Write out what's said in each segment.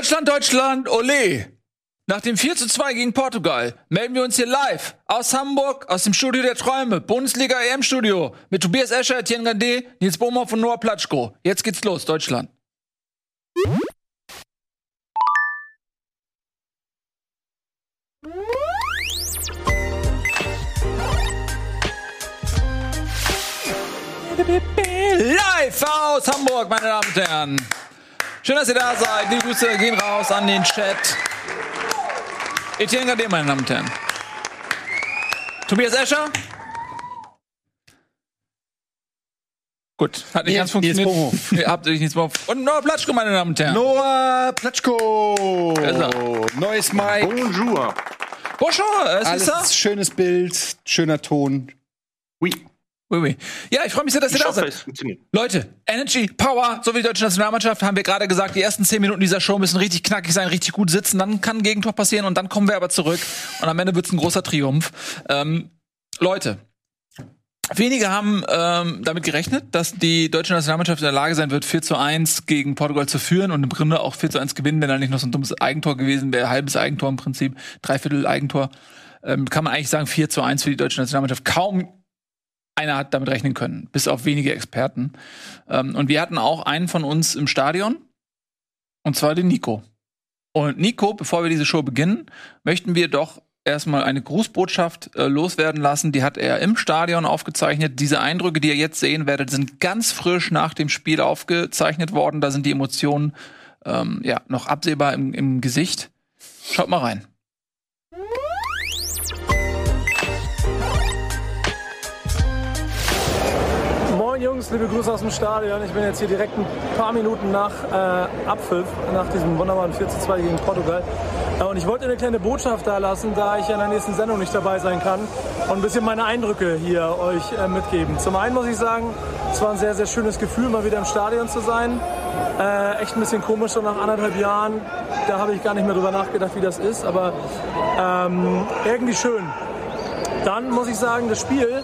Deutschland, Deutschland, ole! Nach dem 4 zu 2 gegen Portugal melden wir uns hier live aus Hamburg, aus dem Studio der Träume, Bundesliga EM-Studio, mit Tobias Escher, Etienne Gandé, Nils Bohmer von Noah Platschko. Jetzt geht's los, Deutschland. Live aus Hamburg, meine Damen und Herren. Schön, dass ihr da seid. Die Grüße gehen raus an den Chat. Etienne Gade, meine Damen und Herren. Tobias Escher. Gut, hat nicht ganz funktioniert. Ihr habt euch nichts mehr auf. Und Noah Platschko, meine Damen und Herren. Noah Platschko. Da ist er. Neues Mike. Bonjour. Bonjour, es ist er. Alles schönes Bild, schöner Ton. Oui. Oui, oui. Ja, ich freue mich sehr, dass ihr da seid. Leute, Energy, Power, so wie die deutsche Nationalmannschaft, haben wir gerade gesagt, die ersten zehn Minuten dieser Show müssen richtig knackig sein, richtig gut sitzen, dann kann ein Gegentor passieren und dann kommen wir aber zurück und am Ende wird's ein großer Triumph. Ähm, Leute, wenige haben ähm, damit gerechnet, dass die deutsche Nationalmannschaft in der Lage sein wird, 4 zu 1 gegen Portugal zu führen und im Grunde auch 4 zu 1 gewinnen, wenn da nicht noch so ein dummes Eigentor gewesen wäre, halbes Eigentor im Prinzip, dreiviertel Eigentor. Ähm, kann man eigentlich sagen, 4 zu 1 für die deutsche Nationalmannschaft. Kaum einer hat damit rechnen können, bis auf wenige Experten. Ähm, und wir hatten auch einen von uns im Stadion, und zwar den Nico. Und Nico, bevor wir diese Show beginnen, möchten wir doch erstmal eine Grußbotschaft äh, loswerden lassen. Die hat er im Stadion aufgezeichnet. Diese Eindrücke, die ihr jetzt sehen werdet, sind ganz frisch nach dem Spiel aufgezeichnet worden. Da sind die Emotionen ähm, ja noch absehbar im, im Gesicht. Schaut mal rein. Jungs, liebe Grüße aus dem Stadion. Ich bin jetzt hier direkt ein paar Minuten nach äh, Abpfiff, nach diesem wunderbaren 4 zu 2 gegen Portugal. Äh, und ich wollte eine kleine Botschaft da lassen, da ich in der nächsten Sendung nicht dabei sein kann und ein bisschen meine Eindrücke hier euch äh, mitgeben. Zum einen muss ich sagen, es war ein sehr, sehr schönes Gefühl, mal wieder im Stadion zu sein. Äh, echt ein bisschen komisch, so nach anderthalb Jahren. Da habe ich gar nicht mehr drüber nachgedacht, wie das ist, aber ähm, irgendwie schön. Dann muss ich sagen, das Spiel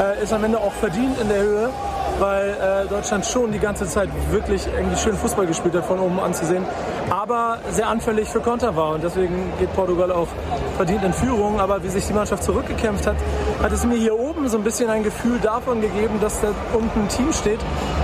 äh, ist am Ende auch verdient in der Höhe, weil äh, Deutschland schon die ganze Zeit wirklich irgendwie schön Fußball gespielt hat, von oben anzusehen, aber sehr anfällig für Konter war und deswegen geht Portugal auch verdient in Führung. Aber wie sich die Mannschaft zurückgekämpft hat, hat es mir hier oben so ein bisschen ein Gefühl davon gegeben, dass da unten ein Team steht,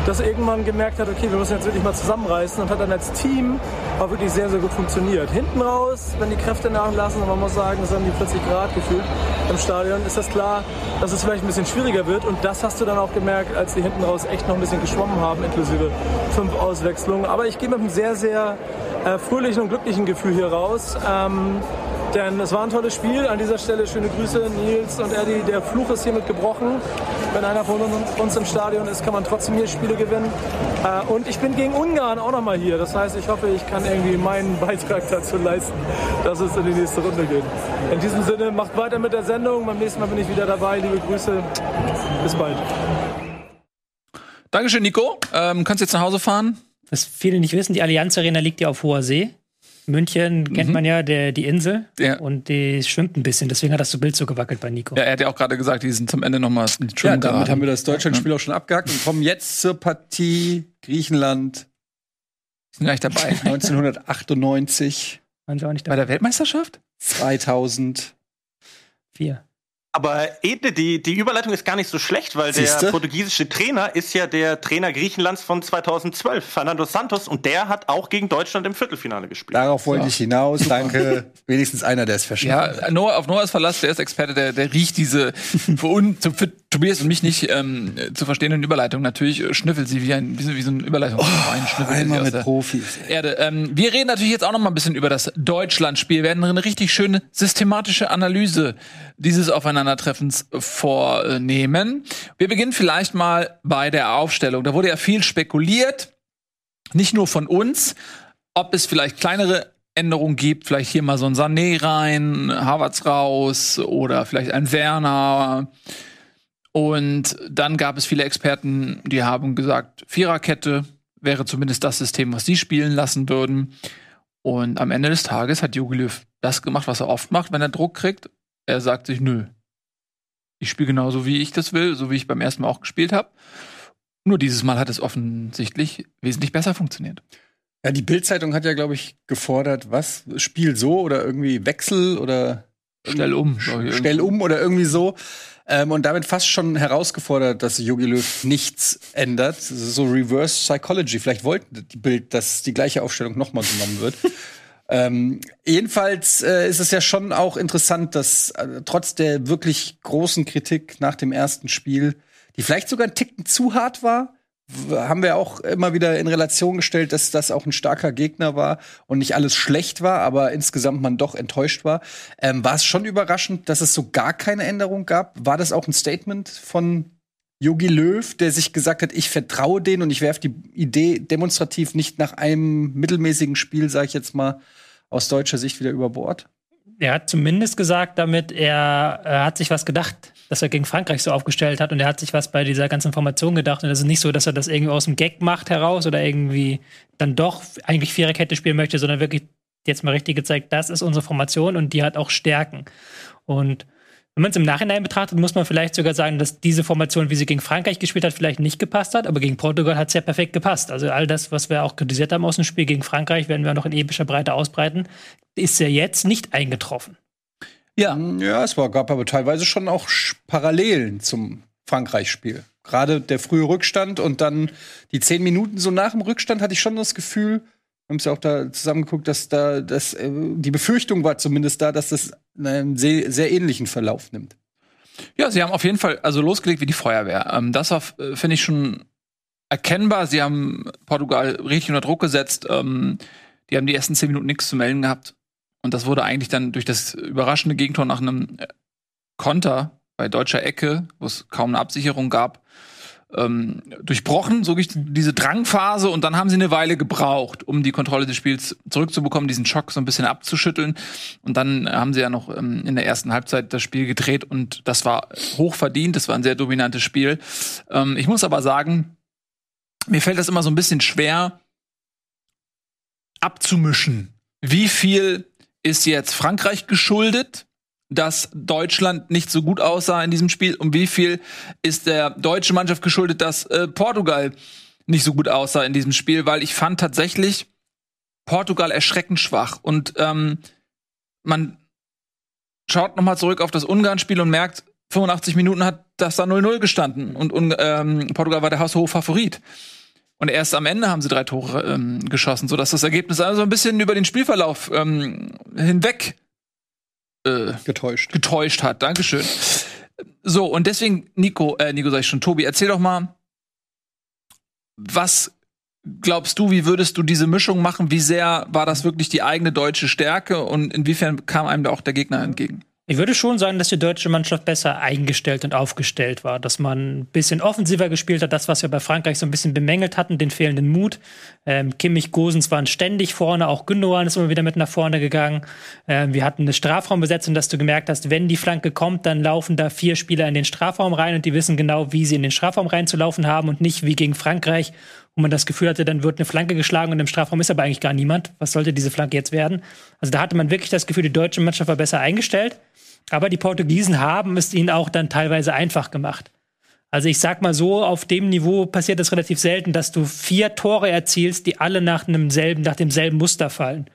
das irgendwann gemerkt hat, okay, wir müssen jetzt wirklich mal zusammenreißen und hat dann als Team auch wirklich sehr, sehr gut funktioniert. Hinten raus, wenn die Kräfte nachlassen, und man muss sagen, es haben die 40 Grad gefühlt im Stadion, ist das klar, dass es vielleicht ein bisschen schwieriger wird. Und das hast du dann auch gemerkt, als die hinten raus echt noch ein bisschen geschwommen haben, inklusive fünf Auswechslungen. Aber ich gehe mit einem sehr, sehr äh, fröhlichen und glücklichen Gefühl hier raus. Ähm, denn es war ein tolles Spiel. An dieser Stelle schöne Grüße, Nils und Eddie. Der Fluch ist hiermit gebrochen. Wenn einer von uns im Stadion ist, kann man trotzdem hier Spiele gewinnen. Äh, und ich bin gegen Ungarn auch nochmal hier. Das heißt, ich hoffe, ich kann irgendwie meinen Beitrag dazu leisten, dass es in die nächste Runde geht. In diesem Sinne, macht weiter mit der Sendung. Beim nächsten Mal bin ich wieder dabei. Liebe Grüße. Bis bald. Dankeschön, Nico. Ähm, kannst jetzt nach Hause fahren. Was viele nicht wissen, die Allianz Arena liegt ja auf hoher See. München kennt man ja, der, die Insel. Ja. Und die schwimmt ein bisschen. Deswegen hat das so Bild so gewackelt bei Nico. Ja, er hat ja auch gerade gesagt, die sind zum Ende noch mal ins Ja, damit geraten. haben wir das Deutschlandspiel auch schon abgehakt und kommen jetzt zur Partie Griechenland sind gleich dabei. 1998, Waren sie auch nicht Bei dabei? der Weltmeisterschaft? 2000. Vier. Aber Edle, die, die Überleitung ist gar nicht so schlecht, weil Siehste? der portugiesische Trainer ist ja der Trainer Griechenlands von 2012, Fernando Santos, und der hat auch gegen Deutschland im Viertelfinale gespielt. Darauf wollte ich hinaus. Danke. Wenigstens einer, der es versteht. Ja, Noah, auf Noahs Verlass, der ist Experte, der, der riecht diese für, un, für Tobias und mich nicht ähm, zu verstehenden Überleitung. Natürlich äh, schnüffelt sie wie, ein, wie, so, ein schnüffelt sie Einmal mit Profis. Erde. Ähm, wir reden natürlich jetzt auch noch mal ein bisschen über das Deutschlandspiel. Wir werden eine richtig schöne systematische Analyse dieses Aufeinandertreffens vornehmen. Wir beginnen vielleicht mal bei der Aufstellung. Da wurde ja viel spekuliert, nicht nur von uns, ob es vielleicht kleinere Änderungen gibt, vielleicht hier mal so ein Sané rein, Havertz raus oder vielleicht ein Werner. Und dann gab es viele Experten, die haben gesagt, Viererkette wäre zumindest das System, was sie spielen lassen würden. Und am Ende des Tages hat Jogi Löw das gemacht, was er oft macht, wenn er Druck kriegt. Er sagt sich, nö, ich spiele genauso, wie ich das will, so wie ich beim ersten Mal auch gespielt habe. Nur dieses Mal hat es offensichtlich wesentlich besser funktioniert. Ja, die Bild-Zeitung hat ja, glaube ich, gefordert, was? Spiel so oder irgendwie Wechsel oder Stell um. Stell um oder irgendwie so. Ähm, und damit fast schon herausgefordert, dass Jogi Löw nichts ändert. So Reverse Psychology. Vielleicht wollten die Bild, dass die gleiche Aufstellung nochmal genommen wird. ähm, jedenfalls äh, ist es ja schon auch interessant, dass äh, trotz der wirklich großen Kritik nach dem ersten Spiel, die vielleicht sogar ein Ticken zu hart war, haben wir auch immer wieder in Relation gestellt, dass das auch ein starker Gegner war und nicht alles schlecht war, aber insgesamt man doch enttäuscht war. Ähm, war es schon überraschend, dass es so gar keine Änderung gab? War das auch ein Statement von Yogi Löw, der sich gesagt hat, ich vertraue denen und ich werfe die Idee demonstrativ nicht nach einem mittelmäßigen Spiel, sage ich jetzt mal, aus deutscher Sicht wieder über Bord? Er hat zumindest gesagt, damit er, er hat sich was gedacht, dass er gegen Frankreich so aufgestellt hat und er hat sich was bei dieser ganzen Formation gedacht. Und es ist nicht so, dass er das irgendwie aus dem Gag macht heraus oder irgendwie dann doch eigentlich Viererkette spielen möchte, sondern wirklich jetzt mal richtig gezeigt, das ist unsere Formation und die hat auch Stärken. Und wenn man es im Nachhinein betrachtet, muss man vielleicht sogar sagen, dass diese Formation, wie sie gegen Frankreich gespielt hat, vielleicht nicht gepasst hat, aber gegen Portugal hat es ja perfekt gepasst. Also all das, was wir auch kritisiert haben aus dem Spiel gegen Frankreich, werden wir noch in epischer Breite ausbreiten, ist ja jetzt nicht eingetroffen. Ja. Ja, es war, gab aber teilweise schon auch Parallelen zum Frankreich-Spiel. Gerade der frühe Rückstand und dann die zehn Minuten so nach dem Rückstand hatte ich schon das Gefühl, wir haben es ja auch da zusammengeguckt, dass da dass, äh, die Befürchtung war zumindest da, dass das einen sehr, sehr ähnlichen Verlauf nimmt. Ja, sie haben auf jeden Fall also losgelegt wie die Feuerwehr. Ähm, das war, äh, finde ich, schon erkennbar. Sie haben Portugal richtig unter Druck gesetzt. Ähm, die haben die ersten zehn Minuten nichts zu melden gehabt. Und das wurde eigentlich dann durch das überraschende Gegentor nach einem äh, Konter bei deutscher Ecke, wo es kaum eine Absicherung gab, ähm, durchbrochen, so diese Drangphase. Und dann haben sie eine Weile gebraucht, um die Kontrolle des Spiels zurückzubekommen, diesen Schock so ein bisschen abzuschütteln. Und dann haben sie ja noch ähm, in der ersten Halbzeit das Spiel gedreht und das war hoch verdient. Das war ein sehr dominantes Spiel. Ähm, ich muss aber sagen, mir fällt das immer so ein bisschen schwer abzumischen. Wie viel ist jetzt Frankreich geschuldet, dass Deutschland nicht so gut aussah in diesem Spiel? Und wie viel ist der deutsche Mannschaft geschuldet, dass äh, Portugal nicht so gut aussah in diesem Spiel? Weil ich fand tatsächlich Portugal erschreckend schwach. Und ähm, man schaut noch mal zurück auf das Ungarn-Spiel und merkt, 85 Minuten hat das da 0-0 gestanden. Und, und ähm, Portugal war der haushohe Favorit. Und erst am Ende haben sie drei Tore ähm, geschossen, sodass das Ergebnis also ein bisschen über den Spielverlauf ähm, hinweg äh, Getäuscht. getäuscht hat. Dankeschön. So, und deswegen, Nico, äh, Nico sag ich schon, Tobi, erzähl doch mal, was glaubst du, wie würdest du diese Mischung machen? Wie sehr war das wirklich die eigene deutsche Stärke und inwiefern kam einem da auch der Gegner entgegen? Ich würde schon sagen, dass die deutsche Mannschaft besser eingestellt und aufgestellt war, dass man ein bisschen offensiver gespielt hat, das, was wir bei Frankreich so ein bisschen bemängelt hatten, den fehlenden Mut. Ähm, Kimmich, Gosens waren ständig vorne, auch Gündogan ist immer wieder mit nach vorne gegangen. Ähm, wir hatten eine Strafraumbesetzung, dass du gemerkt hast, wenn die Flanke kommt, dann laufen da vier Spieler in den Strafraum rein und die wissen genau, wie sie in den Strafraum reinzulaufen haben und nicht wie gegen Frankreich, wo man das Gefühl hatte, dann wird eine Flanke geschlagen und im Strafraum ist aber eigentlich gar niemand. Was sollte diese Flanke jetzt werden? Also da hatte man wirklich das Gefühl, die deutsche Mannschaft war besser eingestellt. Aber die Portugiesen haben es ihnen auch dann teilweise einfach gemacht. Also ich sag mal so, auf dem Niveau passiert es relativ selten, dass du vier Tore erzielst, die alle nach einem selben, nach demselben Muster fallen.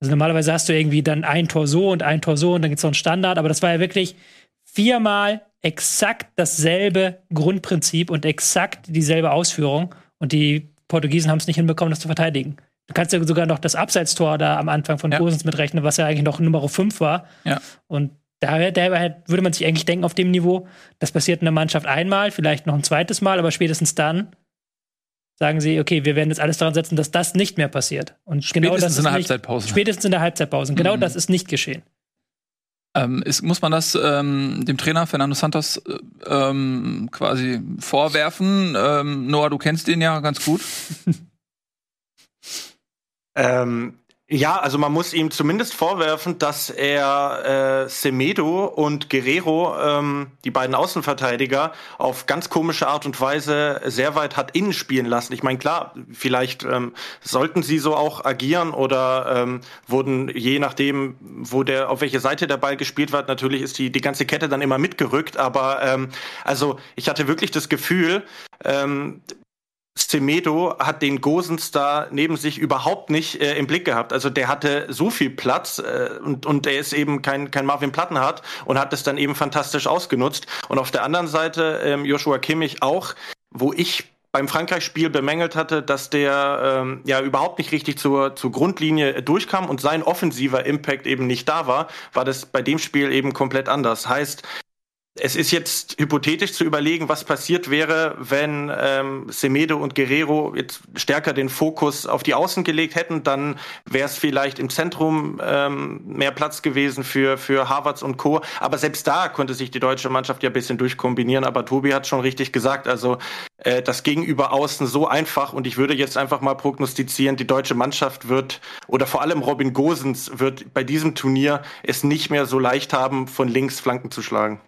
Also normalerweise hast du irgendwie dann ein Tor so und ein Tor so und dann gibt's noch einen Standard, aber das war ja wirklich viermal exakt dasselbe Grundprinzip und exakt dieselbe Ausführung und die Portugiesen haben es nicht hinbekommen, das zu verteidigen. Du kannst ja sogar noch das Abseitstor da am Anfang von Ja. Gosens mitrechnen, was ja eigentlich noch Nummer 5 war. Ja. Und daher, daher würde man sich eigentlich denken, auf dem Niveau, das passiert in der Mannschaft einmal, vielleicht noch ein zweites Mal, aber spätestens dann sagen sie, okay, wir werden jetzt alles daran setzen, dass das nicht mehr passiert. Und genau das Spätestens ist in der nicht, Halbzeitpause. Spätestens in der Halbzeitpause. Und Genau Mhm. das ist nicht geschehen. Ähm, ist, muss man das ähm, dem Trainer Fernando Santos äh, ähm, quasi vorwerfen? Ähm, Noah, du kennst den ja ganz gut. Ähm, ja, also man muss ihm zumindest vorwerfen, dass er äh, Semedo und Guerrero, ähm, die beiden Außenverteidiger, auf ganz komische Art und Weise sehr weit hat innen spielen lassen. Ich meine, klar, vielleicht ähm, sollten sie so auch agieren oder ähm, wurden je nachdem, wo der, auf welche Seite der Ball gespielt wird, natürlich ist die, die ganze Kette dann immer mitgerückt. Aber ähm, also ich hatte wirklich das Gefühl, ähm, Semedo hat den Gosens da neben sich überhaupt nicht äh, im Blick gehabt. Also der hatte so viel Platz äh, und, und er ist eben kein, kein Marvin Plattenhardt und hat es dann eben fantastisch ausgenutzt. Und auf der anderen Seite ähm, Joshua Kimmich auch, wo ich beim Frankreich-Spiel bemängelt hatte, dass der ähm, ja überhaupt nicht richtig zur, zur Grundlinie durchkam und sein offensiver Impact eben nicht da war, war das bei dem Spiel eben komplett anders. Heißt, es ist jetzt hypothetisch zu überlegen, was passiert wäre, wenn ähm, Semedo und Guerrero jetzt stärker den Fokus auf die Außen gelegt hätten. Dann wäre es vielleicht im Zentrum ähm, mehr Platz gewesen für, für Harvards und Co. Aber selbst da konnte sich die deutsche Mannschaft ja ein bisschen durchkombinieren. Aber Tobi hat schon richtig gesagt, also äh, das Gegenüber Außen so einfach. Und ich würde jetzt einfach mal prognostizieren, die deutsche Mannschaft wird, oder vor allem Robin Gosens wird bei diesem Turnier es nicht mehr so leicht haben, von links Flanken zu schlagen.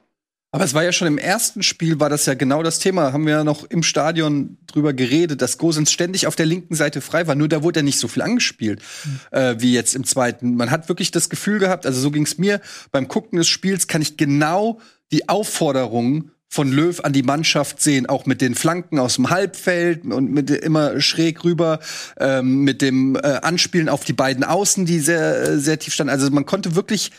Aber es war ja schon im ersten Spiel, war das ja genau das Thema. Haben wir ja noch im Stadion drüber geredet, dass Gosens ständig auf der linken Seite frei war. Nur da wurde er nicht so viel angespielt mhm. äh, wie jetzt im zweiten. Man hat wirklich das Gefühl gehabt, also so ging es mir, beim Gucken des Spiels kann ich genau die Aufforderungen von Löw an die Mannschaft sehen, auch mit den Flanken aus dem Halbfeld und mit immer schräg rüber, ähm, mit dem äh, Anspielen auf die beiden Außen, die sehr, äh, sehr tief standen. Also man konnte wirklich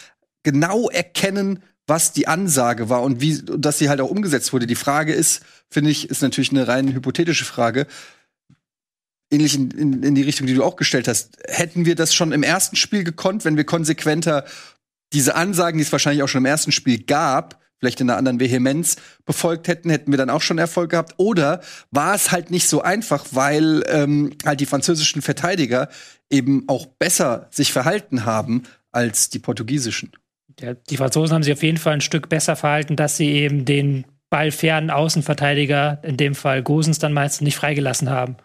genau erkennen, was die Ansage war und wie, dass sie halt auch umgesetzt wurde. Die Frage ist, finde ich, ist natürlich eine rein hypothetische Frage. Ähnlich in, in, in die Richtung, die du auch gestellt hast. Hätten wir das schon im ersten Spiel gekonnt, wenn wir konsequenter diese Ansagen, die es wahrscheinlich auch schon im ersten Spiel gab, vielleicht in einer anderen Vehemenz befolgt hätten, hätten wir dann auch schon Erfolg gehabt. Oder war es halt nicht so einfach, weil ähm, halt die französischen Verteidiger eben auch besser sich verhalten haben als die portugiesischen ja, die Franzosen haben sich auf jeden Fall ein Stück besser verhalten, dass sie eben den ballfernen Außenverteidiger, in dem Fall Gosens, dann meistens nicht freigelassen haben.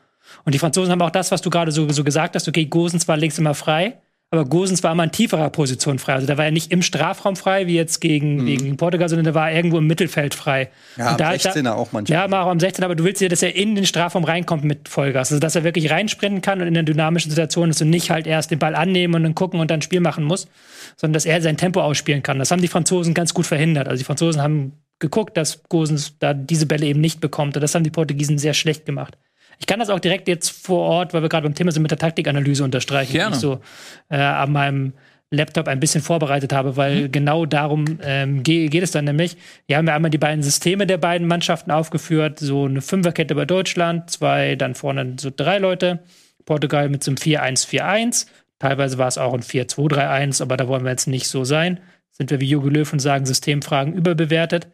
Und die Franzosen haben auch das, was du gerade so, so gesagt hast, okay, Gosens war links immer frei, aber Gosens war immer in tieferer Position frei. Also der war ja nicht im Strafraum frei, wie jetzt gegen, mhm. gegen Portugal, sondern der war irgendwo im Mittelfeld frei. Ja, am da, 16er da, auch manchmal. Ja, auch am 16er, aber du willst ja, dass er in den Strafraum reinkommt mit Vollgas. Also dass er wirklich reinsprinten kann und in der dynamischen Situation ist und nicht halt erst den Ball annehmen und dann gucken und dann ein Spiel machen muss, sondern dass er sein Tempo ausspielen kann. Das haben die Franzosen ganz gut verhindert. Also die Franzosen haben geguckt, dass Gosens da diese Bälle eben nicht bekommt. Und das haben die Portugiesen sehr schlecht gemacht. Ich kann das auch direkt jetzt vor Ort, weil wir gerade beim Thema sind, mit der Taktikanalyse unterstreichen, Gerne. die ich so äh, an meinem Laptop ein bisschen vorbereitet habe, weil mhm. genau darum ähm, ge geht es dann nämlich. Wir haben ja einmal die beiden Systeme der beiden Mannschaften aufgeführt, so eine Fünferkette bei Deutschland, zwei, dann vorne so drei Leute. Portugal mit so einem 4-1-4-1. Teilweise war es auch ein 4-2-3-1, aber da wollen wir jetzt nicht so sein. Sind wir wie Jogi Löw und sagen, Systemfragen überbewertet.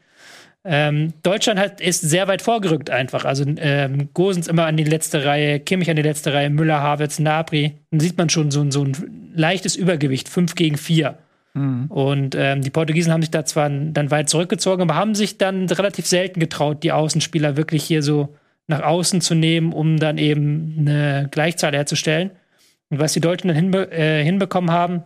Ähm, Deutschland hat, ist sehr weit vorgerückt einfach. Also ähm, Gosens immer an die letzte Reihe, Kimmich an die letzte Reihe, Müller, Havertz, Nabri. Dann sieht man schon so, so ein leichtes Übergewicht, 5 gegen 4. Mhm. Und ähm, die Portugiesen haben sich da zwar dann weit zurückgezogen, aber haben sich dann relativ selten getraut, die Außenspieler wirklich hier so nach außen zu nehmen, um dann eben eine Gleichzahl herzustellen. Und was die Deutschen dann hinbe äh, hinbekommen haben,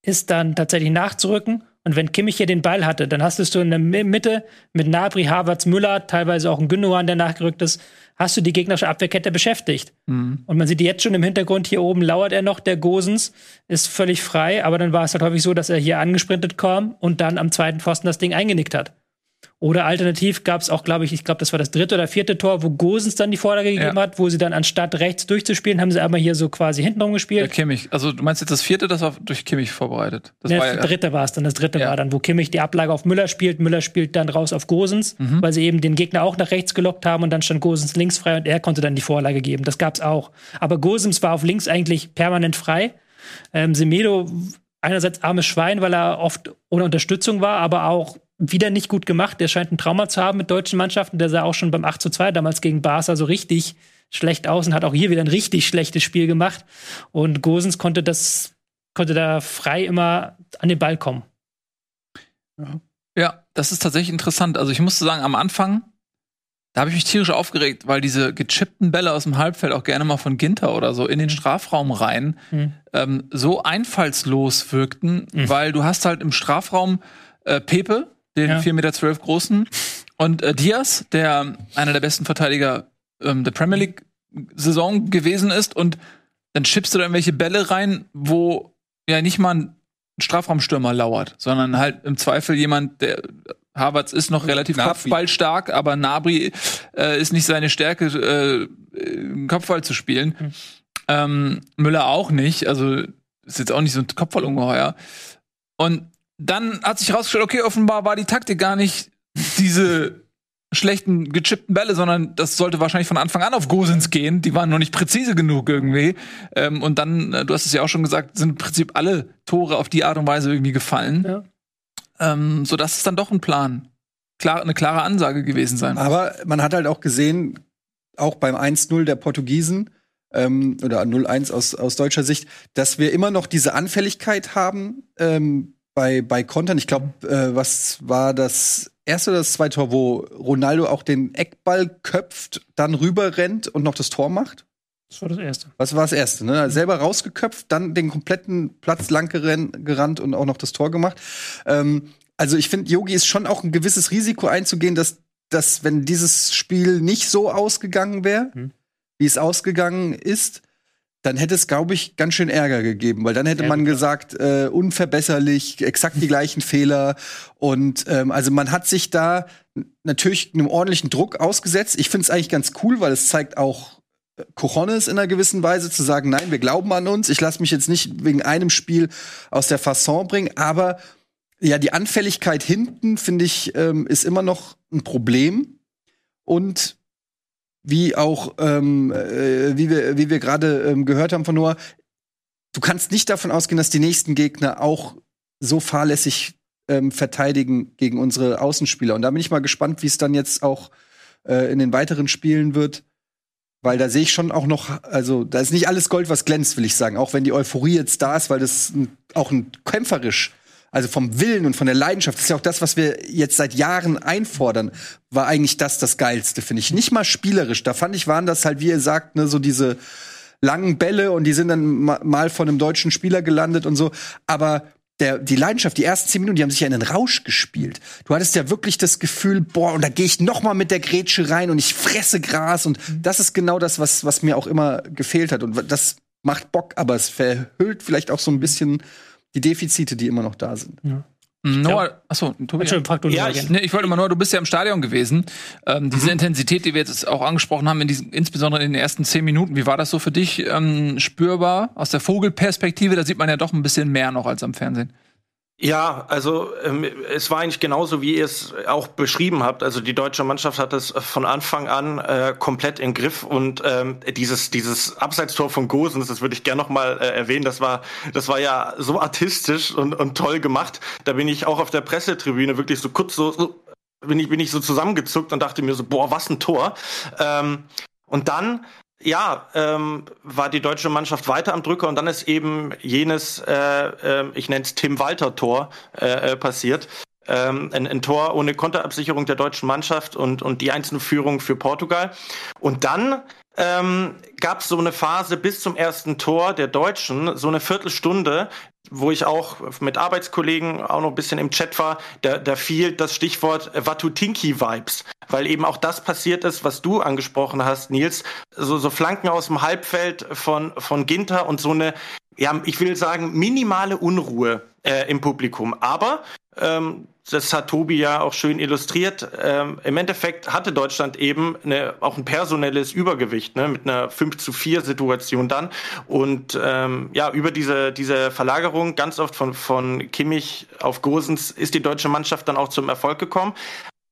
ist dann tatsächlich nachzurücken und wenn Kimmich hier den Ball hatte, dann hast du in der Mitte mit Nabri, Havertz, Müller, teilweise auch ein Gündogan, der nachgerückt ist, hast du die gegnerische Abwehrkette beschäftigt. Mhm. Und man sieht jetzt schon im Hintergrund, hier oben lauert er noch, der Gosens ist völlig frei, aber dann war es halt häufig so, dass er hier angesprintet kam und dann am zweiten Pfosten das Ding eingenickt hat. Oder alternativ gab es auch, glaube ich, ich glaube, das war das dritte oder vierte Tor, wo Gosens dann die Vorlage gegeben ja. hat, wo sie dann anstatt rechts durchzuspielen, haben sie einmal hier so quasi hintenrum gespielt. Ja, Kimmich. Also du meinst jetzt das vierte, das war durch Kimmich vorbereitet? Das, ja, war das dritte war es dann. Das dritte ja. war dann, wo Kimmich die Ablage auf Müller spielt. Müller spielt dann raus auf Gosens, mhm. weil sie eben den Gegner auch nach rechts gelockt haben und dann stand Gosens links frei und er konnte dann die Vorlage geben. Das gab es auch. Aber Gosens war auf links eigentlich permanent frei. Ähm, Semedo einerseits armes Schwein, weil er oft ohne Unterstützung war, aber auch wieder nicht gut gemacht. Der scheint ein Trauma zu haben mit deutschen Mannschaften. Der sah auch schon beim 8 zu 2 damals gegen Barca so richtig schlecht aus und hat auch hier wieder ein richtig schlechtes Spiel gemacht. Und Gosens konnte das, konnte da frei immer an den Ball kommen. Ja. ja, das ist tatsächlich interessant. Also ich musste sagen, am Anfang, da habe ich mich tierisch aufgeregt, weil diese gechippten Bälle aus dem Halbfeld auch gerne mal von Ginter oder so in den Strafraum rein mhm. ähm, so einfallslos wirkten, mhm. weil du hast halt im Strafraum äh, Pepe, den ja. 4,12 Meter großen. Und äh, Diaz, der einer der besten Verteidiger ähm, der Premier League-Saison gewesen ist. Und dann schippst du da irgendwelche Bälle rein, wo ja nicht mal ein Strafraumstürmer lauert, sondern halt im Zweifel jemand, der Havertz ist noch relativ Gnabry. kopfballstark, aber Nabri äh, ist nicht seine Stärke, äh, Kopfball zu spielen. Ähm, Müller auch nicht, also ist jetzt auch nicht so ein Kopfballungeheuer. Und dann hat sich herausgestellt, okay, offenbar war die Taktik gar nicht diese schlechten gechippten Bälle, sondern das sollte wahrscheinlich von Anfang an auf Gosens gehen. Die waren noch nicht präzise genug irgendwie. Ähm, und dann, äh, du hast es ja auch schon gesagt, sind im Prinzip alle Tore auf die Art und Weise irgendwie gefallen. Ja. Ähm, so dass es dann doch ein Plan, klar, eine klare Ansage gewesen sein. Aber man hat halt auch gesehen, auch beim 1-0 der Portugiesen, ähm, oder 0-1 aus, aus deutscher Sicht, dass wir immer noch diese Anfälligkeit haben ähm, bei, bei Kontern. Ich glaube, äh, was war das erste oder das zweite Tor, wo Ronaldo auch den Eckball köpft, dann rüber rennt und noch das Tor macht? Das war das Erste. Was war das erste? Ne? Selber rausgeköpft, dann den kompletten Platz lang gerannt und auch noch das Tor gemacht. Ähm, also ich finde, Yogi ist schon auch ein gewisses Risiko einzugehen, dass, dass wenn dieses Spiel nicht so ausgegangen wäre, Mhm. wie es ausgegangen ist, dann hätte es, glaube ich, ganz schön Ärger gegeben, weil dann hätte man gesagt, äh, unverbesserlich, exakt die gleichen Fehler. Und ähm, also man hat sich da natürlich einem ordentlichen Druck ausgesetzt. Ich finde es eigentlich ganz cool, weil es zeigt auch äh, Cojones in einer gewissen Weise zu sagen, nein, wir glauben an uns. Ich lasse mich jetzt nicht wegen einem Spiel aus der Fasson bringen, aber ja, die Anfälligkeit hinten, finde ich, ähm, ist immer noch ein Problem. Und wie auch, ähm, äh, wie wir, wie wir gerade ähm, gehört haben von Noah, du kannst nicht davon ausgehen, dass die nächsten Gegner auch so fahrlässig ähm, verteidigen gegen unsere Außenspieler. Und da bin ich mal gespannt, wie es dann jetzt auch äh, in den weiteren Spielen wird. Weil da sehe ich schon auch noch, also da ist nicht alles Gold, was glänzt, will ich sagen. Auch wenn die Euphorie jetzt da ist, weil das auch ein kämpferisch, also vom Willen und von der Leidenschaft, das ist ja auch das, was wir jetzt seit Jahren einfordern, war eigentlich das das Geilste, finde ich. Nicht mal spielerisch. Da fand ich, waren das halt, wie ihr sagt, ne, so diese langen Bälle und die sind dann ma mal von einem deutschen Spieler gelandet und so. Aber der, die Leidenschaft, die ersten zehn Minuten, die haben sich ja in den Rausch gespielt. Du hattest ja wirklich das Gefühl, boah, und da gehe ich noch mal mit der Grätsche rein und ich fresse Gras und das ist genau das, was, was mir auch immer gefehlt hat und das macht Bock, aber es verhüllt vielleicht auch so ein bisschen die Defizite, die immer noch da sind. Noah, achso, Tobi. Entschuldigung, frag du Ja, ich-. Nee, ich wollte mal nur, du bist ja im Stadion gewesen. Ähm, Mhm. diese Intensität, die wir jetzt auch angesprochen haben, in diesen, insbesondere in den ersten zehn Minuten, wie war das so für dich ähm, spürbar? Aus der Vogelperspektive, da sieht man ja doch ein bisschen mehr noch als am Fernsehen. Ja, also ähm, es war eigentlich genauso, wie ihr es auch beschrieben habt. Also die deutsche Mannschaft hat es von Anfang an äh, komplett im Griff und ähm, dieses dieses Abseitstor von Gosens, das würde ich gerne noch mal äh, erwähnen. Das war das war ja so artistisch und, und toll gemacht. Da bin ich auch auf der Pressetribüne wirklich so kurz so, so bin ich bin ich so zusammengezuckt und dachte mir so boah was ein Tor. Ähm, und dann ja, ähm, war die deutsche Mannschaft weiter am Drücker und dann ist eben jenes, äh, äh, ich nenne es Tim Walter Tor äh, äh, passiert. Ähm, ein, ein Tor ohne Konterabsicherung der deutschen Mannschaft und, und die einzelne Führung für Portugal. Und dann ähm, gab es so eine Phase bis zum ersten Tor der Deutschen, so eine Viertelstunde, wo ich auch mit Arbeitskollegen auch noch ein bisschen im Chat war, da, da fiel das Stichwort Watutinki-Vibes, weil eben auch das passiert ist, was du angesprochen hast, Nils, so, so Flanken aus dem Halbfeld von, von Ginter und so eine, ja, ich will sagen, minimale Unruhe äh, im Publikum. Aber ähm, das hat Tobi ja auch schön illustriert. Ähm, Im Endeffekt hatte Deutschland eben eine, auch ein personelles Übergewicht, ne, mit einer 5 zu 4 Situation dann. Und ähm, ja, über diese, diese Verlagerung ganz oft von, von Kimmich auf Gosens ist die deutsche Mannschaft dann auch zum Erfolg gekommen.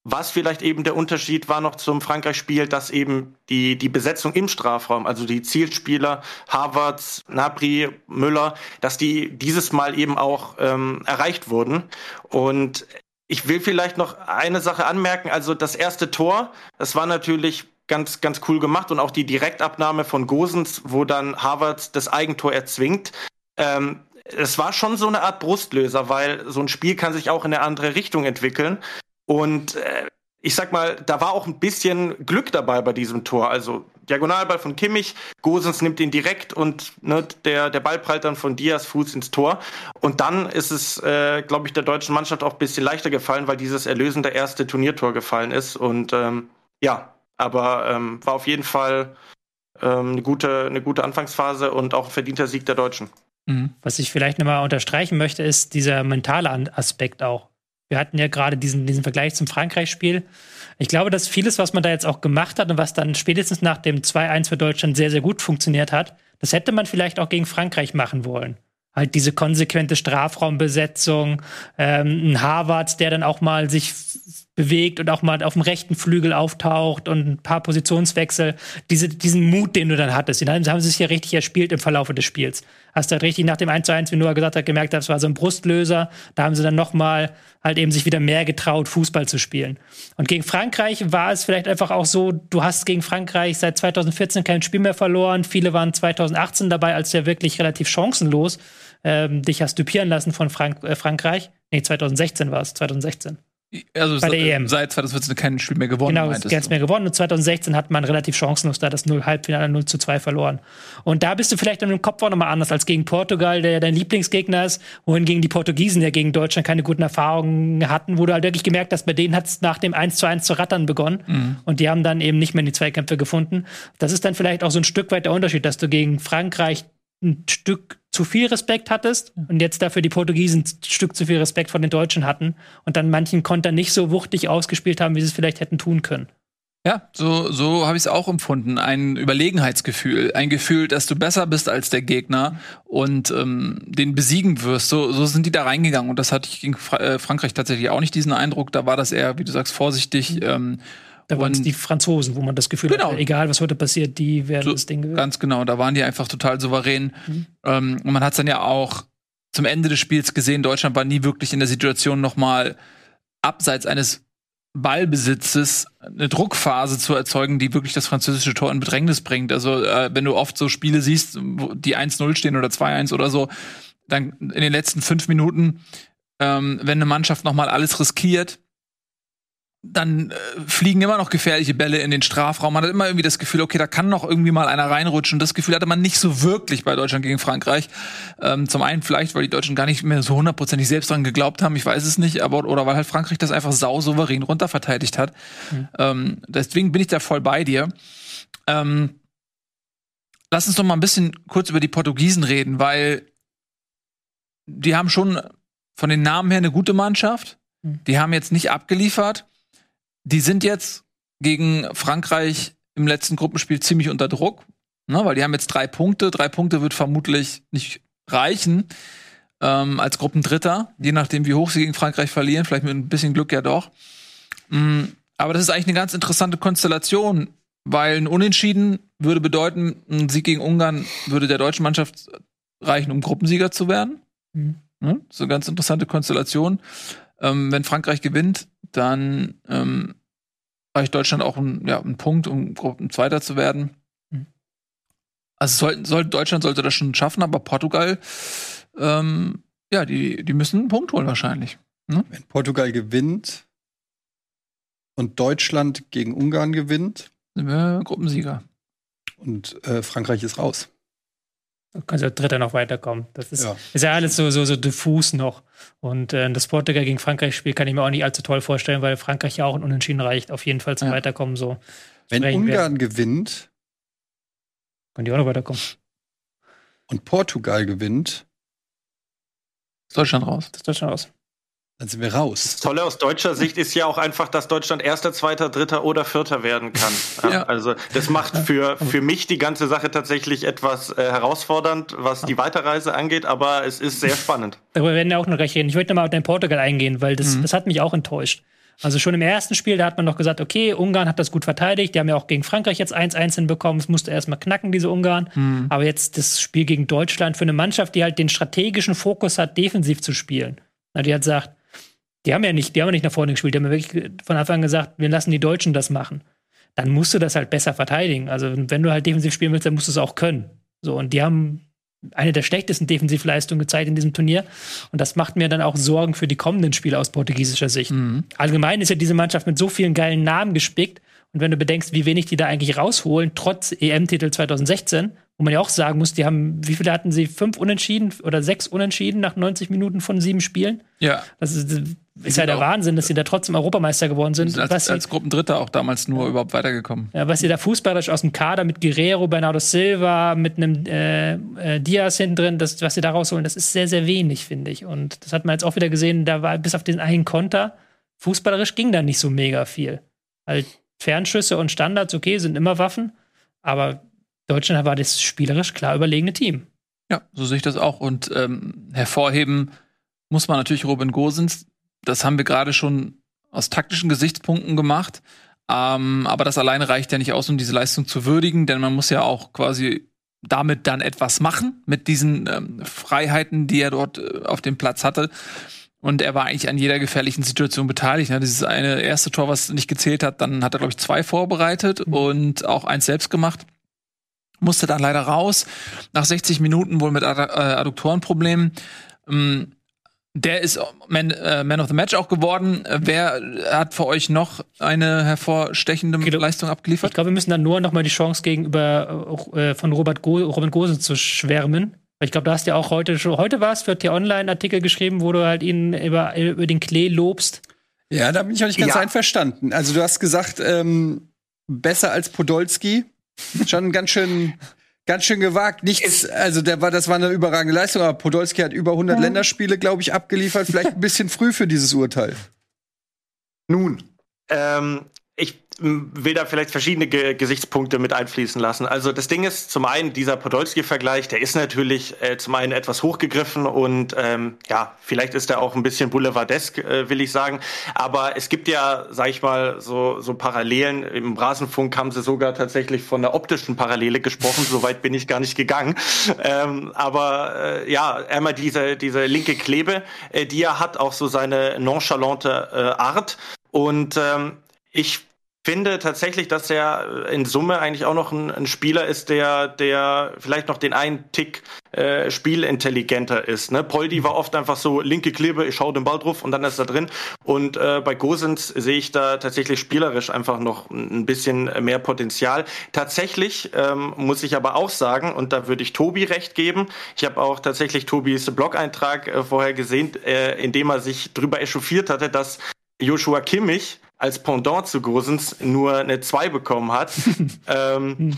Was vielleicht eben der Unterschied war noch zum Frankreich-Spiel, dass eben die, die Besetzung im Strafraum, also die Zielspieler, Havertz, Nabri, Müller, dass die dieses Mal eben auch ähm, erreicht wurden. Und ich will vielleicht noch eine Sache anmerken. Also das erste Tor, das war natürlich ganz, ganz cool gemacht und auch die Direktabnahme von Gosens, wo dann Havertz das Eigentor erzwingt. Ähm, es war schon so eine Art Brustlöser, weil so ein Spiel kann sich auch in eine andere Richtung entwickeln. Und äh, ich sag mal, da war auch ein bisschen Glück dabei bei diesem Tor. Also Diagonalball von Kimmich, Gosens nimmt ihn direkt und ne, der, der Ball prallt dann von Diaz Fuß ins Tor. Und dann ist es, äh, glaube ich, der deutschen Mannschaft auch ein bisschen leichter gefallen, weil dieses erlösende erste Turniertor gefallen ist. Und ähm, ja, aber ähm, war auf jeden Fall ähm, eine, gute, eine gute Anfangsphase und auch ein verdienter Sieg der Deutschen. Mhm. Was ich vielleicht nochmal unterstreichen möchte, ist dieser mentale Aspekt auch. Wir hatten ja gerade diesen, diesen Vergleich zum Frankreich-Spiel. Ich glaube, dass vieles, was man da jetzt auch gemacht hat und was dann spätestens nach dem 2-1 für Deutschland sehr, sehr gut funktioniert hat, das hätte man vielleicht auch gegen Frankreich machen wollen. Halt diese konsequente Strafraumbesetzung, ähm, ein Harvard, der dann auch mal sich bewegt und auch mal auf dem rechten Flügel auftaucht und ein paar Positionswechsel. Diese, diesen Mut, den du dann hattest, den haben sie sich ja richtig erspielt im Verlaufe des Spiels. Hast du halt richtig nach dem 1 zu 1, wie Noah gesagt hat, gemerkt, das war so ein Brustlöser. Da haben sie dann noch mal halt eben sich wieder mehr getraut, Fußball zu spielen. Und gegen Frankreich war es vielleicht einfach auch so, du hast gegen Frankreich seit 2014 kein Spiel mehr verloren. Viele waren 2018 dabei, als ja wirklich relativ chancenlos ähm, dich hast dupieren lassen von Frank äh, Frankreich. Nee, 2016 war es, 2016. Also Bei der se- EM. seit 2014 kein Spiel mehr gewonnen. Genau, du. mehr gewonnen. Und 2016 hat man relativ chancenlos da das 0 Halbfinale 0 zu 2 verloren. Und da bist du vielleicht im Kopf auch nochmal anders als gegen Portugal, der ja dein Lieblingsgegner ist, wohingegen die Portugiesen ja gegen Deutschland keine guten Erfahrungen hatten, wo du halt wirklich gemerkt hast, bei denen hat es nach dem 1 zu 1 zu rattern begonnen. Mhm. Und die haben dann eben nicht mehr in die Zweikämpfe gefunden. Das ist dann vielleicht auch so ein Stück weit der Unterschied, dass du gegen Frankreich ein Stück zu viel Respekt hattest und jetzt dafür die Portugiesen ein Stück zu viel Respekt von den Deutschen hatten und dann manchen Konter nicht so wuchtig ausgespielt haben, wie sie es vielleicht hätten tun können. Ja, so, so habe ich es auch empfunden. Ein Überlegenheitsgefühl. Ein Gefühl, dass du besser bist als der Gegner und ähm, den besiegen wirst. So, so sind die da reingegangen. Und das hatte ich gegen Fra äh, Frankreich tatsächlich auch nicht diesen Eindruck. Da war das eher, wie du sagst, vorsichtig. Ähm, Da waren es die Franzosen, wo man das Gefühl Genau. hat, egal was heute passiert, die werden So, das Ding gewinnen. Ganz genau, da waren die einfach total souverän. Mhm. Ähm, und man hat dann ja auch zum Ende des Spiels gesehen, Deutschland war nie wirklich in der Situation, noch mal abseits eines Ballbesitzes eine Druckphase zu erzeugen, die wirklich das französische Tor in Bedrängnis bringt. Also äh, wenn du oft so Spiele siehst, wo die 1-0 stehen oder 2-1 oder so, dann in den letzten fünf Minuten, ähm, wenn eine Mannschaft noch mal alles riskiert, dann äh, fliegen immer noch gefährliche Bälle in den Strafraum. Man hat immer irgendwie das Gefühl, okay, da kann noch irgendwie mal einer reinrutschen. Das Gefühl hatte man nicht so wirklich bei Deutschland gegen Frankreich. Ähm, zum einen vielleicht, weil die Deutschen gar nicht mehr so hundertprozentig selbst dran geglaubt haben, ich weiß es nicht, aber oder weil halt Frankreich das einfach sau souverän runterverteidigt hat. Ähm, deswegen bin ich da voll bei dir. Ähm, lass uns doch mal ein bisschen kurz über die Portugiesen reden, weil die haben schon von den Namen her eine gute Mannschaft. Die haben jetzt nicht abgeliefert. Die sind jetzt gegen Frankreich im letzten Gruppenspiel ziemlich unter Druck, ne, weil die haben jetzt drei Punkte. Drei Punkte wird vermutlich nicht reichen ähm, als Gruppendritter, je nachdem, wie hoch sie gegen Frankreich verlieren. Vielleicht mit ein bisschen Glück ja doch. Mm, aber das ist eigentlich eine ganz interessante Konstellation, weil ein Unentschieden würde bedeuten, ein Sieg gegen Ungarn würde der deutschen Mannschaft reichen, um Gruppensieger zu werden. Mhm. Ne? So eine ganz interessante Konstellation. Ähm, wenn Frankreich gewinnt, dann ähm, reicht Deutschland auch ein, ja, einen Punkt, um Gruppenzweiter zu werden. Also soll, soll, Deutschland sollte das schon schaffen, aber Portugal, ähm, ja, die, die müssen einen Punkt holen wahrscheinlich. Wenn Portugal gewinnt und Deutschland gegen Ungarn gewinnt Sind wir Gruppensieger. und äh, Frankreich ist raus. Du kannst ja Dritter noch weiterkommen. Das ist Ja. ist ja alles so, so, so diffus noch. Und äh, das Portugal gegen Frankreich-Spiel kann ich mir auch nicht allzu toll vorstellen, weil Frankreich ja auch ein Unentschieden reicht, auf jeden Fall zum Ja. Weiterkommen. So Wenn Sprechen wir. Ungarn gewinnt können die auch noch weiterkommen. und Portugal gewinnt, Ist Deutschland raus. Das ist Deutschland aus. Dann sind wir raus. Das Tolle aus deutscher Sicht ist ja auch einfach, dass Deutschland Erster, Zweiter, Dritter oder Vierter werden kann. Ja. Also das macht für, für mich die ganze Sache tatsächlich etwas äh, herausfordernd, was die Weiterreise angeht, aber es ist sehr spannend. Darüber werden wir auch noch gleich reden. Ich möchte mal auf den Portugal eingehen, weil Mhm. das, das hat mich auch enttäuscht. Also schon im ersten Spiel, da hat man noch gesagt, okay, Ungarn hat das gut verteidigt. Die haben ja auch gegen Frankreich jetzt 1-1 hinbekommen. Es musste erstmal knacken, diese Ungarn. Mhm. Aber jetzt das Spiel gegen Deutschland für eine Mannschaft, die halt den strategischen Fokus hat, defensiv zu spielen. Na, die hat gesagt, die haben ja nicht, die haben ja nicht nach vorne gespielt. Die haben ja wirklich von Anfang an gesagt, wir lassen die Deutschen das machen. Dann musst du das halt besser verteidigen. Also wenn du halt defensiv spielen willst, dann musst du es auch können. So, und die haben eine der schlechtesten Defensivleistungen gezeigt in diesem Turnier. Und das macht mir dann auch Sorgen für die kommenden Spiele aus portugiesischer Sicht. Allgemein ist ja diese Mannschaft mit so vielen geilen Namen gespickt. Und wenn du bedenkst, wie wenig die da eigentlich rausholen, trotz EM-Titel 2016, Wo man ja auch sagen muss, die haben, wie viele hatten sie? Fünf Unentschieden oder sechs Unentschieden nach 90 Minuten von sieben Spielen? Ja. Das ist, ist ja der auch- Wahnsinn, dass sie da trotzdem Europameister geworden sind. Sind was als, sie, als Gruppendritter auch damals nur überhaupt weitergekommen. ja, was sie da fußballerisch aus dem Kader mit Guerrero, Bernardo Silva, mit einem äh, äh, Diaz hinten drin, das, was sie da rausholen, das ist sehr, sehr wenig, finde ich. Und das hat man jetzt auch wieder gesehen, da war bis auf den einen Konter, fußballerisch ging da nicht so mega viel. Halt Fernschüsse und Standards, okay, sind immer Waffen, aber Deutschland war das spielerisch klar überlegene Team. Ja, so sehe ich das auch. Und ähm, hervorheben muss man natürlich Robin Gosens. Das haben wir gerade schon aus taktischen Gesichtspunkten gemacht. Ähm, aber das alleine reicht ja nicht aus, um diese Leistung zu würdigen, denn man muss ja auch quasi damit dann etwas machen mit diesen ähm, Freiheiten, die er dort äh, auf dem Platz hatte. Und er war eigentlich an jeder gefährlichen Situation beteiligt. Ne? Dieses eine erste Tor, was nicht gezählt hat, dann hat er, glaube ich, zwei vorbereitet und auch eins selbst gemacht. Musste dann leider raus. Nach 60 Minuten wohl mit äh, Adduktorenproblemen. Ähm, der ist Man, äh, Man of the Match auch geworden. Äh, Wer hat für euch noch eine hervorstechende Genau. Leistung Ich abgeliefert? glaube, wir müssen dann nur noch mal die Chance gegenüber äh, von Robert Go Robin Gosens zu schwärmen. Ich glaube, du hast ja auch heute schon, heute war es für T-Online Artikel geschrieben, wo du halt ihn über, über den Klee lobst. Ja, da bin ich auch nicht ganz Ja. einverstanden. Also du hast gesagt, ähm, besser als Podolski. Schon ganz schön, ganz schön gewagt. Nichts, also der war, das war eine überragende Leistung, aber Podolski hat über 100 Länderspiele, glaube ich, abgeliefert. Vielleicht ein bisschen früh für dieses Urteil. Nun, ähm, will da vielleicht verschiedene Ge Gesichtspunkte mit einfließen lassen. Also das Ding ist zum einen dieser Podolski-Vergleich, der ist natürlich äh, zum einen etwas hochgegriffen und ähm, ja, vielleicht ist er auch ein bisschen boulevardesk, äh, will ich sagen. Aber es gibt ja, sag ich mal, so, so Parallelen. Im Rasenfunk haben sie sogar tatsächlich von der optischen Parallele gesprochen. Soweit bin ich gar nicht gegangen. Ähm, aber äh, ja, einmal diese, diese linke Klebe, äh, die er hat, auch so seine nonchalante äh, Art. Und ähm, ich finde tatsächlich, dass er in Summe eigentlich auch noch ein, ein Spieler ist, der, der vielleicht noch den einen Tick äh, spielintelligenter ist. Ne? Poldi war oft einfach so linke Klebe, ich schau den Ball drauf und dann ist er drin. Und äh, bei Gosens sehe ich da tatsächlich spielerisch einfach noch ein bisschen mehr Potenzial. Tatsächlich ähm, muss ich aber auch sagen, und da würde ich Tobi recht geben, ich habe auch tatsächlich Tobis Blog-Eintrag äh, vorher gesehen, äh, in dem er sich drüber echauffiert hatte, dass Joshua Kimmich als Pendant zu Gosens nur eine 2 bekommen hat. ähm,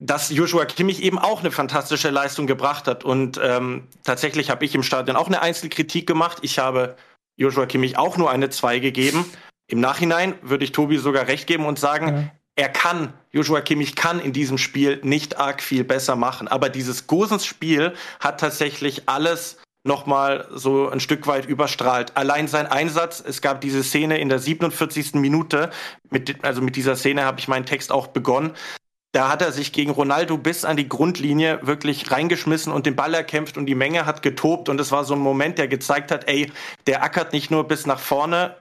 dass Joshua Kimmich eben auch eine fantastische Leistung gebracht hat. Und ähm, tatsächlich habe ich im Stadion auch eine Einzelkritik gemacht. Ich habe Joshua Kimmich auch nur eine 2 gegeben. Im Nachhinein würde ich Tobi sogar recht geben und sagen, Ja. er kann, Joshua Kimmich kann in diesem Spiel nicht arg viel besser machen. Aber dieses Gosens-Spiel hat tatsächlich alles nochmal so ein Stück weit überstrahlt. Allein sein Einsatz, es gab diese Szene in der 47. Minute, mit, also mit dieser Szene habe ich meinen Text auch begonnen. Da hat er sich gegen Ronaldo bis an die Grundlinie wirklich reingeschmissen und den Ball erkämpft und die Menge hat getobt und es war so ein Moment, der gezeigt hat, ey, der ackert nicht nur bis nach vorne,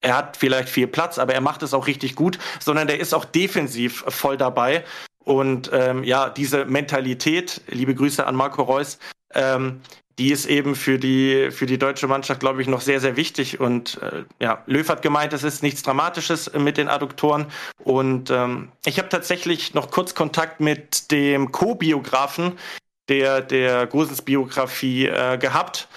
er hat vielleicht viel Platz, aber er macht es auch richtig gut, sondern der ist auch defensiv voll dabei. Und ähm, ja, diese Mentalität, liebe Grüße an Marco Reus, ähm, die ist eben für die, für die deutsche Mannschaft, glaube ich, noch sehr, sehr wichtig. Und äh, ja, Löw hat gemeint, es ist nichts Dramatisches mit den Adduktoren. Und ähm, ich habe tatsächlich noch kurz Kontakt mit dem Co-Biografen der, der Gosens Biografie äh, gehabt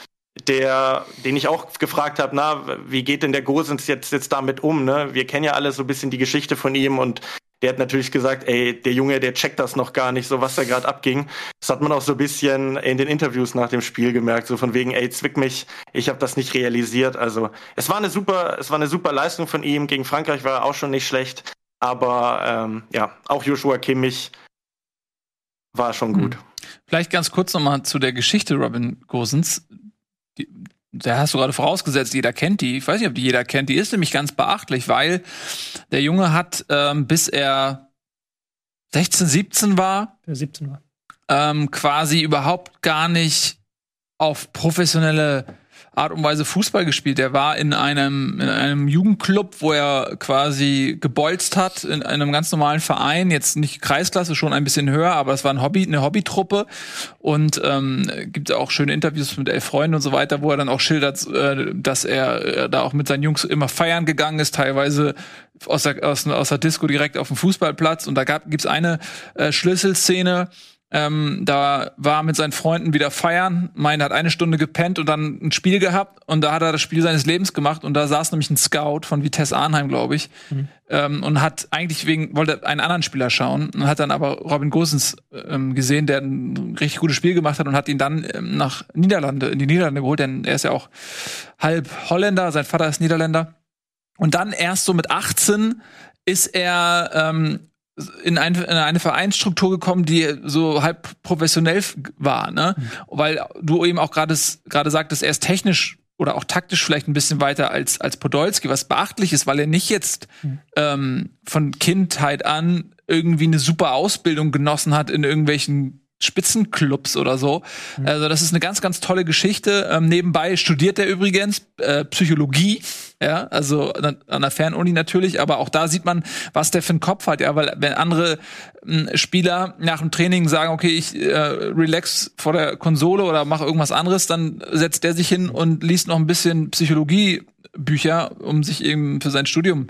der, den ich auch gefragt habe, na, wie geht denn der Gosens jetzt, jetzt damit um, ne? Wir kennen ja alle so ein bisschen die Geschichte von ihm und der hat natürlich gesagt, ey, der Junge, der checkt das noch gar nicht, so was da gerade abging. Das hat man auch so ein bisschen in den Interviews nach dem Spiel gemerkt, so von wegen, ey, zwick mich, ich habe das nicht realisiert. Also es war eine super, es war eine super Leistung von ihm. Gegen Frankreich war er auch schon nicht schlecht, aber ähm, ja, auch Joshua Kimmich war schon gut. Vielleicht ganz kurz nochmal zu der Geschichte Robin Gosens. Da hast du gerade vorausgesetzt, jeder kennt die. Ich weiß nicht, ob die jeder kennt. Die ist nämlich ganz beachtlich, weil der Junge hat, ähm, bis er 16, 17 war, Der 17 war. ähm, quasi überhaupt gar nicht auf professionelle Art und Weise Fußball gespielt. Er war in einem, in einem Jugendclub, wo er quasi gebolzt hat, in einem ganz normalen Verein, jetzt nicht Kreisklasse, schon ein bisschen höher, aber es war ein Hobby, eine Hobbytruppe. Und ähm, gibt auch schöne Interviews mit elf Freunden und so weiter, wo er dann auch schildert, äh, dass er äh, da auch mit seinen Jungs immer feiern gegangen ist, teilweise aus der, aus, aus der Disco direkt auf dem Fußballplatz. Und da gab, gibt's eine äh, Schlüsselszene, Ähm, da war mit seinen Freunden wieder feiern. Meine hat eine Stunde gepennt und dann ein Spiel gehabt. Und da hat er das Spiel seines Lebens gemacht. Und da saß nämlich ein Scout von Vitesse Arnheim, glaube ich, ähm, und hat eigentlich wegen wollte einen anderen Spieler schauen und hat dann aber Robin Gosens ähm, gesehen, der ein richtig gutes Spiel gemacht hat und hat ihn dann ähm, nach Niederlande in die Niederlande geholt, denn er ist ja auch halb Holländer, sein Vater ist Niederländer. Und dann erst so mit 18 ist er ähm, in, ein, in eine Vereinsstruktur gekommen, die so halb professionell war, ne? Weil du eben auch gerade gerade sagtest, er ist technisch oder auch taktisch vielleicht ein bisschen weiter als als Podolski, was beachtlich ist, weil er nicht jetzt ähm, von Kindheit an irgendwie eine super Ausbildung genossen hat in irgendwelchen Spitzenclubs oder so. Also das ist eine ganz, ganz tolle Geschichte. Ähm, nebenbei studiert er übrigens äh, Psychologie, ja, also an, an der Fernuni natürlich, aber auch da sieht man, was der für einen Kopf hat, ja, weil wenn andere mh, Spieler nach dem Training sagen, okay, ich äh, relax vor der Konsole oder mache irgendwas anderes, dann setzt der sich hin und liest noch ein bisschen Psychologiebücher, um sich eben für sein Studium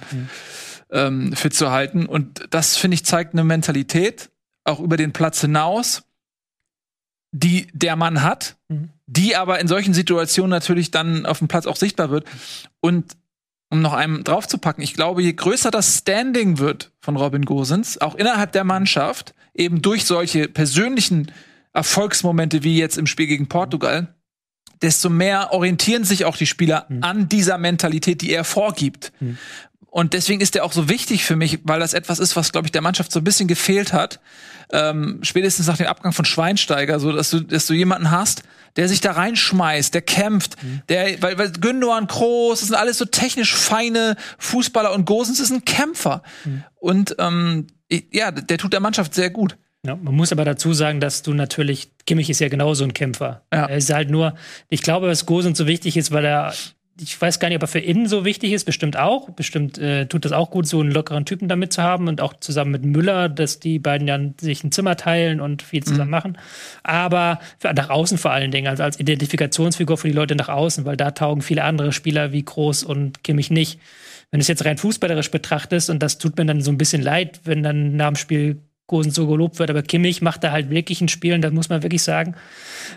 ähm, fit zu halten. Und das, finde ich, zeigt eine Mentalität, auch über den Platz hinaus, die der Mann hat, Mhm. die aber in solchen Situationen natürlich dann auf dem Platz auch sichtbar wird. Und um noch einem draufzupacken, ich glaube, je größer das Standing wird von Robin Gosens, auch innerhalb der Mannschaft, eben durch solche persönlichen Erfolgsmomente wie jetzt im Spiel gegen Portugal, desto mehr orientieren sich auch die Spieler an dieser Mentalität, die er vorgibt. Und deswegen ist er auch so wichtig für mich, weil das etwas ist, was, glaube ich, der Mannschaft so ein bisschen gefehlt hat. Ähm, spätestens nach dem Abgang von Schweinsteiger, so dass du, dass du jemanden hast, der sich da reinschmeißt, der kämpft, der, weil, weil Gündogan, Kroos, das sind alles so technisch feine Fußballer und Gosens ist ein Kämpfer. Und ähm, ja, der tut der Mannschaft sehr gut. Ja, man muss aber dazu sagen, dass du natürlich, Kimmich ist ja genauso ein Kämpfer. Ja. Er ist halt nur, ich glaube, dass Gosens so wichtig ist, weil er, ich weiß gar nicht, ob er für innen so wichtig ist, bestimmt auch. Bestimmt äh, tut das auch gut, so einen lockeren Typen damit zu haben und auch zusammen mit Müller, dass die beiden dann sich ein Zimmer teilen und viel zusammen machen. Aber für, nach außen vor allen Dingen, also als Identifikationsfigur für die Leute nach außen, weil da taugen viele andere Spieler wie Groß und Kimmich nicht. Wenn du es jetzt rein fußballerisch betrachtest, und das tut mir dann so ein bisschen leid, wenn dann nach dem Spiel Gosen so gelobt wird, aber Kimmich macht da halt wirklich ein Spiel, und das muss man wirklich sagen.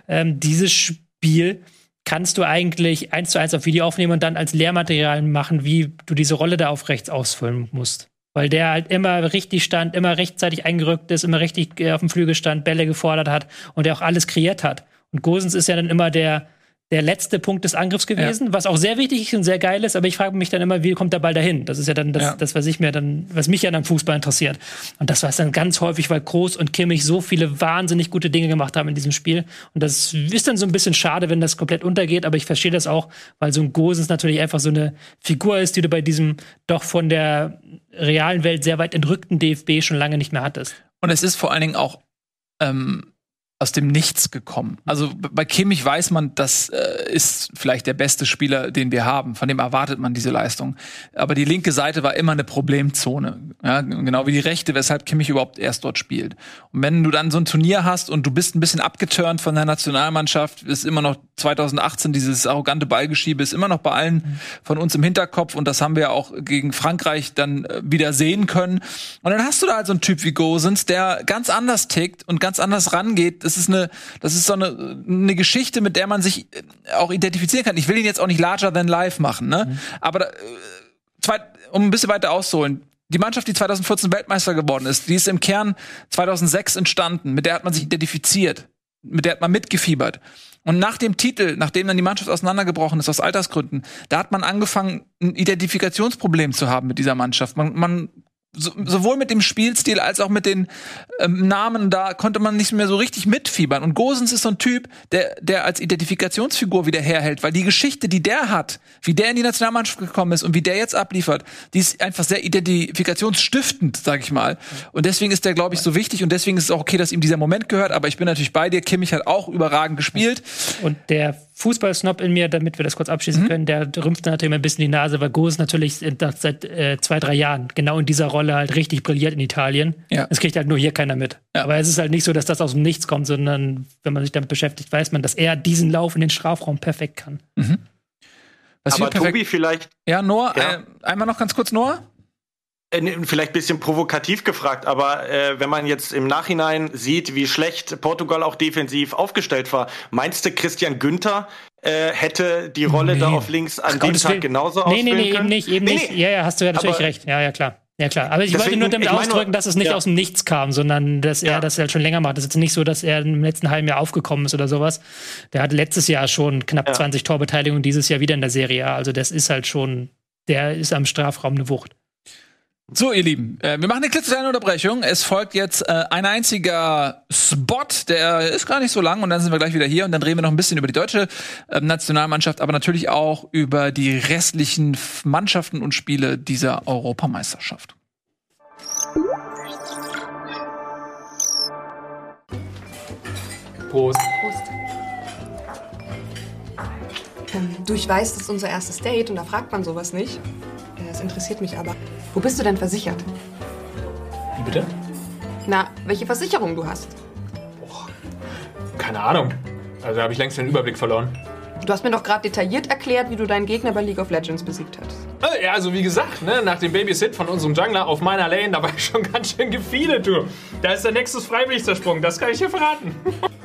Ähm, dieses Spiel kannst du eigentlich eins zu eins auf Video aufnehmen und dann als Lehrmaterial machen, wie du diese Rolle da auf rechts ausfüllen musst. Weil der halt immer richtig stand, immer rechtzeitig eingerückt ist, immer richtig äh, auf dem Flügel stand, Bälle gefordert hat und der auch alles kreiert hat. Und Gosens ist ja dann immer der, der letzte Punkt des Angriffs gewesen, was auch sehr wichtig ist und sehr geil ist, aber ich frage mich dann immer, wie kommt der Ball dahin? Das ist ja dann das, Ja. das was ich mir dann, was mich ja dann am Fußball interessiert. Und das war es dann ganz häufig, weil Kroos und Kimmich so viele wahnsinnig gute Dinge gemacht haben in diesem Spiel. Und das ist dann so ein bisschen schade, wenn das komplett untergeht, aber ich verstehe das auch, weil so ein Gosens natürlich einfach so eine Figur ist, die du bei diesem doch von der realen Welt sehr weit entrückten DFB schon lange nicht mehr hattest. Und es ist vor allen Dingen auch ähm, aus dem Nichts gekommen. Also bei Kimmich weiß man, das äh, ist vielleicht der beste Spieler, den wir haben. Von dem erwartet man diese Leistung. Aber die linke Seite war immer eine Problemzone. Ja, genau wie die rechte, weshalb Kimmich überhaupt erst dort spielt. Und wenn du dann so ein Turnier hast und du bist ein bisschen abgeturnt von der Nationalmannschaft, ist immer noch 2018 dieses arrogante Ballgeschiebe, ist immer noch bei allen von uns im Hinterkopf und das haben wir auch gegen Frankreich dann äh, wieder sehen können. Und dann hast du da halt so einen Typ wie Gosens, der ganz anders tickt und ganz anders rangeht. Das ist eine, das ist so eine, eine Geschichte, mit der man sich äh, auch identifizieren kann. Ich will ihn jetzt auch nicht larger than life machen, ne? Aber da, äh, zwei, um ein bisschen weiter auszuholen. Die Mannschaft, die 2014 Weltmeister geworden ist, die ist im Kern 2006 entstanden. Mit der hat man sich identifiziert. Mit der hat man mitgefiebert. Und nach dem Titel, nachdem dann die Mannschaft auseinandergebrochen ist aus Altersgründen, da hat man angefangen, ein Identifikationsproblem zu haben mit dieser Mannschaft. Man, man so, sowohl mit dem Spielstil als auch mit den ähm, Namen, da konnte man nicht mehr so richtig mitfiebern. Und Gosens ist so ein Typ, der, der als Identifikationsfigur wieder herhält, weil die Geschichte, die der hat, wie der in die Nationalmannschaft gekommen ist und wie der jetzt abliefert, die ist einfach sehr identifikationsstiftend, sag ich mal. Und deswegen ist der, glaube ich, so wichtig und deswegen ist es auch okay, dass ihm dieser Moment gehört. Aber ich bin natürlich bei dir. Kimmich hat auch überragend gespielt. Und der Fußballsnob in mir, damit wir das kurz abschließen können, der rümpft natürlich immer ein bisschen die Nase, weil Goes natürlich seit äh, zwei, drei Jahren genau in dieser Rolle halt richtig brilliert in Italien. Ja. Das kriegt halt nur hier keiner mit. Ja. Aber es ist halt nicht so, dass das aus dem Nichts kommt, sondern wenn man sich damit beschäftigt, weiß man, dass er diesen Lauf in den Strafraum perfekt kann. Was Aber perfekt- Tobi, vielleicht, Ja, Noah, Ja. Äh, einmal noch ganz kurz Noah. Äh, vielleicht ein bisschen provokativ gefragt, aber äh, wenn man jetzt im Nachhinein sieht, wie schlecht Portugal auch defensiv aufgestellt war, meinst du, Christian Günther äh, hätte die Rolle Nee. da auf links an Ach, dem Tag genauso Nee, ausfüllen nee, nee, können? eben nicht, eben Nee, nicht. nee. Ja, ja, hast du ja natürlich Aber- recht. Ja, ja, klar. Ja, klar. Aber ich wollte Deswegen, nur damit ausdrücken, dass es nicht Ja. aus dem Nichts kam, sondern dass er Ja. das halt schon länger macht. Das ist jetzt nicht so, dass er im letzten halben Jahr aufgekommen ist oder sowas. Der hat letztes Jahr schon knapp Ja. 20 Torbeteiligungen, dieses Jahr wieder in der Serie A. Also das ist halt schon, der ist am Strafraum eine Wucht. So, ihr Lieben, äh, wir machen eine klitzekleine Unterbrechung. Es folgt jetzt äh, ein einziger Spot, der ist gar nicht so lang und dann sind wir gleich wieder hier und dann reden wir noch ein bisschen über die deutsche ähm, Nationalmannschaft, aber natürlich auch über die restlichen Mannschaften und Spiele dieser Europameisterschaft. Prost. Prost. Ähm, du, ich weiß, das ist unser erstes Date und da fragt man sowas nicht. Interessiert mich aber. Wo bist du denn versichert? Wie bitte? Na, welche Versicherung du hast? Keine Ahnung. Also habe ich längst den Überblick verloren. Du hast mir doch gerade detailliert erklärt, wie du deinen Gegner bei League of Legends besiegt hast. Äh, Ja, also wie gesagt, ne, nach dem Babysit von unserem Jungler auf meiner Lane, da war ich schon ganz schön gefeedet, du. Da ist der Nexus freiwillig zersprungen, das kann ich dir verraten.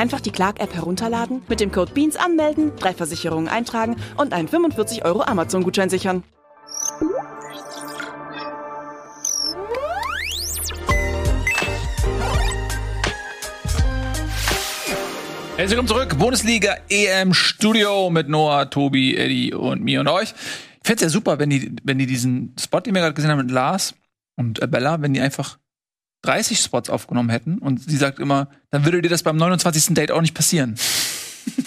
Einfach die Clark-App herunterladen, mit dem Code BEANS anmelden, drei Versicherungen eintragen und einen 45 Euro Amazon-Gutschein sichern. Herzlich willkommen zurück. Bundesliga EM Studio mit Noah, Tobi, Eddie und mir und euch. Ich fände es ja super, wenn die, wenn die diesen Spot, den wir gerade gesehen haben mit Lars und äh, Bella, wenn die einfach 30 Spots aufgenommen hätten und sie sagt immer, dann würde dir das beim 29. Date auch nicht passieren.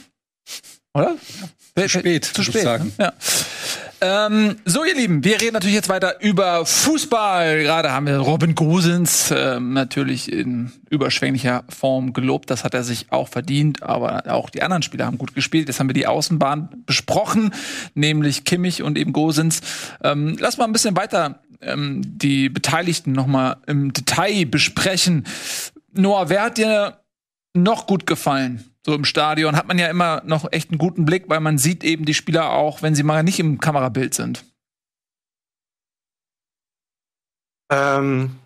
Oder? Zu spät, Zu spät. sagen. Ne? Ja. Ähm, so, ihr Lieben, wir reden natürlich jetzt weiter über Fußball. Gerade haben wir Robin Gosens ähm, natürlich in überschwänglicher Form gelobt. Das hat er sich auch verdient, aber auch die anderen Spieler haben gut gespielt. Jetzt haben wir die Außenbahn besprochen, nämlich Kimmich und eben Gosens. Ähm, lass mal ein bisschen weiter ähm, die Beteiligten noch mal im Detail besprechen. Noah, wer hat dir noch gut gefallen? So im Stadion hat man ja immer noch echt einen guten Blick, weil man sieht eben die Spieler auch, wenn sie mal nicht im Kamerabild sind. Ähm,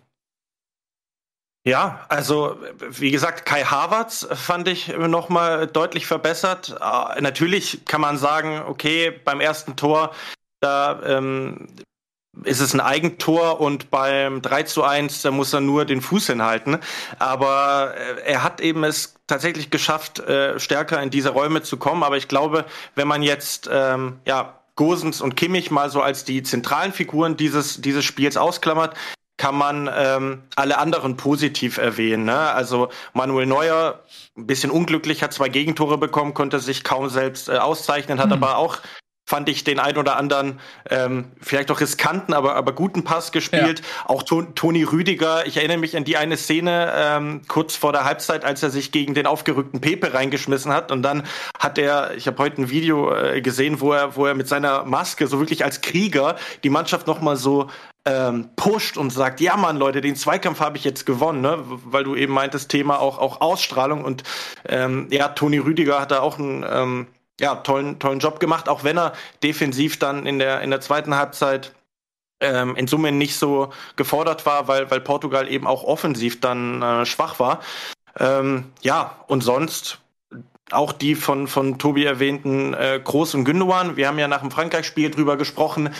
ja, also wie gesagt, Kai Havertz fand ich noch mal deutlich verbessert. Äh, natürlich kann man sagen, okay, beim ersten Tor da ähm, ist es ein Eigentor und beim 3 zu 1, da muss er nur den Fuß hinhalten. Aber äh, er hat eben es tatsächlich geschafft, äh, stärker in diese Räume zu kommen. Aber ich glaube, wenn man jetzt ähm, ja, Gosens und Kimmich mal so als die zentralen Figuren dieses, dieses Spiels ausklammert, kann man ähm, alle anderen positiv erwähnen. Ne? Also Manuel Neuer, ein bisschen unglücklich, hat zwei Gegentore bekommen, konnte sich kaum selbst äh, auszeichnen, hat aber auch fand ich den ein oder anderen ähm, vielleicht auch riskanten, aber, aber guten Pass gespielt. Auch Ton, Toni Rüdiger, ich erinnere mich an die eine Szene ähm, kurz vor der Halbzeit, als er sich gegen den aufgerückten Pepe reingeschmissen hat und dann hat er, ich habe heute ein Video äh, gesehen, wo er, wo er mit seiner Maske so wirklich als Krieger die Mannschaft noch mal so ähm, pusht und sagt, ja Mann, Leute, den Zweikampf habe ich jetzt gewonnen, ne? weil du eben meintest, Thema auch, auch Ausstrahlung und ähm, ja, Toni Rüdiger hat da auch einen ähm, ja, tollen, tollen Job gemacht, auch wenn er defensiv dann in der, in der zweiten Halbzeit ähm, in Summe nicht so gefordert war, weil, weil Portugal eben auch offensiv dann äh, schwach war. Ähm, ja, und sonst auch die von, von Tobi erwähnten äh, Groß und Gündogan. Wir haben ja nach dem Frankreich-Spiel drüber gesprochen,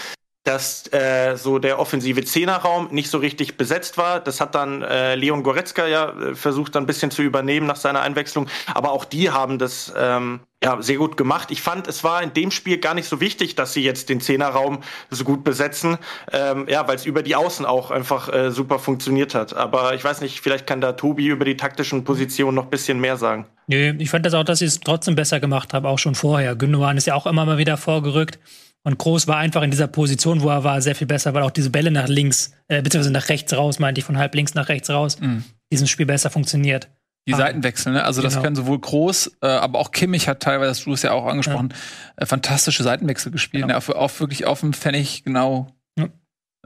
dass äh, so der offensive Zehnerraum nicht so richtig besetzt war. Das hat dann äh, Leon Goretzka ja äh, versucht, ein bisschen zu übernehmen nach seiner Einwechslung. Aber auch die haben das ähm, ja, sehr gut gemacht. Ich fand, es war in dem Spiel gar nicht so wichtig, dass sie jetzt den Zehnerraum so gut besetzen, ähm, ja, weil es über die Außen auch einfach äh, super funktioniert hat. Aber ich weiß nicht, vielleicht kann da Tobi über die taktischen Positionen noch ein bisschen mehr sagen. Nö, ich fand das auch, dass sie es trotzdem besser gemacht haben, auch schon vorher. Gündogan ist ja auch immer mal wieder vorgerückt. Und Groß war einfach in dieser Position, wo er war, sehr viel besser, weil auch diese Bälle nach links, äh, beziehungsweise nach rechts raus, meinte ich, von halb links nach rechts raus, Mhm. dieses Spiel besser funktioniert. Die Ah. Seitenwechsel, ne? Also das Genau. können sowohl groß, äh, aber auch Kimmich hat teilweise, hast du es ja auch angesprochen, äh, fantastische Seitenwechsel gespielt. Genau. Ne? Auf, auf wirklich auf dem Pfennig genau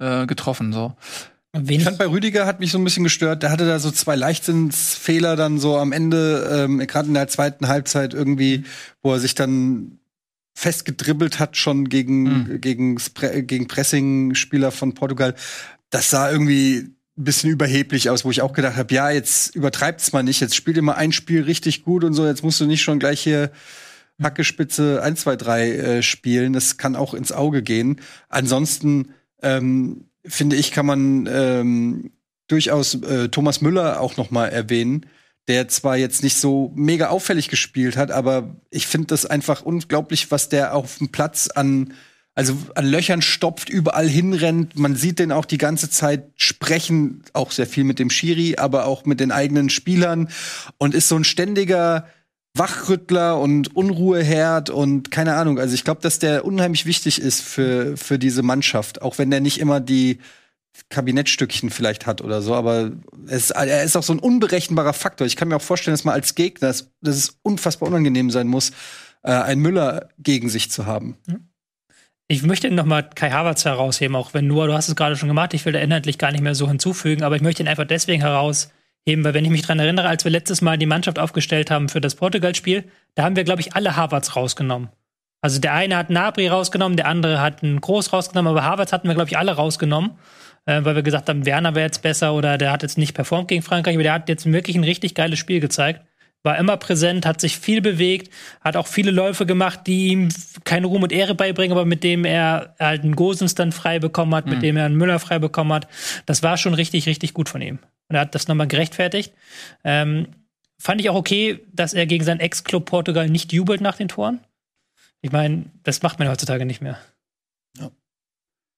äh, getroffen. So. Wen Ich fand bei Rüdiger hat mich so ein bisschen gestört. Der hatte da so zwei Leichtsinnsfehler dann so am Ende, ähm, gerade in der zweiten Halbzeit irgendwie, wo er sich dann festgedribbelt hat schon gegen, gegen, Spre- gegen Pressing-Spieler von Portugal. Das sah irgendwie ein bisschen überheblich aus, wo ich auch gedacht habe, ja, jetzt übertreibt's mal nicht, jetzt spielt mal ein Spiel richtig gut und so, jetzt musst du nicht schon gleich hier Hackespitze 1, 2, 3 äh, spielen. Das kann auch ins Auge gehen. Ansonsten ähm, finde ich, kann man ähm, durchaus äh, Thomas Müller auch noch mal erwähnen, der zwar jetzt nicht so mega auffällig gespielt hat, aber ich finde das einfach unglaublich, was der auf dem Platz an also an Löchern stopft, überall hinrennt. Man sieht den auch die ganze Zeit sprechen, auch sehr viel mit dem Schiri, aber auch mit den eigenen Spielern und ist so ein ständiger Wachrüttler und Unruheherd und keine Ahnung. Also ich glaube, dass der unheimlich wichtig ist für, für diese Mannschaft, auch wenn der nicht immer die Kabinettstückchen vielleicht hat oder so, aber es, er ist auch so ein unberechenbarer Faktor. Ich kann mir auch vorstellen, dass man als Gegner, dass, dass es unfassbar unangenehm sein muss, äh, einen Müller gegen sich zu haben. Ich möchte noch mal Kai Havertz herausheben, auch wenn Noah, du hast es gerade schon gemacht, ich will da inhaltlich gar nicht mehr so hinzufügen, aber ich möchte ihn einfach deswegen herausheben, weil wenn ich mich dran erinnere, als wir letztes Mal die Mannschaft aufgestellt haben für das Portugal-Spiel, da haben wir, glaube ich, alle Havertz rausgenommen. Also der eine hat Nabri rausgenommen, der andere hat einen Groß rausgenommen, aber Havertz hatten wir, glaube ich, alle rausgenommen, äh, weil wir gesagt haben, Werner wäre jetzt besser oder der hat jetzt nicht performt gegen Frankreich, aber der hat jetzt wirklich ein richtig geiles Spiel gezeigt. War immer präsent, hat sich viel bewegt, hat auch viele Läufe gemacht, die ihm keine Ruhm und Ehre beibringen, aber mit dem er halt einen Gosens dann frei bekommen hat, mit dem er einen Müller frei bekommen hat. Das war schon richtig, richtig gut von ihm. Und er hat das nochmal gerechtfertigt. Ähm, fand ich auch okay, dass er gegen seinen Ex-Club Portugal nicht jubelt nach den Toren. Ich meine, das macht man heutzutage nicht mehr. Ja.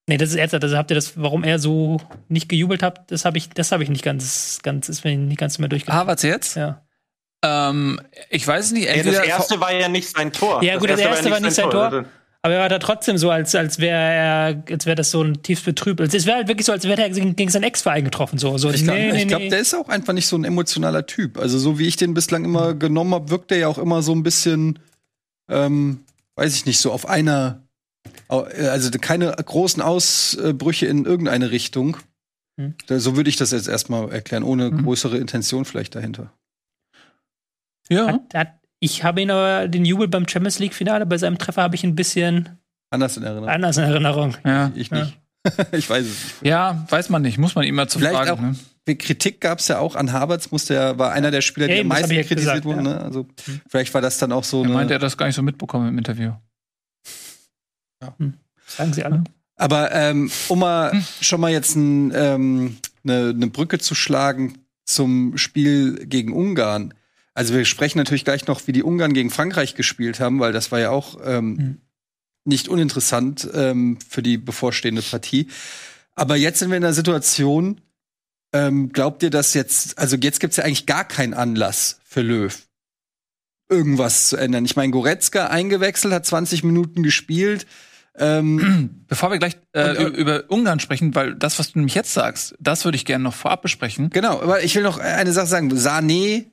Nee, das ist ernsthaft. Also habt ihr das, warum er so nicht gejubelt hat, das habe ich, das habe ich nicht ganz, ganz, ist mir nicht ganz mehr durchgegangen. Havertz jetzt? Ja. Ähm, ich weiß nicht, Ja, das erste war ja nicht sein Tor. Ja, gut, das erste war nicht sein Tor. Also, Aber er war da trotzdem so, als, als wäre er, als wäre das so ein tiefst betrübt. Also Es wäre halt wirklich so, als wäre er gegen, seinen Ex-Verein getroffen. So, so Ich glaube, nee, glaub, nee. der ist auch einfach nicht so ein emotionaler Typ. Also so wie ich den bislang immer genommen habe, wirkt der ja auch immer so ein bisschen, ähm, weiß ich nicht, so auf einer, äh, also keine großen Ausbrüche in irgendeine Richtung. Hm. So würde ich das jetzt erstmal erklären, ohne größere Intention vielleicht dahinter. Ja. Hat, hat, ich habe ihn aber den Jubel beim Champions League-Finale, bei seinem Treffer habe ich ein bisschen Anders in Erinnerung. anders in Erinnerung. ja. Ich nicht. ich weiß es nicht. Ja, weiß man nicht, muss man ihm mal zu Vielleicht fragen. auch- Ne? Kritik gab es ja auch an Havertz, musste er, war einer der Spieler, die am meisten ja kritisiert gesagt, wurden. ja. Ne? Also vielleicht war das dann auch so Er eine. meint, er hat das gar nicht so mitbekommen im Interview. Sagen sie alle. Aber ähm, um mal Hm. schon mal jetzt ähm, eine, eine Brücke zu schlagen zum Spiel gegen Ungarn. Also wir sprechen natürlich gleich noch, wie die Ungarn gegen Frankreich gespielt haben, weil das war ja auch ähm, Hm. nicht uninteressant ähm, für die bevorstehende Partie. Aber jetzt sind wir in einer Situation, ähm, glaubt ihr, dass jetzt, also jetzt gibt's ja eigentlich gar keinen Anlass für Löw, irgendwas zu ändern. Ich meine, Goretzka eingewechselt, hat 20 Minuten gespielt. Ähm, Bevor wir gleich äh, Und, äh, über, über Ungarn sprechen, weil das, was du nämlich jetzt sagst, das würde ich gerne noch vorab besprechen. Genau, aber ich will noch eine Sache sagen. Sané,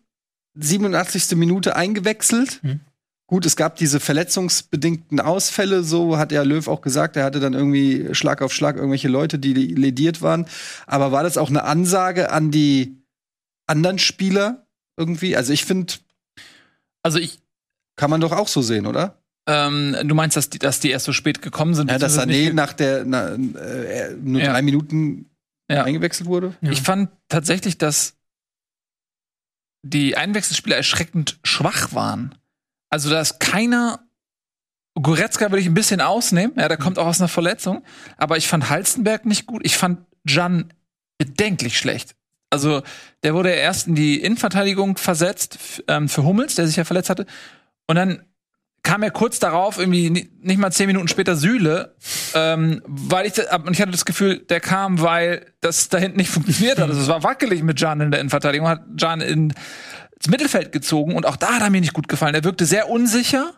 87. Minute eingewechselt. Mhm. Gut, es gab diese verletzungsbedingten Ausfälle, so hat ja Löw auch gesagt. Er hatte dann irgendwie Schlag auf Schlag irgendwelche Leute, die lediert waren. Aber war das auch eine Ansage an die anderen Spieler irgendwie? Also ich finde, Also ich, kann man doch auch so sehen, oder? ähm, du meinst, dass die, dass die erst so spät gekommen sind? Ja, dass Sané nach der na, äh, nur Ja. drei Minuten Ja. eingewechselt wurde. Ja. Ich fand tatsächlich, dass die Einwechselspieler erschreckend schwach waren. Also, da ist keiner. Goretzka würde ich ein bisschen ausnehmen, ja, der kommt auch aus einer Verletzung. Aber ich fand Halstenberg nicht gut. Ich fand Jan bedenklich schlecht. Also, der wurde erst in die Innenverteidigung versetzt ähm, für Hummels, der sich ja verletzt hatte. Und dann kam ja kurz darauf, irgendwie ni- nicht mal zehn Minuten später Süle, ähm, weil ich, ich hatte das Gefühl, der kam, weil das da hinten nicht funktioniert hat. Also es war wackelig mit Can in der Innenverteidigung, hat in, ins Mittelfeld gezogen und auch da hat er mir nicht gut gefallen. Er wirkte sehr unsicher.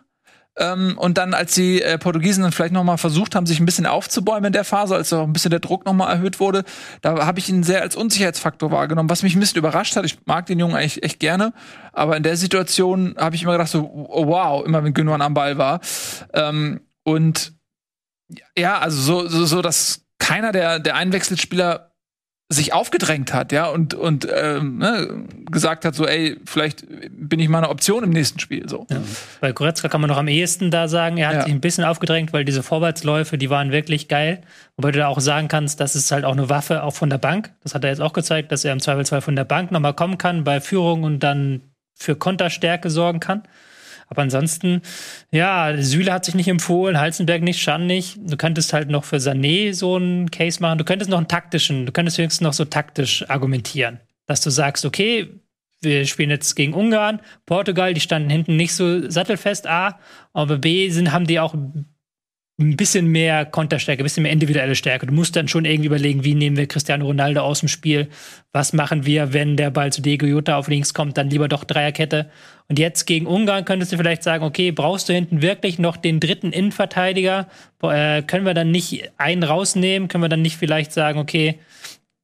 Ähm, und dann, als die äh, Portugiesen dann vielleicht noch mal versucht haben, sich ein bisschen aufzubäumen in der Phase, als auch ein bisschen der Druck noch mal erhöht wurde, da habe ich ihn sehr als Unsicherheitsfaktor wahrgenommen, was mich ein bisschen überrascht hat. Ich mag den Jungen eigentlich echt gerne, aber in der Situation habe ich immer gedacht so, oh, wow, immer wenn Gündogan am Ball war. Ähm, und ja, also so, so, so dass keiner der, der Einwechselspieler sich aufgedrängt hat, ja, und, und ähm, ne, gesagt hat, so, ey, vielleicht bin ich mal eine Option im nächsten Spiel. So. Bei Goretzka kann man noch am ehesten da sagen, er hat Ja. sich ein bisschen aufgedrängt, weil diese Vorwärtsläufe, die waren wirklich geil. Wobei du da auch sagen kannst, das ist halt auch eine Waffe auch von der Bank. Das hat er jetzt auch gezeigt, dass er im Zweifelsfall von der Bank nochmal kommen kann bei Führung und dann für Konterstärke sorgen kann. Aber ansonsten, ja, Süle hat sich nicht empfohlen, Halzenberg nicht, Schan nicht. Du könntest halt noch für Sané so einen Case machen. Du könntest noch einen taktischen, du könntest wenigstens noch so taktisch argumentieren. Dass du sagst, okay, wir spielen jetzt gegen Ungarn, Portugal, die standen hinten nicht so sattelfest, A, aber B sind, haben die auch ein bisschen mehr Konterstärke, ein bisschen mehr individuelle Stärke. Du musst dann schon irgendwie überlegen, wie nehmen wir Cristiano Ronaldo aus dem Spiel? Was machen wir, wenn der Ball zu Diego Jota auf links kommt? Dann lieber doch Dreierkette. Und jetzt gegen Ungarn könntest du vielleicht sagen, okay, brauchst du hinten wirklich noch den dritten Innenverteidiger? Äh, können wir dann nicht einen rausnehmen? Können wir dann nicht vielleicht sagen, okay,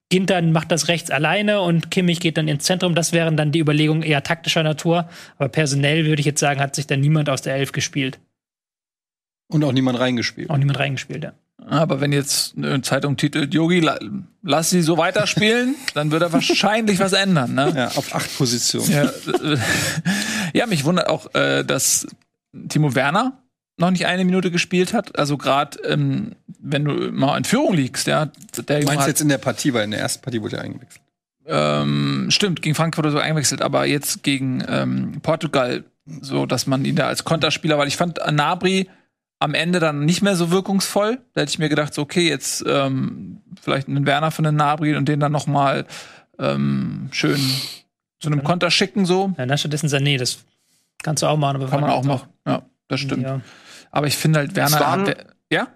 Ginter macht das rechts alleine und Kimmich geht dann ins Zentrum. Das wären dann die Überlegungen eher taktischer Natur. Aber personell würde ich jetzt sagen, hat sich da niemand aus der Elf gespielt. Und auch niemand reingespielt. Auch niemand reingespielt, ja. Aber wenn jetzt eine Zeitung titelt, Yogi, la, lass sie so weiterspielen, dann wird er wahrscheinlich was ändern. Ne? Ja, auf acht Positionen. Ja, ja, mich wundert auch, äh, dass Timo Werner noch nicht eine Minute gespielt hat. Also gerade, ähm, wenn du mal in Führung liegst, ja, der Du meinst hat- jetzt in der Partie, weil in der ersten Partie wurde er eingewechselt. ähm, stimmt, gegen Frankfurt oder so eingewechselt, aber jetzt gegen ähm, Portugal, so dass man ihn da als Konterspieler, weil ich fand Nabri am Ende dann nicht mehr so wirkungsvoll. Da hätte ich mir gedacht, so, okay, jetzt ähm, vielleicht einen Werner von den Nabri und den dann noch mal ähm, schön zu einem Konter schicken, so. Ja, dann stattdessen Sané, das kannst du auch machen. Aber Kann man auch machen. Ja, das stimmt. Ja. Aber ich finde halt, Werner hat ja?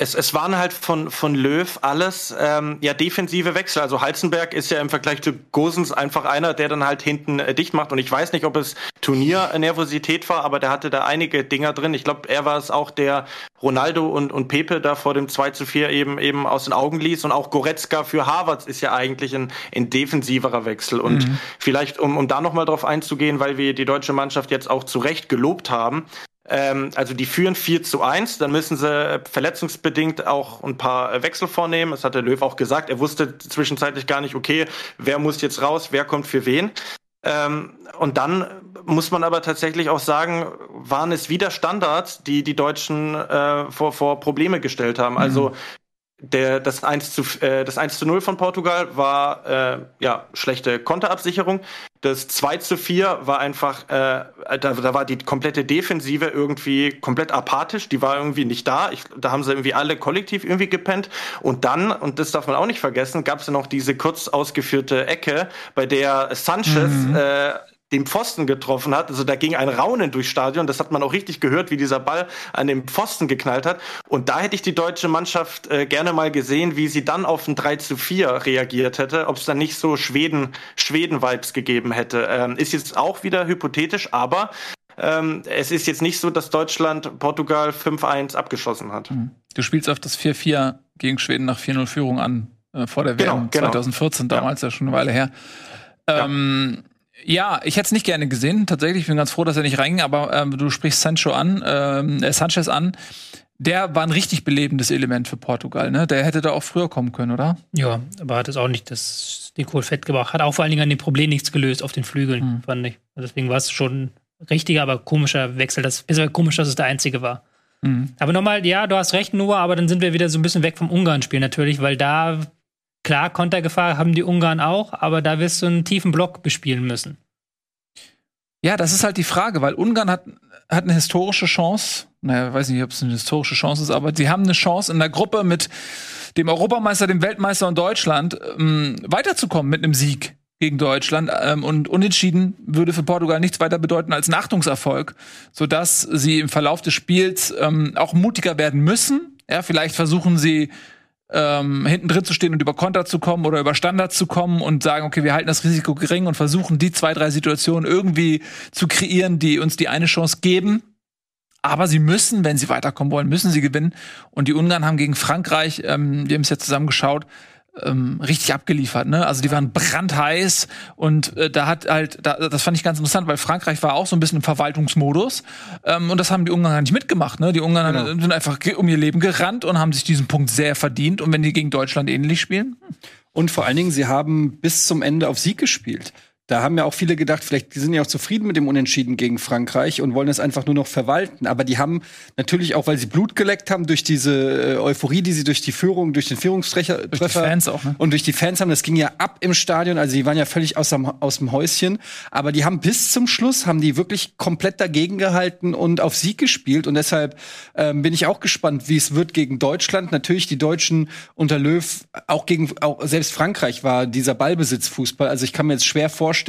Es, es waren halt von, von Löw alles ähm, ja defensive Wechsel. Also Halzenberg ist ja im Vergleich zu Gosens einfach einer, der dann halt hinten äh, dicht macht. Und ich weiß nicht, ob es Turniernervosität war, aber der hatte da einige Dinger drin. Ich glaube, er war es auch, der Ronaldo und, und Pepe da vor dem 2 zu 4 eben eben aus den Augen ließ. Und auch Goretzka für Harvards ist ja eigentlich ein, ein defensiverer Wechsel. Und vielleicht, um, um da nochmal drauf einzugehen, weil wir die deutsche Mannschaft jetzt auch zu Recht gelobt haben, ähm, also die führen 4 zu 1, dann müssen sie äh, verletzungsbedingt auch ein paar äh, Wechsel vornehmen. Das hat der Löw auch gesagt. Er wusste zwischenzeitlich gar nicht, okay, wer muss jetzt raus, wer kommt für wen. Ähm, und dann muss man aber tatsächlich auch sagen, waren es wieder Standards, die die Deutschen äh, vor, vor Probleme gestellt haben. Also der, das, 1 zu, äh, das 1 zu 0 von Portugal war äh, ja, schlechte Konterabsicherung. Das 2 zu 4 war einfach, äh, da, da war die komplette Defensive irgendwie komplett apathisch, die war irgendwie nicht da. Ich, da haben sie irgendwie alle kollektiv irgendwie gepennt. Und dann, und das darf man auch nicht vergessen, gab es ja noch diese kurz ausgeführte Ecke, bei der Sanchez äh, den Pfosten getroffen hat. Also da ging ein Raunen durchs Stadion. Das hat man auch richtig gehört, wie dieser Ball an den Pfosten geknallt hat. Und da hätte ich die deutsche Mannschaft äh, gerne mal gesehen, wie sie dann auf ein 3 zu 4 reagiert hätte, ob es dann nicht so Schweden, Schweden-Vibes gegeben hätte. Ähm, ist jetzt auch wieder hypothetisch, aber ähm, es ist jetzt nicht so, dass Deutschland Portugal 5-1 abgeschossen hat. Du spielst auf das 4-4 gegen Schweden nach 4-0 Führung an, äh, vor der Genau, WM genau. 2014, damals ja. schon eine Weile her. Ähm, ja, ich hätte es nicht gerne gesehen. Tatsächlich, ich bin ganz froh, dass er nicht reinging, aber ähm, du sprichst Sancho an, ähm, äh, Sanchez an. Der war ein richtig belebendes Element für Portugal, ne? Der hätte da auch früher kommen können, oder? Ja, aber hat es auch nicht das, den fett gebracht. Hat auch vor allen Dingen an dem Problem nichts gelöst auf den Flügeln, Hm. fand ich. Deswegen war es schon richtiger, aber komischer Wechsel. Das ist komisch, dass es der einzige war. Mhm. Aber nochmal, ja, du hast recht, Noah, aber dann sind wir wieder so ein bisschen weg vom Ungarn-Spiel natürlich, weil da, klar, Kontergefahr haben die Ungarn auch, aber da wirst du einen tiefen Block bespielen müssen. Ja, das ist halt die Frage, weil Ungarn hat, hat eine historische Chance. Naja, weiß nicht, ob es eine historische Chance ist, aber sie haben eine Chance in der Gruppe mit dem Europameister, dem Weltmeister und Deutschland ähm, weiterzukommen mit einem Sieg gegen Deutschland ähm, und unentschieden würde für Portugal nichts weiter bedeuten als ein Achtungserfolg, sodass sie im Verlauf des Spiels ähm, auch mutiger werden müssen. Ja, vielleicht versuchen sie ähm, hinten drin zu stehen und über Konter zu kommen oder über Standards zu kommen und sagen, okay, wir halten das Risiko gering und versuchen die zwei, drei Situationen irgendwie zu kreieren, die uns die eine Chance geben. Aber sie müssen, wenn sie weiterkommen wollen, müssen sie gewinnen. Und die Ungarn haben gegen Frankreich, ähm, wir haben es jetzt zusammen geschaut, ähm, richtig abgeliefert. Ne? Also die waren brandheiß und äh, da hat halt, da, das fand ich ganz interessant, weil Frankreich war auch so ein bisschen im Verwaltungsmodus ähm, und das haben die Ungarn gar nicht mitgemacht. Ne? Die Ungarn Genau. sind einfach um ihr Leben gerannt und haben sich diesen Punkt sehr verdient. Und wenn die gegen Deutschland ähnlich spielen, Und vor allen Dingen, sie haben bis zum Ende auf Sieg gespielt. Da haben ja auch viele gedacht, vielleicht die sind ja auch zufrieden mit dem Unentschieden gegen Frankreich und wollen es einfach nur noch verwalten. Aber die haben natürlich auch, weil sie Blut geleckt haben durch diese äh, Euphorie, die sie durch die Führung, durch den Führungstreffer Durch die Fans auch, ne? und durch die Fans haben. Das ging ja ab im Stadion. Also die waren ja völlig aus dem, aus dem Häuschen. Aber die haben bis zum Schluss haben die wirklich komplett dagegen gehalten und auf Sieg gespielt. Und deshalb ähm, bin ich auch gespannt, wie es wird gegen Deutschland. Natürlich die Deutschen unter Löw, auch gegen auch selbst Frankreich war dieser Ballbesitzfußball. Also ich kann mir jetzt schwer vorstellen,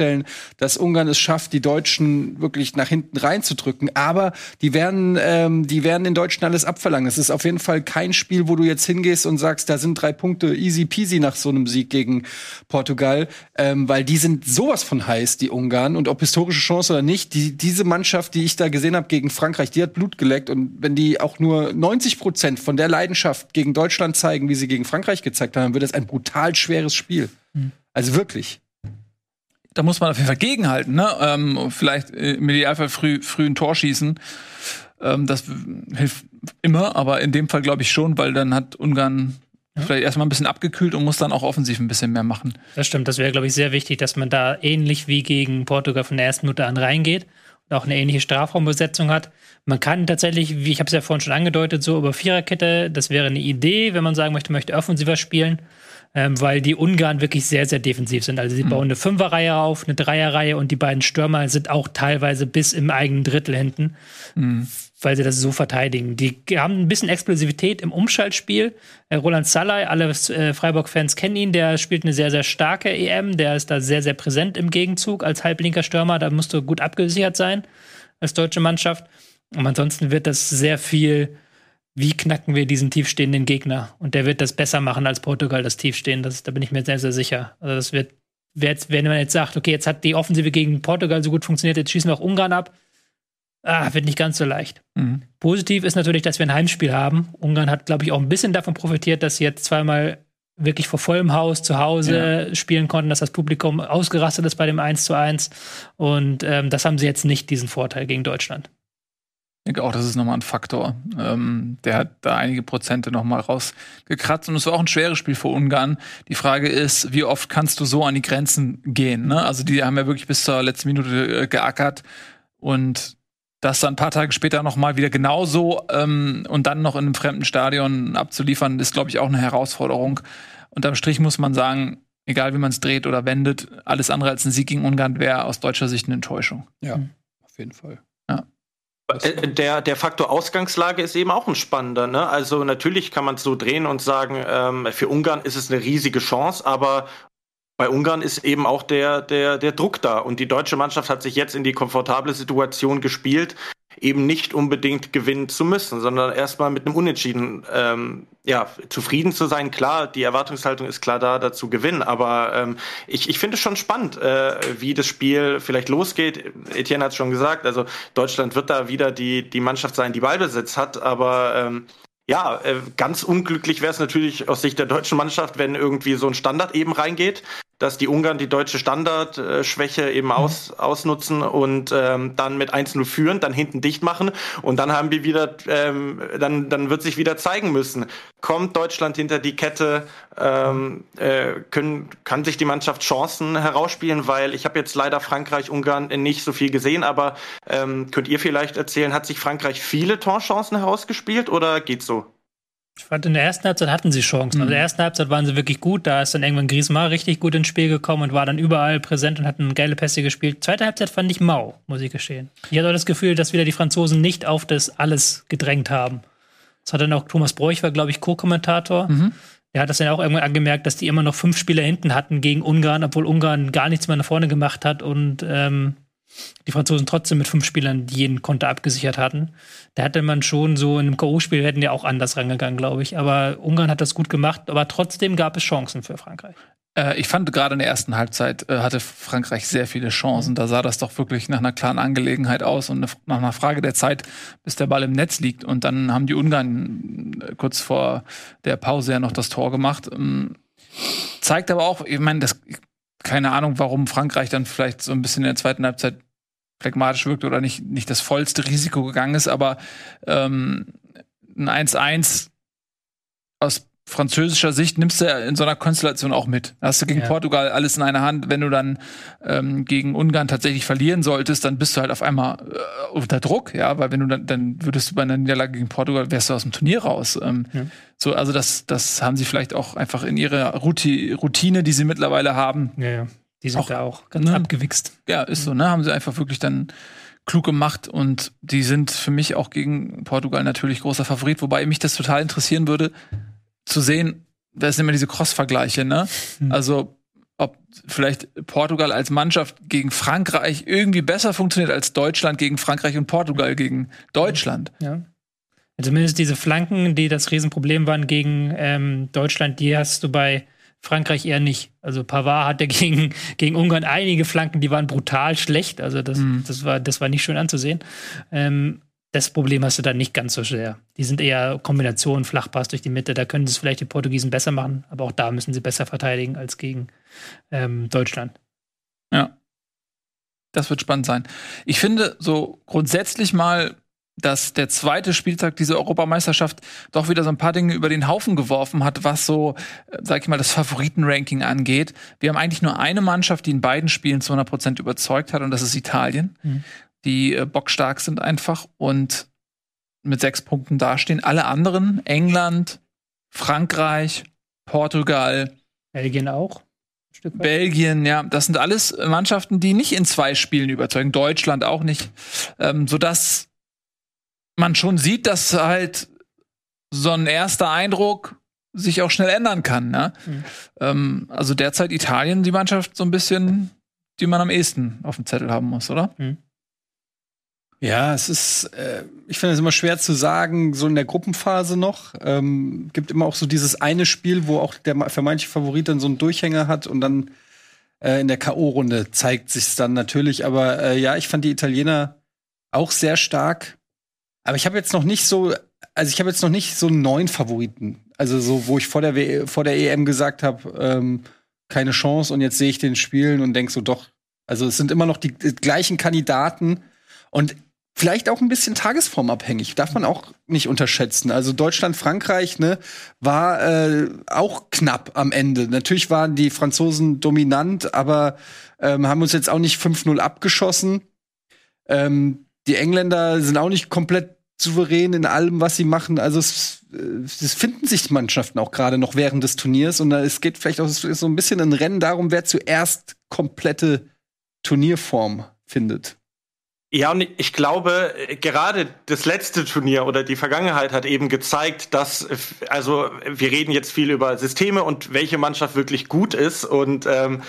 dass Ungarn es schafft, die Deutschen wirklich nach hinten reinzudrücken. Aber die werden, ähm, die werden den Deutschen alles abverlangen. Es ist auf jeden Fall kein Spiel, wo du jetzt hingehst und sagst, da sind drei Punkte easy peasy nach so einem Sieg gegen Portugal, ähm, weil die sind sowas von heiß, die Ungarn. Und ob historische Chance oder nicht, die, diese Mannschaft, die ich da gesehen habe gegen Frankreich, die hat Blut geleckt. Und wenn die auch nur 90 Prozent von der Leidenschaft gegen Deutschland zeigen, wie sie gegen Frankreich gezeigt haben, wird es ein brutal schweres Spiel. Also wirklich. Da muss man auf jeden Fall gegenhalten. Ne? Ähm, vielleicht äh, im Idealfall früh, früh ein Tor schießen. Ähm, das hilft immer, aber in dem Fall glaube ich schon, weil dann hat Ungarn vielleicht erstmal ein bisschen abgekühlt und muss dann auch offensiv ein bisschen mehr machen. Das stimmt, das wäre, glaube ich, sehr wichtig, dass man da ähnlich wie gegen Portugal von der ersten Minute an reingeht und auch eine ähnliche Strafraumbesetzung hat. Man kann tatsächlich, wie ich habe es ja vorhin schon angedeutet, so über Viererkette, das wäre eine Idee, wenn man sagen möchte, möchte offensiver spielen, ähm, weil die Ungarn wirklich sehr, sehr defensiv sind. Also sie bauen eine Fünferreihe auf, eine Dreierreihe und die beiden Stürmer sind auch teilweise bis im eigenen Drittel hinten weil sie das so verteidigen. Die haben ein bisschen Explosivität im Umschaltspiel. Äh, Roland Salai, alle äh, Freiburg-Fans kennen ihn, der spielt eine sehr, sehr starke EM. Der ist da sehr, sehr präsent im Gegenzug als halblinker Stürmer. Da musst du gut abgesichert sein als deutsche Mannschaft. Und ansonsten wird das sehr viel, wie knacken wir diesen tiefstehenden Gegner? Und der wird das besser machen als Portugal, das Tiefstehen. Das, da bin ich mir sehr, sehr sicher. Also das wird, jetzt, wenn man jetzt sagt, okay, jetzt hat die Offensive gegen Portugal so gut funktioniert, jetzt schießen wir auch Ungarn ab. Ah, wird nicht ganz so leicht. Mhm. Positiv ist natürlich, dass wir ein Heimspiel haben. Ungarn hat, glaube ich, auch ein bisschen davon profitiert, dass sie jetzt zweimal wirklich vor vollem Haus zu Hause spielen konnten, dass das Publikum ausgerastet ist bei dem 1 zu 1. Und ähm, das haben sie jetzt nicht, diesen Vorteil gegen Deutschland. Ich denke auch, das ist nochmal ein Faktor. Ähm, der hat da einige Prozente nochmal rausgekratzt. Und es war auch ein schweres Spiel für Ungarn. Die Frage ist, wie oft kannst du so an die Grenzen gehen? Ne? Also die haben ja wirklich bis zur letzten Minute äh, geackert. Und das dann ein paar Tage später nochmal wieder genauso ähm, und dann noch in einem fremden Stadion abzuliefern, ist, glaube ich, auch eine Herausforderung. Unterm Strich muss man sagen, egal wie man es dreht oder wendet, alles andere als ein Sieg gegen Ungarn wäre aus deutscher Sicht eine Enttäuschung. Ja, auf jeden Fall. Äh, Der, der Faktor Ausgangslage ist eben auch ein spannender. Ne? Also natürlich kann man es so drehen und sagen, ähm, für Ungarn ist es eine riesige Chance, aber bei Ungarn ist eben auch der, der, der Druck da. Und die deutsche Mannschaft hat sich jetzt in die komfortable Situation gespielt, eben nicht unbedingt gewinnen zu müssen, sondern erstmal mit einem Unentschieden ähm, ja, zufrieden zu sein. Klar, die Erwartungshaltung ist klar da, dazu gewinnen, aber ähm, ich, ich finde es schon spannend, äh, wie das Spiel vielleicht losgeht. Etienne hat es schon gesagt, also Deutschland wird da wieder die, die Mannschaft sein, die Ballbesitz hat, aber ähm, ja, äh, ganz unglücklich wäre es natürlich aus Sicht der deutschen Mannschaft, wenn irgendwie so ein Standard eben reingeht, dass die Ungarn die deutsche Standardschwäche eben aus, ausnutzen und ähm, dann mit 1-0 führen, dann hinten dicht machen und dann haben wir wieder, ähm, dann, dann wird sich wieder zeigen müssen, kommt Deutschland hinter die Kette, ähm, äh, können, kann sich die Mannschaft Chancen herausspielen, weil ich habe jetzt leider Frankreich, Ungarn nicht so viel gesehen, aber ähm, könnt ihr vielleicht erzählen, hat sich Frankreich viele Torchancen herausgespielt oder geht's so? Ich fand, in der ersten Halbzeit hatten sie Chancen. Also in der ersten Halbzeit waren sie wirklich gut. Da ist dann irgendwann Griezmann richtig gut ins Spiel gekommen und war dann überall präsent und hat eine geile Pässe gespielt. Zweite Halbzeit fand ich mau, muss ich gestehen. Ich hatte auch das Gefühl, dass wieder die Franzosen nicht auf das alles gedrängt haben. Das hat dann auch Thomas Broich, war, glaube ich, Co-Kommentator. der hat das dann auch irgendwann angemerkt, dass die immer noch fünf Spieler hinten hatten gegen Ungarn, obwohl Ungarn gar nichts mehr nach vorne gemacht hat und ähm, die Franzosen trotzdem mit fünf Spielern jeden Konter abgesichert hatten. Da hätte man schon so in einem K.O.-Spiel hätten die auch anders rangegangen, glaube ich. Aber Ungarn hat das gut gemacht, aber trotzdem gab es Chancen für Frankreich. Äh, ich fand gerade in der ersten Halbzeit äh, hatte Frankreich sehr viele Chancen. Da sah das doch wirklich nach einer klaren Angelegenheit aus und nach einer Frage der Zeit, bis der Ball im Netz liegt. Und dann haben die Ungarn äh, kurz vor der Pause ja noch das Tor gemacht. Ähm, zeigt aber auch, ich meine, das keine Ahnung, warum Frankreich dann vielleicht so ein bisschen in der zweiten Halbzeit phlegmatisch wirkt oder nicht, nicht das vollste Risiko gegangen ist, aber ähm, ein 1-1 aus französischer Sicht nimmst du ja in so einer Konstellation auch mit. Hast du gegen Ja. Portugal alles in einer Hand. Wenn du dann ähm, gegen Ungarn tatsächlich verlieren solltest, dann bist du halt auf einmal äh, unter Druck, ja, weil wenn du dann, dann würdest du bei einer Niederlage gegen Portugal, wärst du aus dem Turnier raus. Ähm, Ja. So, also das, das haben sie vielleicht auch einfach in ihrer Routi Routine, die sie mittlerweile haben, Ja, ja. Die sind Auch, da auch ganz ne? abgewichst. ja, ist so, ne? Haben sie einfach wirklich dann klug gemacht und die sind für mich auch gegen Portugal natürlich großer Favorit, wobei mich das total interessieren würde, zu sehen, das sind immer diese Cross-Vergleiche, ne? Hm. Also, ob vielleicht Portugal als Mannschaft gegen Frankreich irgendwie besser funktioniert als Deutschland gegen Frankreich und Portugal gegen Deutschland. Ja. Zumindest diese Flanken, die das Riesenproblem waren gegen ähm, Deutschland, die hast du bei Frankreich eher nicht. Also Pavard hatte gegen, gegen Ungarn einige Flanken, die waren brutal schlecht. Also das, Mhm. das, war, das war nicht schön anzusehen. Ähm, das Problem hast du dann nicht ganz so sehr. Die sind eher Kombinationen, Flachpass durch die Mitte. Da können es vielleicht die Portugiesen besser machen, aber auch da müssen sie besser verteidigen als gegen ähm, Deutschland. Ja. Das wird spannend sein. Ich finde so grundsätzlich mal, dass der zweite Spieltag dieser Europameisterschaft doch wieder so ein paar Dinge über den Haufen geworfen hat, was so, äh, sag ich mal, das Favoritenranking angeht. Wir haben eigentlich nur eine Mannschaft, die in beiden Spielen zu 100 Prozent überzeugt hat, und das ist Italien. Mhm. Die äh, bockstark sind einfach und mit sechs Punkten dastehen. Alle anderen, England, Frankreich, Portugal, Belgien auch. Belgien, ja, das sind alles Mannschaften, die nicht in zwei Spielen überzeugen. Deutschland auch nicht. Ähm, sodass man schon sieht, dass halt so ein erster Eindruck sich auch schnell ändern kann. Ne? Mhm. Ähm, also derzeit Italien die Mannschaft so ein bisschen, die man am ehesten auf dem Zettel haben muss, oder? Ja, es ist, äh, ich finde es immer schwer zu sagen, so in der Gruppenphase noch. Ähm, gibt immer auch so dieses eine Spiel, wo auch der vermeintliche Favorit dann so einen Durchhänger hat und dann äh, in der K.O.-Runde zeigt sich's dann natürlich. Aber äh, ja, ich fand die Italiener auch sehr stark. Aber ich habe jetzt noch nicht so, also ich habe jetzt noch nicht so einen neuen Favoriten. Also so, wo ich vor der, w vor der EM gesagt habe, ähm, keine Chance und jetzt sehe ich den spielen und denk so doch. Also es sind immer noch die, die gleichen Kandidaten und vielleicht auch ein bisschen tagesformabhängig. Darf man auch nicht unterschätzen. Also Deutschland, Frankreich, ne, war äh, auch knapp am Ende. Natürlich waren die Franzosen dominant, aber ähm, haben uns jetzt auch nicht 5-0 abgeschossen. Ähm, die Engländer sind auch nicht komplett souverän in allem, was sie machen. Also es, äh, es finden sich die Mannschaften auch gerade noch während des Turniers und es geht vielleicht auch so ein bisschen ein Rennen darum, wer zuerst komplette Turnierform findet. Ja, und ich glaube, gerade das letzte Turnier oder die Vergangenheit hat eben gezeigt, dass, also wir reden jetzt viel über Systeme und welche Mannschaft wirklich gut ist. Und ähm,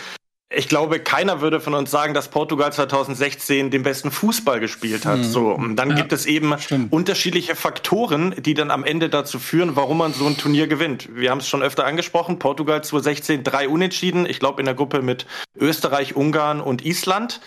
ich glaube, keiner würde von uns sagen, dass Portugal 2016 den besten Fußball gespielt hat. So, und dann Ja, gibt es eben stimmt. unterschiedliche Faktoren, die dann am Ende dazu führen, warum man so ein Turnier gewinnt. Wir haben es schon öfter angesprochen. Portugal 2016 drei Unentschieden. Ich glaube in der Gruppe mit Österreich, Ungarn und Island.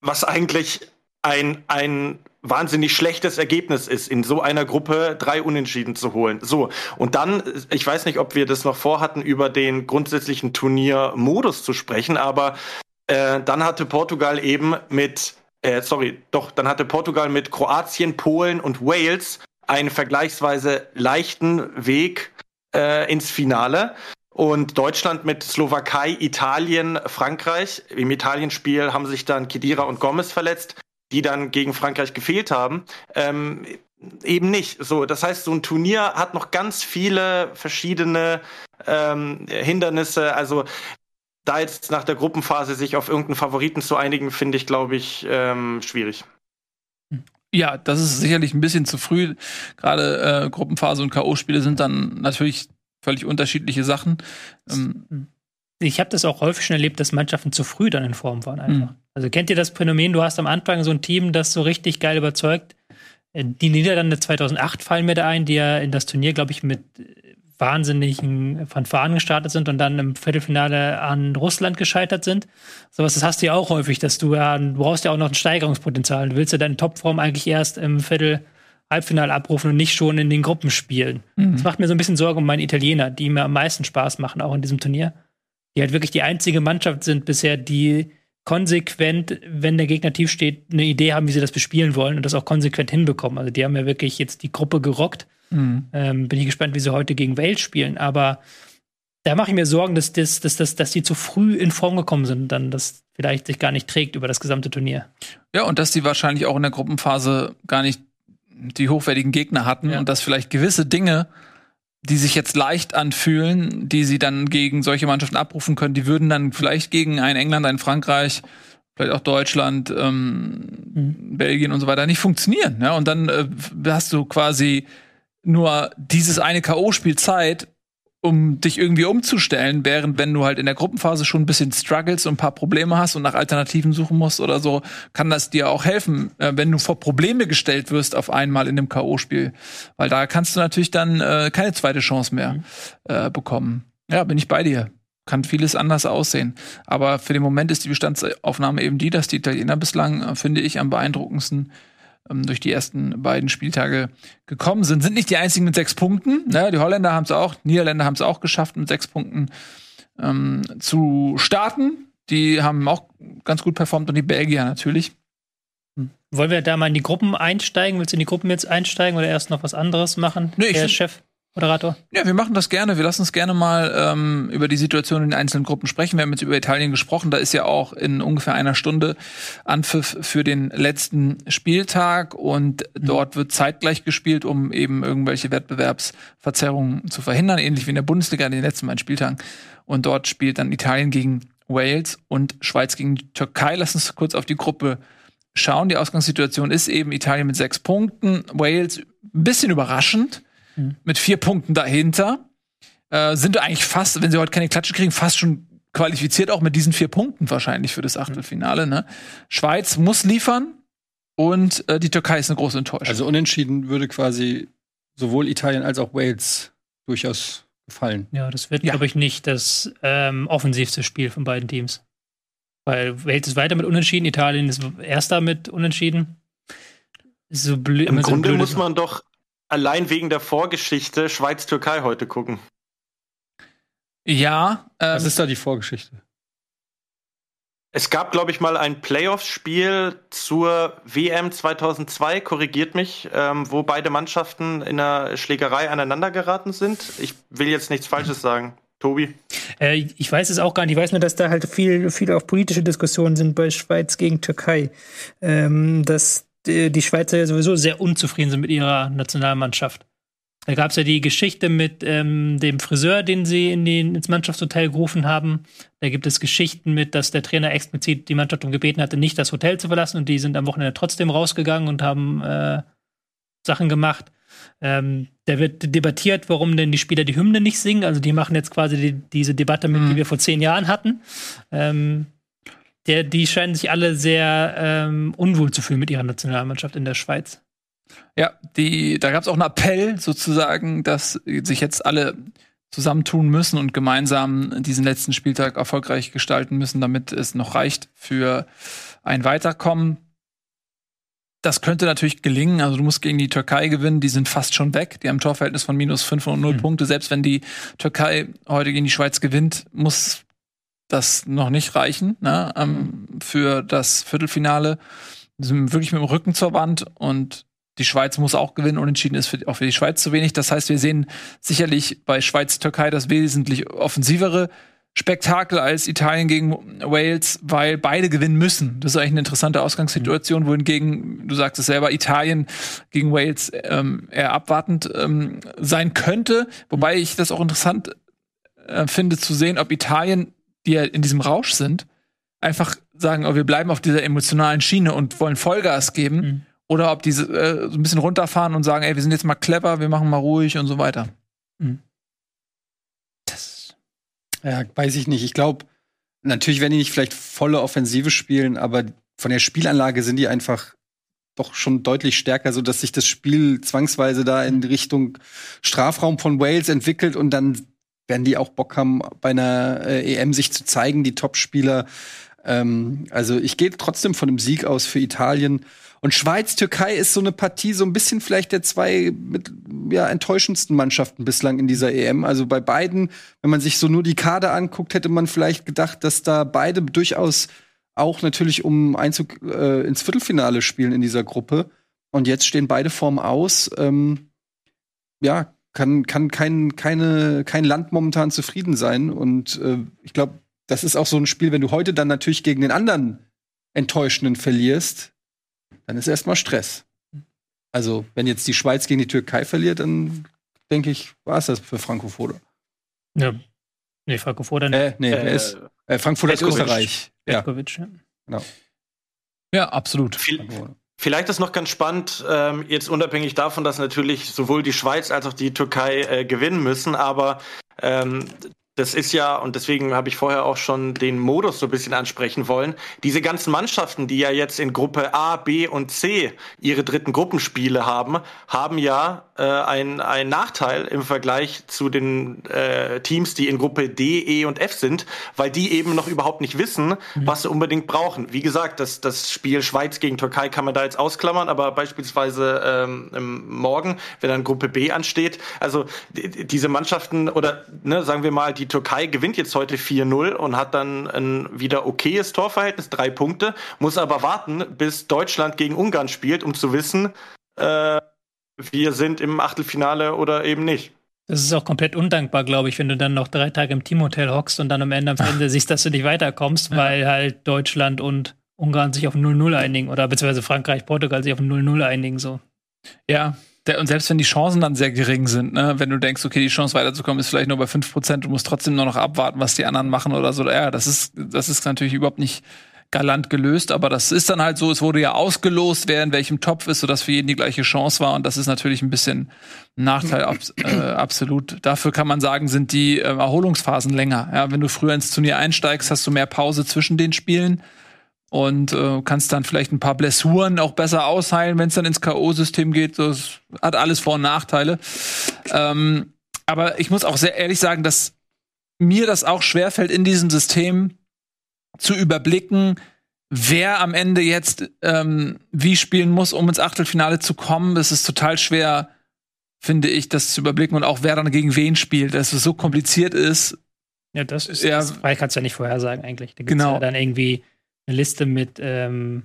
Was eigentlich ein, ein wahnsinnig schlechtes Ergebnis ist, in so einer Gruppe drei Unentschieden zu holen. So, und dann, ich weiß nicht, ob wir das noch vorhatten, über den grundsätzlichen Turniermodus zu sprechen, aber äh, dann hatte Portugal eben mit, äh, sorry, doch, dann hatte Portugal mit Kroatien, Polen und Wales einen vergleichsweise leichten Weg äh, ins Finale. Und Deutschland mit Slowakei, Italien, Frankreich. Im Italienspiel haben sich dann Kedira und Gomez verletzt, die dann gegen Frankreich gefehlt haben. Ähm, eben nicht. So, das heißt, so ein Turnier hat noch ganz viele verschiedene ähm, Hindernisse. Also da jetzt nach der Gruppenphase sich auf irgendeinen Favoriten zu einigen, finde ich, glaube ich, ähm, schwierig. Ja, das ist sicherlich ein bisschen zu früh. Gerade äh, Gruppenphase und K.O.-Spiele sind dann natürlich völlig unterschiedliche Sachen. Ähm, Ich habe das auch häufig schon erlebt, dass Mannschaften zu früh dann in Form waren einfach. Mhm. Also kennt ihr das Phänomen, du hast am Anfang so ein Team, das so richtig geil überzeugt. Äh, Die Niederlande 2008 fallen mir da ein, die ja in das Turnier, glaube ich, mit äh, wahnsinnigen Fanfaren gestartet sind und dann im Viertelfinale an Russland gescheitert sind. Sowas, das hast du ja auch häufig, dass du ja, du brauchst ja auch noch ein Steigerungspotenzial. Du willst ja deine Topform eigentlich erst im Viertel Halbfinale abrufen und nicht schon in den Gruppen spielen. Das macht mir so ein bisschen Sorge um meine Italiener, die mir am meisten Spaß machen, auch in diesem Turnier. Die halt wirklich die einzige Mannschaft sind bisher, die konsequent, wenn der Gegner tief steht, eine Idee haben, wie sie das bespielen wollen und das auch konsequent hinbekommen. Also die haben ja wirklich jetzt die Gruppe gerockt. Ähm, bin ich gespannt, wie sie heute gegen Wales spielen. Aber da mache ich mir Sorgen, dass, das, dass, dass, dass die zu früh in Form gekommen sind und dann das vielleicht sich gar nicht trägt über das gesamte Turnier. Ja, und dass die wahrscheinlich auch in der Gruppenphase gar nicht die hochwertigen Gegner hatten Ja. und dass vielleicht gewisse Dinge, die sich jetzt leicht anfühlen, die sie dann gegen solche Mannschaften abrufen können, die würden dann vielleicht gegen ein England, ein Frankreich, vielleicht auch Deutschland, ähm, Belgien und so weiter nicht funktionieren. Ja? Und dann äh, hast du quasi nur dieses eine K.O.-Spiel Zeit, um dich irgendwie umzustellen, während wenn du halt in der Gruppenphase schon ein bisschen struggles und ein paar Probleme hast und nach Alternativen suchen musst oder so, kann das dir auch helfen, äh, wenn du vor Probleme gestellt wirst auf einmal in dem K.O.-Spiel. Weil da kannst du natürlich dann äh, keine zweite Chance mehr äh, bekommen. Ja, bin ich bei dir. Kann vieles anders aussehen. Aber für den Moment ist die Bestandsaufnahme eben die, dass die Italiener bislang, äh, finde ich, am beeindruckendsten ähm, durch die ersten beiden Spieltage gekommen sind. Sind nicht die einzigen mit sechs Punkten. Ne? Die Holländer haben es auch, Niederländer haben es auch geschafft, mit sechs Punkten ähm, zu starten. Die haben auch ganz gut performt und die Belgier natürlich. Wollen wir da mal in die Gruppen einsteigen? Willst du in die Gruppen jetzt einsteigen oder erst noch was anderes machen? Nee, ich Chef, Moderator. Ja, wir machen das gerne. Wir lassen uns gerne mal ähm, über die Situation in den einzelnen Gruppen sprechen. Wir haben jetzt über Italien gesprochen. Da ist ja auch in ungefähr einer Stunde Anpfiff für den letzten Spieltag und dort wird zeitgleich gespielt, um eben irgendwelche Wettbewerbsverzerrungen zu verhindern, ähnlich wie in der Bundesliga in den letzten beiden Spieltagen. Und dort spielt dann Italien gegen Wales und Schweiz gegen die Türkei. Lass uns kurz auf die Gruppe schauen. Die Ausgangssituation ist eben Italien mit sechs Punkten, Wales ein bisschen überraschend mit vier Punkten dahinter. Äh, sind eigentlich fast, wenn sie heute keine Klatsche kriegen, fast schon qualifiziert, auch mit diesen vier Punkten wahrscheinlich für das Achtelfinale. Ne? Schweiz muss liefern und äh, die Türkei ist eine große Enttäuschung. Also unentschieden würde quasi sowohl Italien als auch Wales durchaus gefallen. Ja, das wird, Ja. glaube ich, nicht das ähm, offensivste Spiel von beiden Teams. Weil Wales ist weiter mit Unentschieden, Italien ist erster mit Unentschieden. So blöd. Im so Grunde blöd- muss man doch allein wegen der Vorgeschichte Schweiz-Türkei heute gucken. ja, ähm, Was ist da die Vorgeschichte? Es gab, glaube ich, mal ein Playoff-Spiel zur WM 2002, korrigiert mich, ähm, wo beide Mannschaften in einer Schlägerei aneinander geraten sind. Ich will jetzt nichts Falsches sagen. Tobi? Äh, ich weiß es auch gar nicht. Ich weiß nur, dass da halt viel, viel auch politische Diskussionen sind bei Schweiz gegen Türkei. Ähm, dass die, die Schweizer ja sowieso sehr unzufrieden sind mit ihrer Nationalmannschaft. Da gab es ja die Geschichte mit ähm, dem Friseur, den sie in den, ins Mannschaftshotel gerufen haben. Da gibt es Geschichten mit, dass der Trainer explizit die Mannschaft um gebeten hatte, nicht das Hotel zu verlassen und die sind am Wochenende trotzdem rausgegangen und haben äh, Sachen gemacht. Ähm, da wird debattiert, warum denn die Spieler die Hymne nicht singen. Also die machen jetzt quasi die, diese Debatte mit, die wir vor zehn Jahren hatten. Ähm, der, die scheinen sich alle sehr ähm, unwohl zu fühlen mit ihrer Nationalmannschaft in der Schweiz. Ja, die, da gab es auch einen Appell sozusagen, dass sich jetzt alle zusammentun müssen und gemeinsam diesen letzten Spieltag erfolgreich gestalten müssen, damit es noch reicht für ein Weiterkommen. Das könnte natürlich gelingen. Also du musst gegen die Türkei gewinnen, die sind fast schon weg. Die haben ein Torverhältnis von minus 5 und 0 Punkte. Selbst wenn die Türkei heute gegen die Schweiz gewinnt, muss das noch nicht reichen ne, ähm, für das Viertelfinale. Die sind wirklich mit dem Rücken zur Wand und die Schweiz muss auch gewinnen. Unentschieden ist für, auch für die Schweiz zu wenig. Das heißt, wir sehen sicherlich bei Schweiz-Türkei das wesentlich offensivere Spektakel als Italien gegen Wales, weil beide gewinnen müssen. Das ist eigentlich eine interessante Ausgangssituation, wohingegen, du sagst es selber, Italien gegen Wales ähm, eher abwartend ähm, sein könnte. Wobei ich das auch interessant äh, finde zu sehen, ob Italien, die ja in diesem Rausch sind, einfach sagen, oh, wir bleiben auf dieser emotionalen Schiene und wollen Vollgas geben. Mhm. Oder ob die äh, so ein bisschen runterfahren und sagen, ey, wir sind jetzt mal clever, wir machen mal ruhig und so weiter. Ja, weiß ich nicht. Ich glaube, natürlich werden die nicht vielleicht volle Offensive spielen, aber von der Spielanlage sind die einfach doch schon deutlich stärker, so dass sich das Spiel zwangsweise da in Richtung Strafraum von Wales entwickelt und dann werden die auch Bock haben, bei einer äh, EM sich zu zeigen, die Topspieler. Ähm, also ich gehe trotzdem von einem Sieg aus für Italien. Und Schweiz-Türkei ist so eine Partie, so ein bisschen vielleicht der zwei mit, ja, enttäuschendsten Mannschaften bislang in dieser EM. Also bei beiden, wenn man sich so nur die Kader anguckt, hätte man vielleicht gedacht, dass da beide durchaus auch natürlich um Einzug äh, ins Viertelfinale spielen in dieser Gruppe. Und jetzt stehen beide vorm Aus. Ähm, ja, kann, kann kein, keine, kein Land momentan zufrieden sein. Und äh, ich glaube, das ist auch so ein Spiel, wenn du heute dann natürlich gegen den anderen Enttäuschenden verlierst, dann ist erstmal Stress. Also, wenn jetzt die Schweiz gegen die Türkei verliert, dann denke ich, war es das für Franco Foda. Ja. Nee, Franco Foda nicht. Äh, nee, Äh, ist? Äh, Frankfurt aus Petkovic. Österreich. Ja, Petkovic, ja. genau. Ja, absolut. Viel, Vielleicht ist noch ganz spannend, ähm, jetzt unabhängig davon, dass natürlich sowohl die Schweiz als auch die Türkei äh, gewinnen müssen, aber ähm, das ist ja, und deswegen habe ich vorher auch schon den Modus so ein bisschen ansprechen wollen, diese ganzen Mannschaften, die ja jetzt in Gruppe A, B und C ihre dritten Gruppenspiele haben, haben ja äh, einen ein Nachteil im Vergleich zu den äh, Teams, die in Gruppe D, E und F sind, weil die eben noch überhaupt nicht wissen, was sie unbedingt brauchen. Wie gesagt, das, das Spiel Schweiz gegen Türkei kann man da jetzt ausklammern, aber beispielsweise ähm, Morgen, wenn dann Gruppe B ansteht, also die- die- diese Mannschaften oder ne, sagen wir mal, die Türkei gewinnt jetzt heute 4-0 und hat dann ein wieder okayes Torverhältnis, drei Punkte, muss aber warten, bis Deutschland gegen Ungarn spielt, um zu wissen, äh, wir sind im Achtelfinale oder eben nicht. Das ist auch komplett undankbar, glaube ich, wenn du dann noch drei Tage im Teamhotel hockst und dann am Ende am Ende siehst, dass du nicht weiterkommst, weil halt Deutschland und Ungarn sich auf 0-0 einigen oder beziehungsweise Frankreich, Portugal sich auf 0-0 einigen. So. Ja. Der, und selbst wenn die Chancen dann sehr gering sind, ne, wenn du denkst, okay, die Chance weiterzukommen ist vielleicht nur bei 5%, du musst trotzdem nur noch abwarten, was die anderen machen oder so. Ja, das ist, das ist natürlich überhaupt nicht galant gelöst, aber das ist dann halt so, es wurde ja ausgelost, wer in welchem Topf ist, sodass für jeden die gleiche Chance war und das ist natürlich ein bisschen ein Nachteil, abs äh, absolut. Dafür kann man sagen, sind die äh, Erholungsphasen länger. Ja, wenn du früher ins Turnier einsteigst, hast du mehr Pause zwischen den Spielen und äh, kannst dann vielleicht ein paar Blessuren auch besser ausheilen, wenn es dann ins K.O.-System geht. Das hat alles Vor- und Nachteile. Ähm, aber ich muss auch sehr ehrlich sagen, dass mir das auch schwerfällt, in diesem System zu überblicken, wer am Ende jetzt ähm, wie spielen muss, um ins Achtelfinale zu kommen. Das ist total schwer, finde ich, das zu überblicken und auch wer dann gegen wen spielt, dass es so kompliziert ist. Ja, das ist Ja. das kannst du ja nicht vorhersagen eigentlich. Da gibt's Genau. ja dann irgendwie eine Liste mit ähm,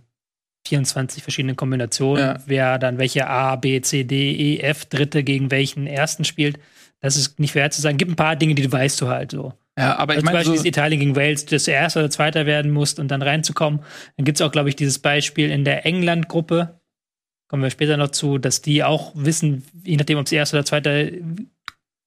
24 verschiedenen Kombinationen, Ja. wer dann welche A, B, C, D, E, F, Dritte gegen welchen ersten spielt. Das ist nicht fair zu sagen. Gibt ein paar Dinge, die du weißt du halt so. Ja, aber Also ich zum meine, Beispiel so, ist Italien gegen Wales, dass du Erster oder Zweiter werden musst und dann reinzukommen. Dann gibt es auch, glaube ich, dieses Beispiel in der England-Gruppe. Kommen wir später noch zu, dass die auch wissen, je nachdem, ob sie Erster oder Zweiter äh,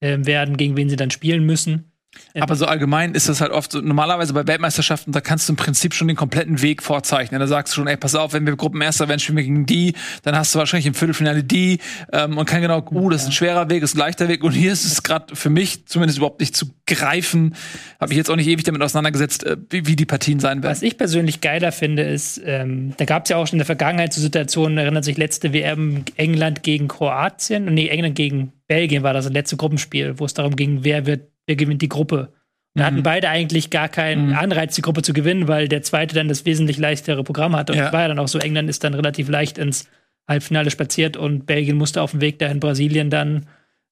werden, gegen wen sie dann spielen müssen. Aber so allgemein ist das halt oft so, normalerweise bei Weltmeisterschaften, da kannst du im Prinzip schon den kompletten Weg vorzeichnen. Da sagst du schon, ey, pass auf, wenn wir Gruppenerster werden, spielen wir gegen die, dann hast du wahrscheinlich im Viertelfinale die ähm, und kann genau, uh, das ist ein schwerer Weg, ist ein leichter Weg. Und hier ist es gerade für mich zumindest überhaupt nicht zu greifen. Habe ich jetzt auch nicht ewig damit auseinandergesetzt, äh, wie, wie die Partien sein werden. Was ich persönlich geiler finde, ist, ähm, da gab es ja auch schon in der Vergangenheit so Situationen, erinnert sich letzte WM England gegen Kroatien, nee, England gegen Belgien war das das letzte Gruppenspiel, wo es darum ging, wer wird, wer gewinnt die Gruppe. Da hatten beide eigentlich gar keinen Anreiz, die Gruppe zu gewinnen, weil der zweite dann das wesentlich leichtere Programm hatte. Und Ja. das war ja dann auch so, England ist dann relativ leicht ins Halbfinale spaziert und Belgien musste auf dem Weg dahin Brasilien dann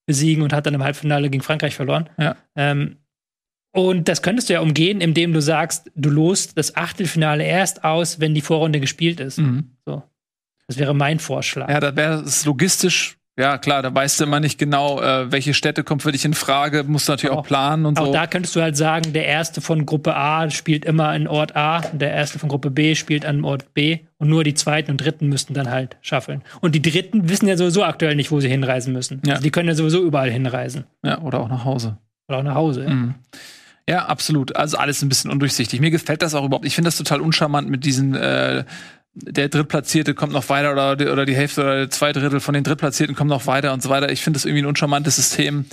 besiegen und hat dann im Halbfinale gegen Frankreich verloren. Ja. Ähm, und das könntest du ja umgehen, indem du sagst, du lost das Achtelfinale erst aus, wenn die Vorrunde gespielt ist. Mhm. So. Das wäre mein Vorschlag. Ja, da wäre es logistisch, ja klar, da weißt du immer nicht genau, äh, welche Städte kommen für dich in Frage, musst du natürlich auch, Auch- planen und Auch so. da könntest du halt sagen, der erste von Gruppe A spielt immer in Ort A, und der erste von Gruppe B spielt an Ort B und nur die zweiten und dritten müssten dann halt schaffeln. Und die dritten wissen ja sowieso aktuell nicht, wo sie hinreisen müssen. Ja. Also die können ja sowieso überall hinreisen. ja, oder auch nach Hause. Oder auch nach Hause. ja. Mhm. Ja, absolut. Also alles ein bisschen undurchsichtig. Mir gefällt das auch überhaupt. Ich finde das total uncharmant mit diesen, äh, der Drittplatzierte kommt noch weiter oder, die- oder die Hälfte oder zwei Drittel von den Drittplatzierten kommen noch weiter und so weiter. Ich finde das irgendwie ein uncharmantes System,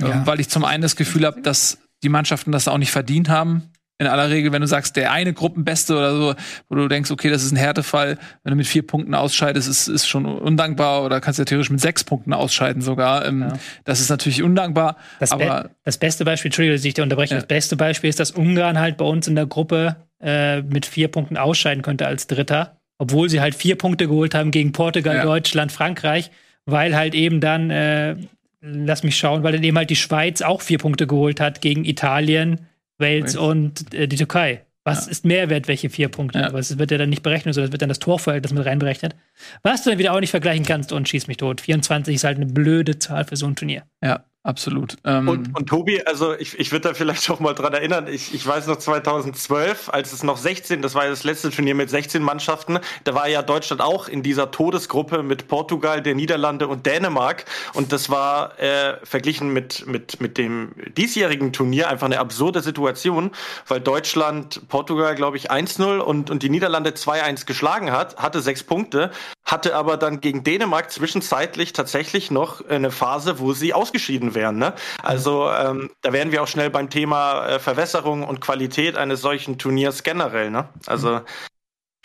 Ja. ähm, weil ich zum einen das Gefühl habe, dass die Mannschaften das auch nicht verdient haben. In aller Regel, wenn du sagst, der eine Gruppenbeste oder so, wo du denkst, okay, das ist ein Härtefall, wenn du mit vier Punkten ausscheidest, ist, ist schon undankbar oder kannst ja theoretisch mit sechs Punkten ausscheiden sogar. Ähm, Ja. Das ist natürlich undankbar. Das, aber Be das beste Beispiel, Entschuldigung, dass ich dich unterbreche, Ja. das beste Beispiel ist, dass Ungarn halt bei uns in der Gruppe äh, mit vier Punkten ausscheiden könnte als Dritter, obwohl sie halt vier Punkte geholt haben gegen Portugal, Ja. Deutschland, Frankreich, weil halt eben dann, äh, lass mich schauen, weil dann eben halt die Schweiz auch vier Punkte geholt hat gegen Italien, Wales und äh, die Türkei. Was ist Mehrwert, welche vier Punkte? Ja. Aber es wird ja dann nicht berechnet, sondern es wird dann das Torverhältnis mit reinberechnet. Was du dann wieder auch nicht vergleichen kannst und schieß mich tot. 24 ist halt eine blöde Zahl für so ein Turnier. ja, absolut. Ähm, Und, und Tobi, also ich, ich würde da vielleicht auch mal dran erinnern, ich, ich weiß noch 2012, als es noch 16, das war ja das letzte Turnier mit 16 Mannschaften, da war ja Deutschland auch in dieser Todesgruppe mit Portugal, der Niederlande und Dänemark und das war äh, verglichen mit, mit, mit dem diesjährigen Turnier einfach eine absurde Situation, weil Deutschland Portugal, glaube ich, 1-0 und, und die Niederlande 2-1 geschlagen hat, hatte sechs Punkte, hatte aber dann gegen Dänemark zwischenzeitlich tatsächlich noch eine Phase, wo sie ausgeschieden wären. Ne? Also ähm, da wären wir auch schnell beim Thema äh, Verwässerung und Qualität eines solchen Turniers generell. Ne? Also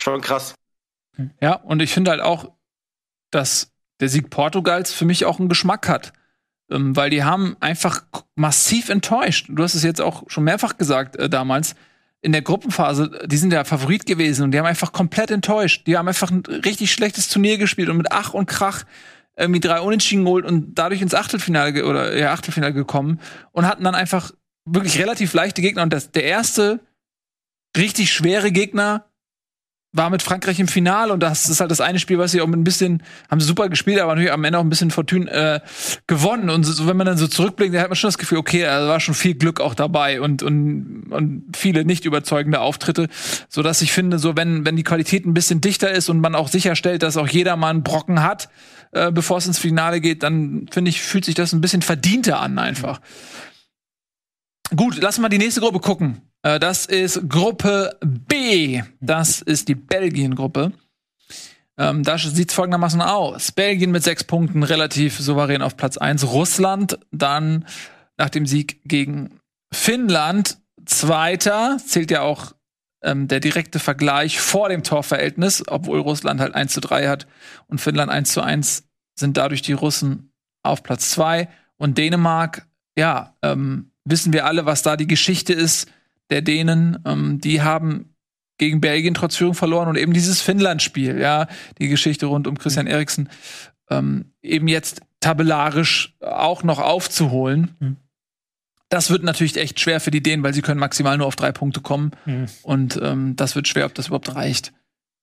schon krass. Ja, und ich finde halt auch, dass der Sieg Portugals für mich auch einen Geschmack hat. Ähm, weil die haben einfach massiv enttäuscht. Du hast es jetzt auch schon mehrfach gesagt äh, damals. In der Gruppenphase, die sind der Favorit gewesen und die haben einfach komplett enttäuscht. Die haben einfach ein richtig schlechtes Turnier gespielt und mit Ach und Krach irgendwie drei Unentschieden geholt und dadurch ins Achtelfinale oder ja, Achtelfinale gekommen und hatten dann einfach wirklich relativ leichte Gegner. Und das, der erste richtig schwere Gegner war mit Frankreich im Finale und das ist halt das eine Spiel, was sie auch mit ein bisschen, haben sie super gespielt, aber natürlich am Ende auch ein bisschen Fortune äh, gewonnen. Und so, wenn man dann so zurückblickt, dann hat man schon das Gefühl, okay, da war schon viel Glück auch dabei und, und, und viele nicht überzeugende Auftritte, so dass ich finde, so wenn, wenn die Qualität ein bisschen dichter ist und man auch sicherstellt, dass auch jeder mal einen Brocken hat, äh, bevor es ins Finale geht, dann finde ich, fühlt sich das ein bisschen verdienter an einfach. Gut, lass mal die nächste Gruppe gucken. Äh, Das ist Gruppe B. Das ist die Belgien-Gruppe. Ähm, da sieht es folgendermaßen aus. Belgien mit sechs Punkten relativ souverän auf Platz 1. Russland dann nach dem Sieg gegen Finnland Zweiter. Zählt ja auch ähm, der direkte Vergleich vor dem Torverhältnis, obwohl Russland halt 1 zu 3 hat und Finnland 1 zu 1 sind dadurch die Russen auf Platz 2. Und Dänemark, ja, ähm, wissen wir alle, was da die Geschichte ist der Dänen. Ähm, die haben gegen Belgien trotz Führung verloren und eben dieses Finnland-Spiel, ja, die Geschichte rund um Christian Eriksen, ähm, eben jetzt tabellarisch auch noch aufzuholen. Mhm. Das wird natürlich echt schwer für die Dänen, weil sie können maximal nur auf drei Punkte kommen. Mhm. Und ähm, das wird schwer, ob das überhaupt reicht.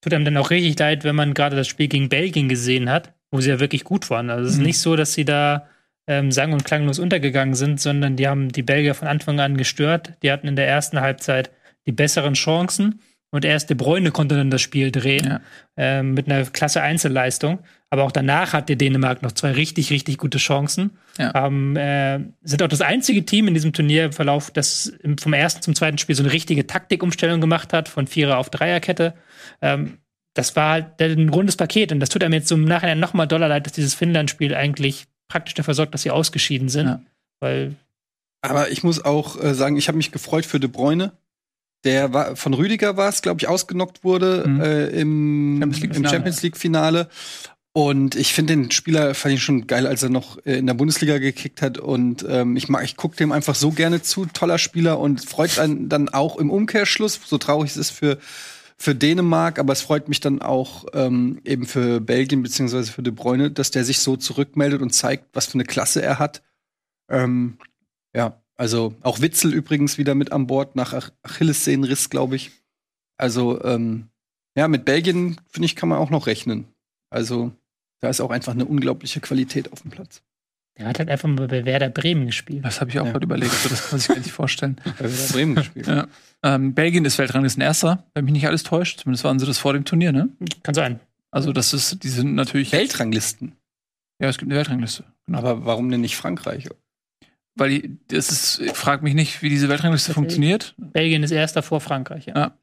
Tut einem dann auch richtig leid, wenn man gerade das Spiel gegen Belgien gesehen hat, wo sie ja wirklich gut waren. Also es ist Mhm. nicht so, dass sie da ähm, sang- und klanglos untergegangen sind, sondern die haben die Belgier von Anfang an gestört. Die hatten in der ersten Halbzeit die besseren Chancen und erst De Bruyne konnte dann das Spiel drehen Ja. ähm, mit einer klasse Einzelleistung. Aber auch danach hatte Dänemark noch zwei richtig, richtig gute Chancen. Ja. Haben, äh, sind auch das einzige Team in diesem Turnierverlauf, das im- vom ersten zum zweiten Spiel so eine richtige Taktikumstellung gemacht hat, von Vierer auf Dreierkette. Ähm, das war halt ein rundes Paket und das tut einem jetzt so im Nachhinein noch mal doller leid, dass dieses Finnland-Spiel eigentlich praktisch dafür sorgt, dass sie ausgeschieden sind. Ja. Weil Aber ich muss auch äh, sagen, ich habe mich gefreut für De Bruyne. Der war von Rüdiger war es, glaube ich, ausgenockt wurde Mhm. äh, im, Champions League im Finale. Champions League Finale. Und ich finde den Spieler fand ich schon geil, als er noch äh, in der Bundesliga gekickt hat. Und ähm, ich mag, ich gucke dem einfach so gerne zu, toller Spieler und freut einen dann auch im Umkehrschluss, so traurig es ist für für Dänemark, aber es freut mich dann auch ähm, eben für Belgien beziehungsweise für De Bruyne, dass der sich so zurückmeldet und zeigt, was für eine Klasse er hat. Ähm, ja, also auch Witzel übrigens wieder mit an Bord nach Ach Achillessehnenriss, glaube ich. Also ähm, ja, mit Belgien finde ich kann man auch noch rechnen. Also da ist auch einfach eine unglaubliche Qualität auf dem Platz. der hat halt einfach mal bei Werder Bremen gespielt. Das habe ich auch Ja. gerade überlegt. So, das kann man sich gar nicht vorstellen. Bei Werder Bremen gespielt. Ja. Ähm, Belgien ist Weltranglisten Erster, wenn mich nicht alles täuscht. Zumindest waren sie das vor dem Turnier, ne? Kann sein. Also, das ist, die sind natürlich. Weltranglisten. Ja, es gibt eine Weltrangliste. Genau. Aber warum denn nicht Frankreich? Weil die, das ist, ich frag mich nicht, wie diese Weltrangliste funktioniert. Belgien ist erster vor Frankreich. Ja. Ja.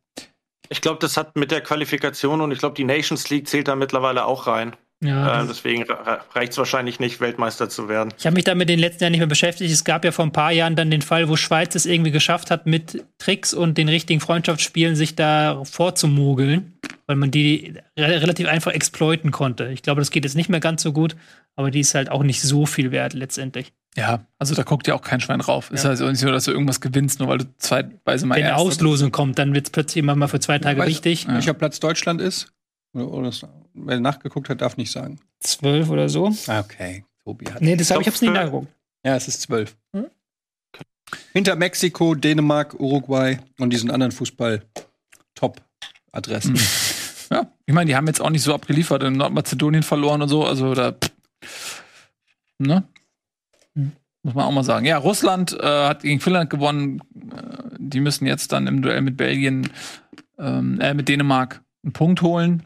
Ich glaube, das hat mit der Qualifikation und ich glaube, die Nations League zählt da mittlerweile auch rein. Ja, Äh, deswegen reicht es wahrscheinlich nicht, Weltmeister zu werden. Ich habe mich damit in den letzten Jahren nicht mehr beschäftigt. Es gab ja vor ein paar Jahren dann den Fall, wo Schweiz es irgendwie geschafft hat, mit Tricks und den richtigen Freundschaftsspielen sich da vorzumogeln, weil man die re relativ einfach exploiten konnte. Ich glaube, das geht jetzt nicht mehr ganz so gut, aber die ist halt auch nicht so viel wert letztendlich. Ja, also da guckt ja auch kein Schwein rauf. Ist also nicht so, dass du irgendwas gewinnst, nur weil du zweitweise mal Wenn eine Auslosung kommt, dann wird es plötzlich immer mal für zwei Tage Weiß- wichtig. Welcher Platz Deutschland ist? Oder, oder wer nachgeguckt hat, darf nicht sagen. Zwölf oder so. Ah, Okay, Tobi hat. Nee, das habe ich hab's nicht nachgeguckt. Ja, es ist zwölf. Hm? Hinter Mexiko, Dänemark, Uruguay und diesen anderen Fußball-Top-Adressen. Ja, ich meine, die haben jetzt auch nicht so abgeliefert, in Nordmazedonien verloren und so, also da. Ne? Muss man auch mal sagen. Ja, Russland äh, hat gegen Finnland gewonnen. Äh, die müssen jetzt dann im Duell mit Belgien, ähm, äh, mit Dänemark einen Punkt holen.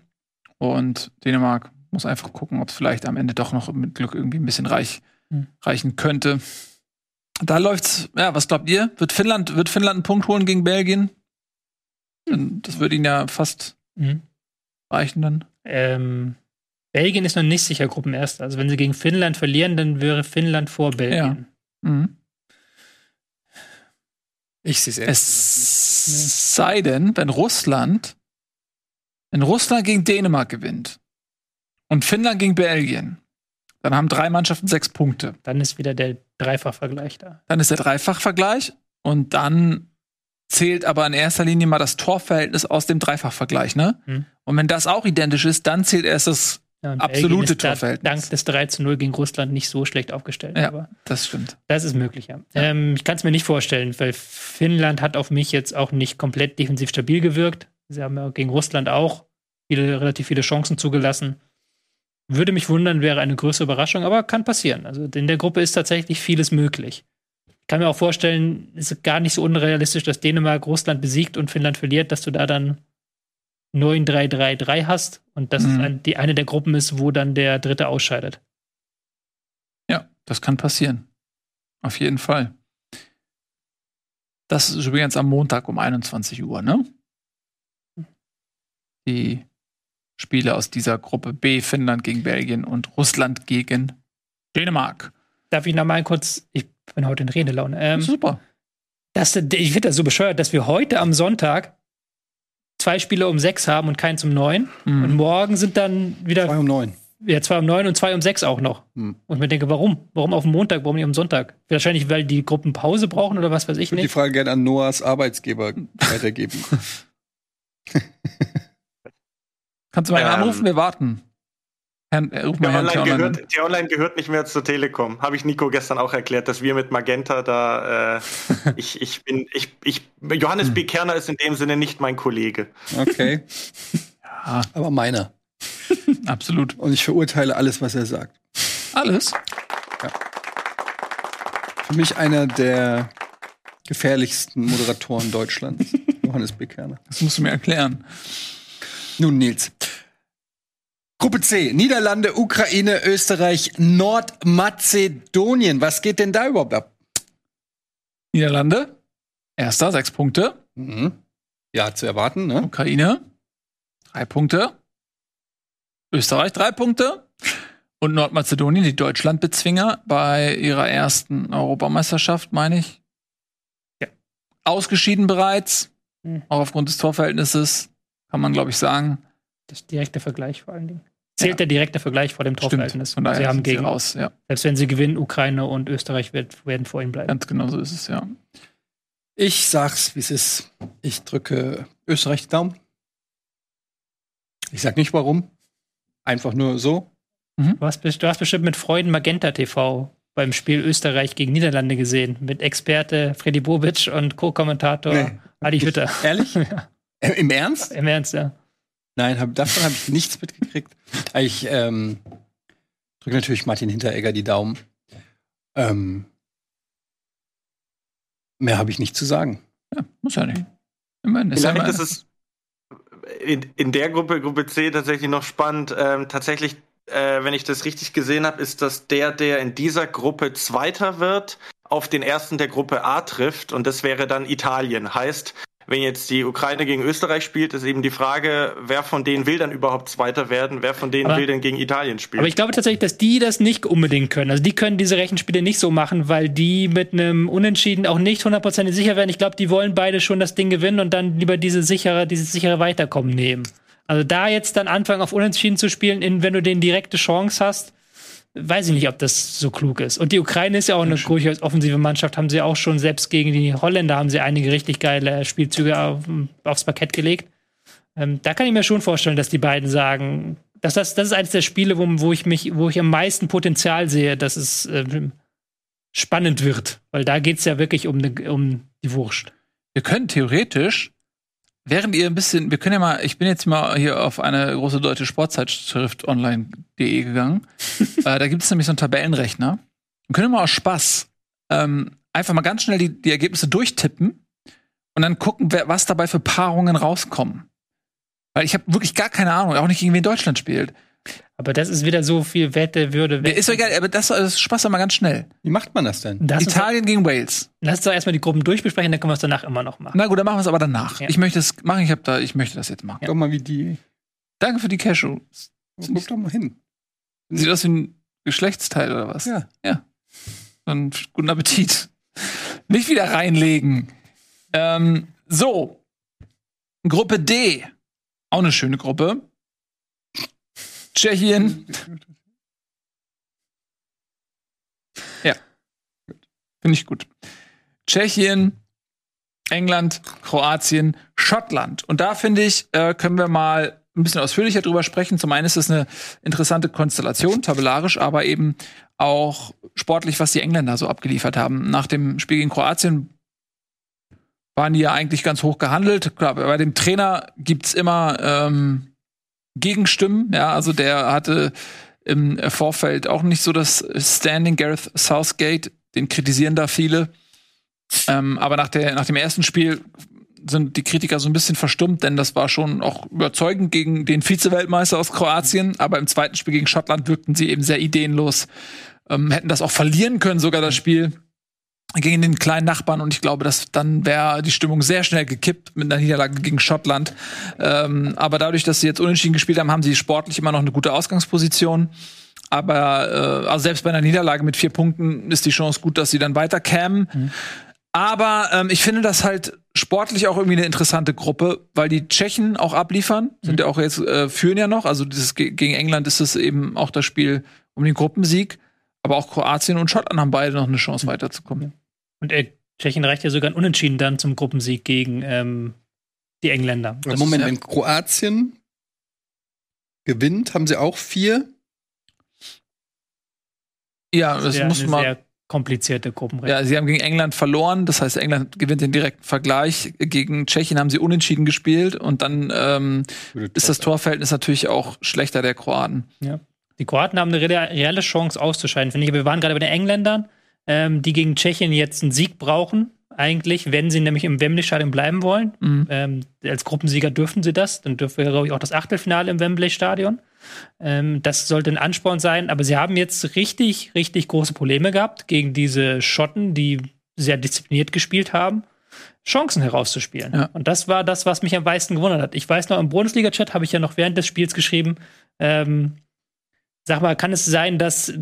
Und Dänemark muss einfach gucken, ob es vielleicht am Ende doch noch mit Glück irgendwie ein bisschen reich, Hm. reichen könnte. Da läuft's, ja, was glaubt ihr? Wird Finnland, wird Finnland einen Punkt holen gegen Belgien? Dann- Das würde ihnen ja fast Mhm. reichen dann. Ähm, Belgien ist noch nicht sicher Gruppenerster. Also wenn sie gegen Finnland verlieren, dann wäre Finnland vor Belgien. Mhm. Ich sehe Es sei denn, wenn Russland, wenn Russland gegen Dänemark gewinnt und Finnland gegen Belgien, dann haben drei Mannschaften sechs Punkte. Dann ist wieder der Dreifachvergleich da. Dann ist der Dreifachvergleich und dann zählt aber in erster Linie mal das Torverhältnis aus dem Dreifachvergleich, ne? Mhm. Und wenn das auch identisch ist, dann zählt erst das. Ja, Absolute ist da Torverhältnis. Dank des 3 zu 0 gegen Russland nicht so schlecht aufgestellt. Ja. Aber Das stimmt. das ist möglich, ja. Ähm, ich kann es mir nicht vorstellen, weil Finnland hat auf mich jetzt auch nicht komplett defensiv stabil gewirkt. Sie haben ja gegen Russland auch viele, relativ viele Chancen zugelassen. Würde mich wundern, wäre eine größere Überraschung, aber kann passieren. Also in der Gruppe ist tatsächlich vieles möglich. Ich kann mir auch vorstellen, es ist gar nicht so unrealistisch, dass Dänemark Russland besiegt und Finnland verliert, dass du da dann 9-3-3-3 hast und das Mhm. ein, die eine der Gruppen ist, wo dann der Dritte ausscheidet. Ja, das kann passieren. Auf jeden Fall. Das ist übrigens am Montag um 21 Uhr, ne? Die Spiele aus dieser Gruppe B, Finnland gegen Belgien und Russland gegen Dänemark. Darf ich noch mal kurz, ich bin heute in Redelaune. Ähm, Super. das, ich finde das so bescheuert, dass wir heute am Sonntag zwei Spiele um sechs haben und keins um neun. Mhm. Und morgen sind dann wieder Zwei um neun. ja, zwei um neun und zwei um sechs auch noch. Hm. Und ich mir denke, warum? Warum auf dem Montag, warum nicht am Sonntag? Wahrscheinlich, weil die Gruppen Pause brauchen oder was weiß ich Ich würde die nicht. Frage gerne an Noahs Arbeitsgeber weitergeben. Kannst du mal Ähm, anrufen? Wir warten. Herrn, äh, ruf mal Der Herrn Online, T-Online an. gehört, der Online gehört nicht mehr zur Telekom. Habe ich Nico gestern auch erklärt, dass wir mit Magenta da. Äh, ich, ich bin. Ich, ich, Johannes B. Kerner ist in dem Sinne nicht mein Kollege. Okay. Ja, Aber meiner. absolut. Und ich verurteile alles, was er sagt. Alles. Für mich einer der gefährlichsten Moderatoren Deutschlands. Johannes Bekerner. Das musst du mir erklären. Nun, Nils. Gruppe C. Niederlande, Ukraine, Österreich, Nordmazedonien. Was geht denn da überhaupt ab? Niederlande. Erster, sechs Punkte. Mhm. Ja, zu erwarten, ne? Ukraine. Drei Punkte. Österreich drei Punkte. Und Nordmazedonien, die Deutschlandbezwinger, bei ihrer ersten Europameisterschaft, meine ich. Ja. Ausgeschieden bereits. Hm. Auch aufgrund des Torverhältnisses, kann man, glaube ich, sagen. Das ist direkter Vergleich vor allen Dingen. Zählt der direkte Vergleich vor dem. Torverhältnis. Von daher sie haben sind sie gegen, raus. Ja, selbst wenn sie gewinnen, Ukraine und Österreich wird, werden vor ihnen bleiben. ganz genau so ist es, ja. Ich sag's, wie es ist. Ich drücke Österreich die Daumen. Ich sag nicht warum. Einfach nur so. Du hast, du hast bestimmt mit Freuden Magenta TV beim Spiel Österreich gegen Niederlande gesehen. Mit Experte Freddy Bobic und Co-Kommentator Nee. Adi Hütter. Ehrlich? Ja. Äh, Im Ernst? Im Ernst, ja. Nein, hab, davon habe ich nichts mitgekriegt. Ich ähm, drücke natürlich Martin Hinteregger die Daumen. Ähm, mehr habe ich nicht zu sagen. ja muss ja nicht. Immerhin ist ja Vielleicht ist es in, in der Gruppe, Gruppe C, tatsächlich noch spannend. Ähm, tatsächlich, äh, wenn ich das richtig gesehen habe, ist das der, der in dieser Gruppe Zweiter wird, auf den ersten der Gruppe A trifft. Und das wäre dann Italien. Heißt, wenn jetzt die Ukraine gegen Österreich spielt, ist eben die Frage, wer von denen will dann überhaupt Zweiter werden, wer von denen Aber- will denn gegen Italien spielen. Aber ich glaube tatsächlich, dass die das nicht unbedingt können. Also die können diese Rechenspiele nicht so machen, weil die mit einem Unentschieden auch nicht hundertprozentig sicher werden. Ich glaube, die wollen beide schon das Ding gewinnen und dann lieber diese sichere, dieses sichere Weiterkommen nehmen. Also da jetzt dann anfangen auf Unentschieden zu spielen, in, wenn du den direkte Chance hast, weiß ich nicht, ob das so klug ist. Und die Ukraine ist ja auch eine durchaus offensive Mannschaft, haben sie auch schon selbst gegen die Holländer haben sie einige richtig geile Spielzüge auf, aufs Parkett gelegt. Ähm, da kann ich mir schon vorstellen, dass die beiden sagen, dass das, das ist eines der Spiele, wo, wo ich mich, wo ich am meisten Potenzial sehe, dass es ähm, spannend wird. Weil da geht's ja wirklich um, ne, um die Wurst. Wir können theoretisch, während ihr ein bisschen, wir können ja mal, ich bin jetzt mal hier auf eine große deutsche Sportzeitschrift online.de gegangen. äh, da gibt es nämlich so einen Tabellenrechner. Wir können mal aus Spaß ähm, einfach mal ganz schnell die, die Ergebnisse durchtippen und dann gucken, wer, was dabei für Paarungen rauskommen. Weil ich habe wirklich gar keine Ahnung, auch nicht gegen wen Deutschland spielt. Aber das ist wieder so viel Wette, Würde. Ist doch egal, aber das, das Spaß doch mal ganz schnell. Wie macht man das denn? Das Italien gegen Wales. lass uns doch erstmal die Gruppen durchbesprechen, dann können wir es danach immer noch machen. Na gut, dann machen wir es aber danach. Ja. Ich möchte es machen, ich, hab da, ich möchte das jetzt machen. Doch mal wie die. Danke für die Cashews. Guck doch mal hin. Sieht aus wie ein Geschlechtsteil oder was? Ja. Ja. Dann guten Appetit. Nicht wieder reinlegen. Ähm, so. Gruppe D. Auch eine schöne Gruppe. Tschechien. Ja. Finde ich gut. Tschechien, England, Kroatien, Schottland. Und da finde ich, äh, können wir mal ein bisschen ausführlicher drüber sprechen. Zum einen ist es eine interessante Konstellation, tabellarisch, aber eben auch sportlich, was die Engländer so abgeliefert haben. Nach dem Spiel gegen Kroatien waren die ja eigentlich ganz hoch gehandelt. Klar, bei dem Trainer gibt's immer ähm, Gegenstimmen. Ja, also der hatte im Vorfeld auch nicht so das Standing Gareth Southgate, den kritisieren da viele. Ähm, aber nach, der, nach dem ersten Spiel sind die Kritiker so ein bisschen verstummt, denn das war schon auch überzeugend gegen den Vize-Weltmeister aus Kroatien. Aber im zweiten Spiel gegen Schottland wirkten sie eben sehr ideenlos. Ähm, hätten das auch verlieren können, sogar das Spiel gegen den kleinen Nachbarn. Und ich glaube, dass dann wäre die Stimmung sehr schnell gekippt mit einer Niederlage gegen Schottland. Ähm, aber dadurch, dass sie jetzt unentschieden gespielt haben, haben sie sportlich immer noch eine gute Ausgangsposition. Aber äh, also selbst bei einer Niederlage mit vier Punkten ist die Chance gut, dass sie dann weiter kämen. Aber ähm, ich finde das halt sportlich auch irgendwie eine interessante Gruppe, weil die Tschechen auch abliefern, sind ja auch jetzt äh, führen ja noch. Also dieses ge gegen England ist es eben auch das Spiel um den Gruppensieg. Aber auch Kroatien und Schottland haben beide noch eine Chance weiterzukommen. Und äh, Tschechien reicht ja sogar ein Unentschieden dann zum Gruppensieg gegen ähm, die Engländer. Aber Moment, ist ja- wenn Kroatien gewinnt, haben sie auch vier. Ja, das wäre muss eine man. sehr komplizierte Gruppenrechnung. Ja, sie haben gegen England verloren, das heißt, England gewinnt den direkten Vergleich. Gegen Tschechien haben sie unentschieden gespielt und dann ähm, ist das Torverhältnis natürlich auch schlechter der Kroaten. Die Kroaten haben eine re- reelle Chance auszuscheiden, finde ich. Aber wir waren gerade bei den Engländern, ähm, die gegen Tschechien jetzt einen Sieg brauchen. Eigentlich, wenn sie nämlich im Wembley-Stadion bleiben wollen. Mhm. Ähm, als Gruppensieger dürfen sie das. Dann dürfen wir, glaube ich, auch das Achtelfinale im Wembley-Stadion. Ähm, das sollte ein Ansporn sein. Aber sie haben jetzt richtig, richtig große Probleme gehabt gegen diese Schotten, die sehr diszipliniert gespielt haben. Chancen herauszuspielen. Ja. Und das war das, was mich am meisten gewundert hat. Ich weiß noch, im Bundesliga-Chat habe ich ja noch während des Spiels geschrieben, ähm, sag mal, kann es sein, dass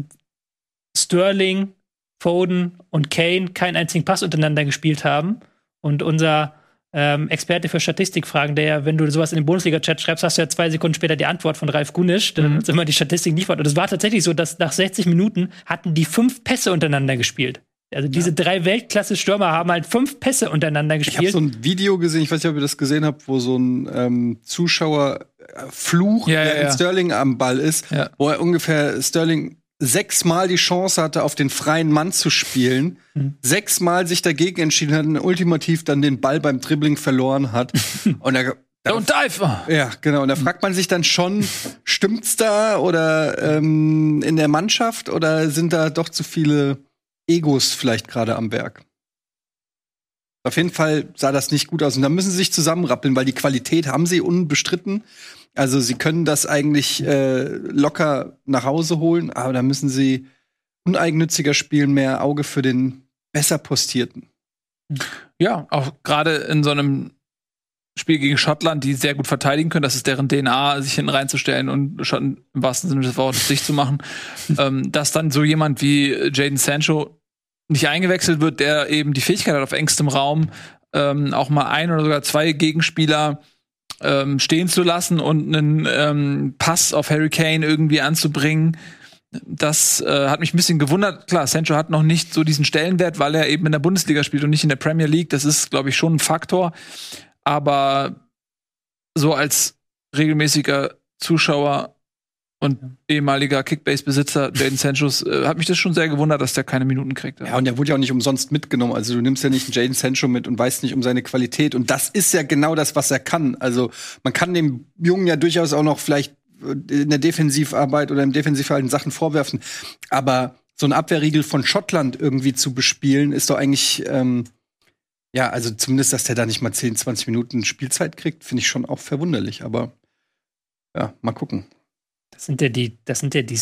Sterling, Foden und Kane keinen einzigen Pass untereinander gespielt haben? Und unser ähm, Experte für Statistikfragen, der ja, wenn du sowas in den Bundesliga-Chat schreibst, hast du ja zwei Sekunden später die Antwort von Ralf Gunisch, der uns immer die Statistik liefert. Und es war tatsächlich so, dass nach 60 Minuten hatten die fünf Pässe untereinander gespielt. Also diese drei Weltklasse-Stürmer haben halt fünf Pässe untereinander Ich habe gespielt. so ein Video gesehen, ich weiß nicht, ob ihr das gesehen habt, wo so ein ähm, Zuschauer äh, Fluch, Ja, ja, während ja. Sterling am Ball ist, Ja. wo er ungefähr Sterling sechsmal die Chance hatte, auf den freien Mann zu spielen, Mhm. sechsmal sich dagegen entschieden hat und ultimativ dann den Ball beim Dribbling verloren hat. und er, Don't dive! ja, genau. Und da fragt man sich dann schon, stimmt's da oder ähm, in der Mannschaft oder sind da doch zu viele Egos vielleicht gerade am Werk? Auf jeden Fall sah das nicht gut aus. Und da müssen sie sich zusammenrappeln, weil die Qualität haben sie unbestritten. Also sie können das eigentlich äh, locker nach Hause holen, aber da müssen sie uneigennütziger spielen, mehr Auge für den besser postierten. Ja, auch gerade in so einem Spiel gegen Schottland, die sehr gut verteidigen können. Das ist deren DNA, sich hinten reinzustellen und schon im wahrsten Sinne des Wortes dicht zu machen. ähm, dass dann so jemand wie Jaden Sancho nicht eingewechselt wird, der eben die Fähigkeit hat, auf engstem Raum ähm, auch mal ein oder sogar zwei Gegenspieler ähm, stehen zu lassen und einen ähm, Pass auf Harry Kane irgendwie anzubringen. Das äh, hat mich ein bisschen gewundert. Klar, Sancho hat noch nicht so diesen Stellenwert, weil er eben in der Bundesliga spielt und nicht in der Premier League. Das ist, glaube ich, schon ein Faktor. Aber so als regelmäßiger Zuschauer und ehemaliger Kickbase-Besitzer Jaden Sanchos äh, hat mich das schon sehr gewundert, dass der keine Minuten kriegt. Ja, und der wurde ja auch nicht umsonst mitgenommen. Also du nimmst ja nicht einen Jaden Sancho mit und weißt nicht um seine Qualität. Und das ist ja genau das, was er kann. Also man kann dem Jungen ja durchaus auch noch vielleicht äh, in der Defensivarbeit oder im Defensivverhalten Sachen vorwerfen. Aber so ein Abwehrriegel von Schottland irgendwie zu bespielen, ist doch eigentlich, ähm, ja, also zumindest, dass der da nicht mal 10, 20 Minuten Spielzeit kriegt, finde ich schon auch verwunderlich. Aber ja, mal gucken. Das sind ja die, das sind ja die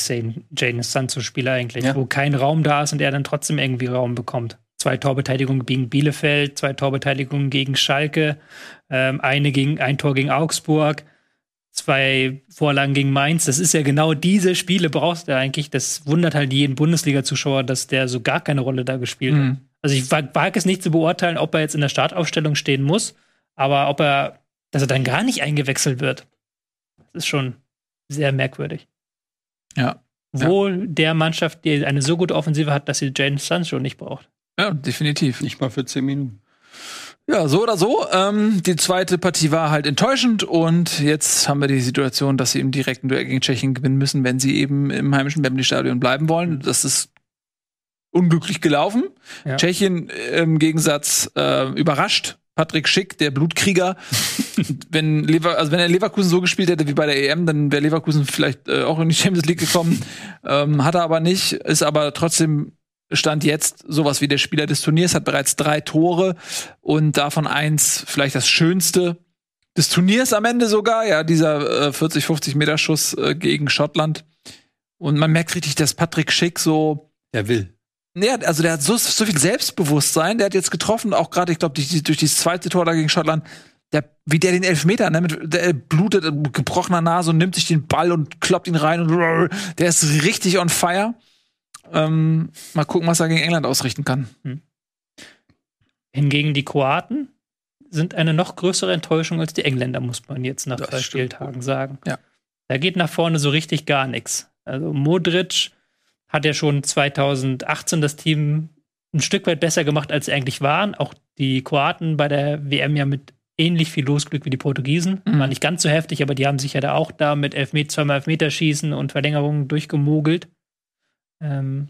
Jane Sancho-Spieler eigentlich, Ja. wo kein Raum da ist und er dann trotzdem irgendwie Raum bekommt. Zwei Torbeteiligungen gegen Bielefeld, zwei Torbeteiligungen gegen Schalke, ähm, eine gegen ein Tor gegen Augsburg, zwei Vorlagen gegen Mainz. Das ist ja genau diese Spiele brauchst du eigentlich. Das wundert halt jeden Bundesliga-Zuschauer, dass der so gar keine Rolle da gespielt hat. Mhm. Also ich wag, wag es nicht zu beurteilen, ob er jetzt in der Startaufstellung stehen muss, aber ob er, dass er dann gar nicht eingewechselt wird, das ist schon sehr merkwürdig. Ja. Wo der Mannschaft, die eine so gute Offensive hat, dass sie Jaden Sancho nicht braucht. Ja, definitiv. Nicht mal für 10 Minuten. Ja, so oder so. Ähm, die zweite Partie war halt enttäuschend und jetzt haben wir die Situation, dass sie im direkten Duell gegen Tschechien gewinnen müssen, wenn sie eben im heimischen Wembley-Stadion bleiben wollen. Das ist unglücklich gelaufen. Ja. Tschechien äh, im Gegensatz äh, überrascht. Patrick Schick, der Blutkkrieger. wenn, Lever also wenn er Leverkusen so gespielt hätte wie bei der EM, dann wäre Leverkusen vielleicht äh, auch in die Champions League gekommen. ähm, hat er aber nicht, ist aber trotzdem Stand jetzt sowas wie der Spieler des Turniers, hat bereits drei Tore und davon eins vielleicht das schönste des Turniers am Ende sogar, ja, dieser äh, 40, 50 Meter Schuss äh, gegen Schottland. Und man merkt richtig, dass Patrick Schick so, Der will. Ja, also der hat so, so viel Selbstbewusstsein, der hat jetzt getroffen, auch gerade, ich glaube, durch, durch dieses zweite Tor da gegen Schottland, der, wie der den Elfmeter, ne, mit, der blutet mit gebrochener Nase und nimmt sich den Ball und kloppt ihn rein und der ist richtig on fire. Ähm, mal gucken, was er gegen England ausrichten kann. Hingegen die Kroaten sind eine noch größere Enttäuschung als die Engländer, muss man jetzt nach Das zwei. Spieltagen sagen. Ja. Da geht nach vorne so richtig gar nichts. Also Modric hat ja schon 2018 das Team ein Stück weit besser gemacht, als sie eigentlich waren. Auch die Kroaten bei der WM ja mit ähnlich viel Losglück wie die Portugiesen. Mhm. War nicht ganz so heftig, aber die haben sich ja da auch da mit Elfmet zweimal Elfmeterschießen und Verlängerungen durchgemogelt. Ähm,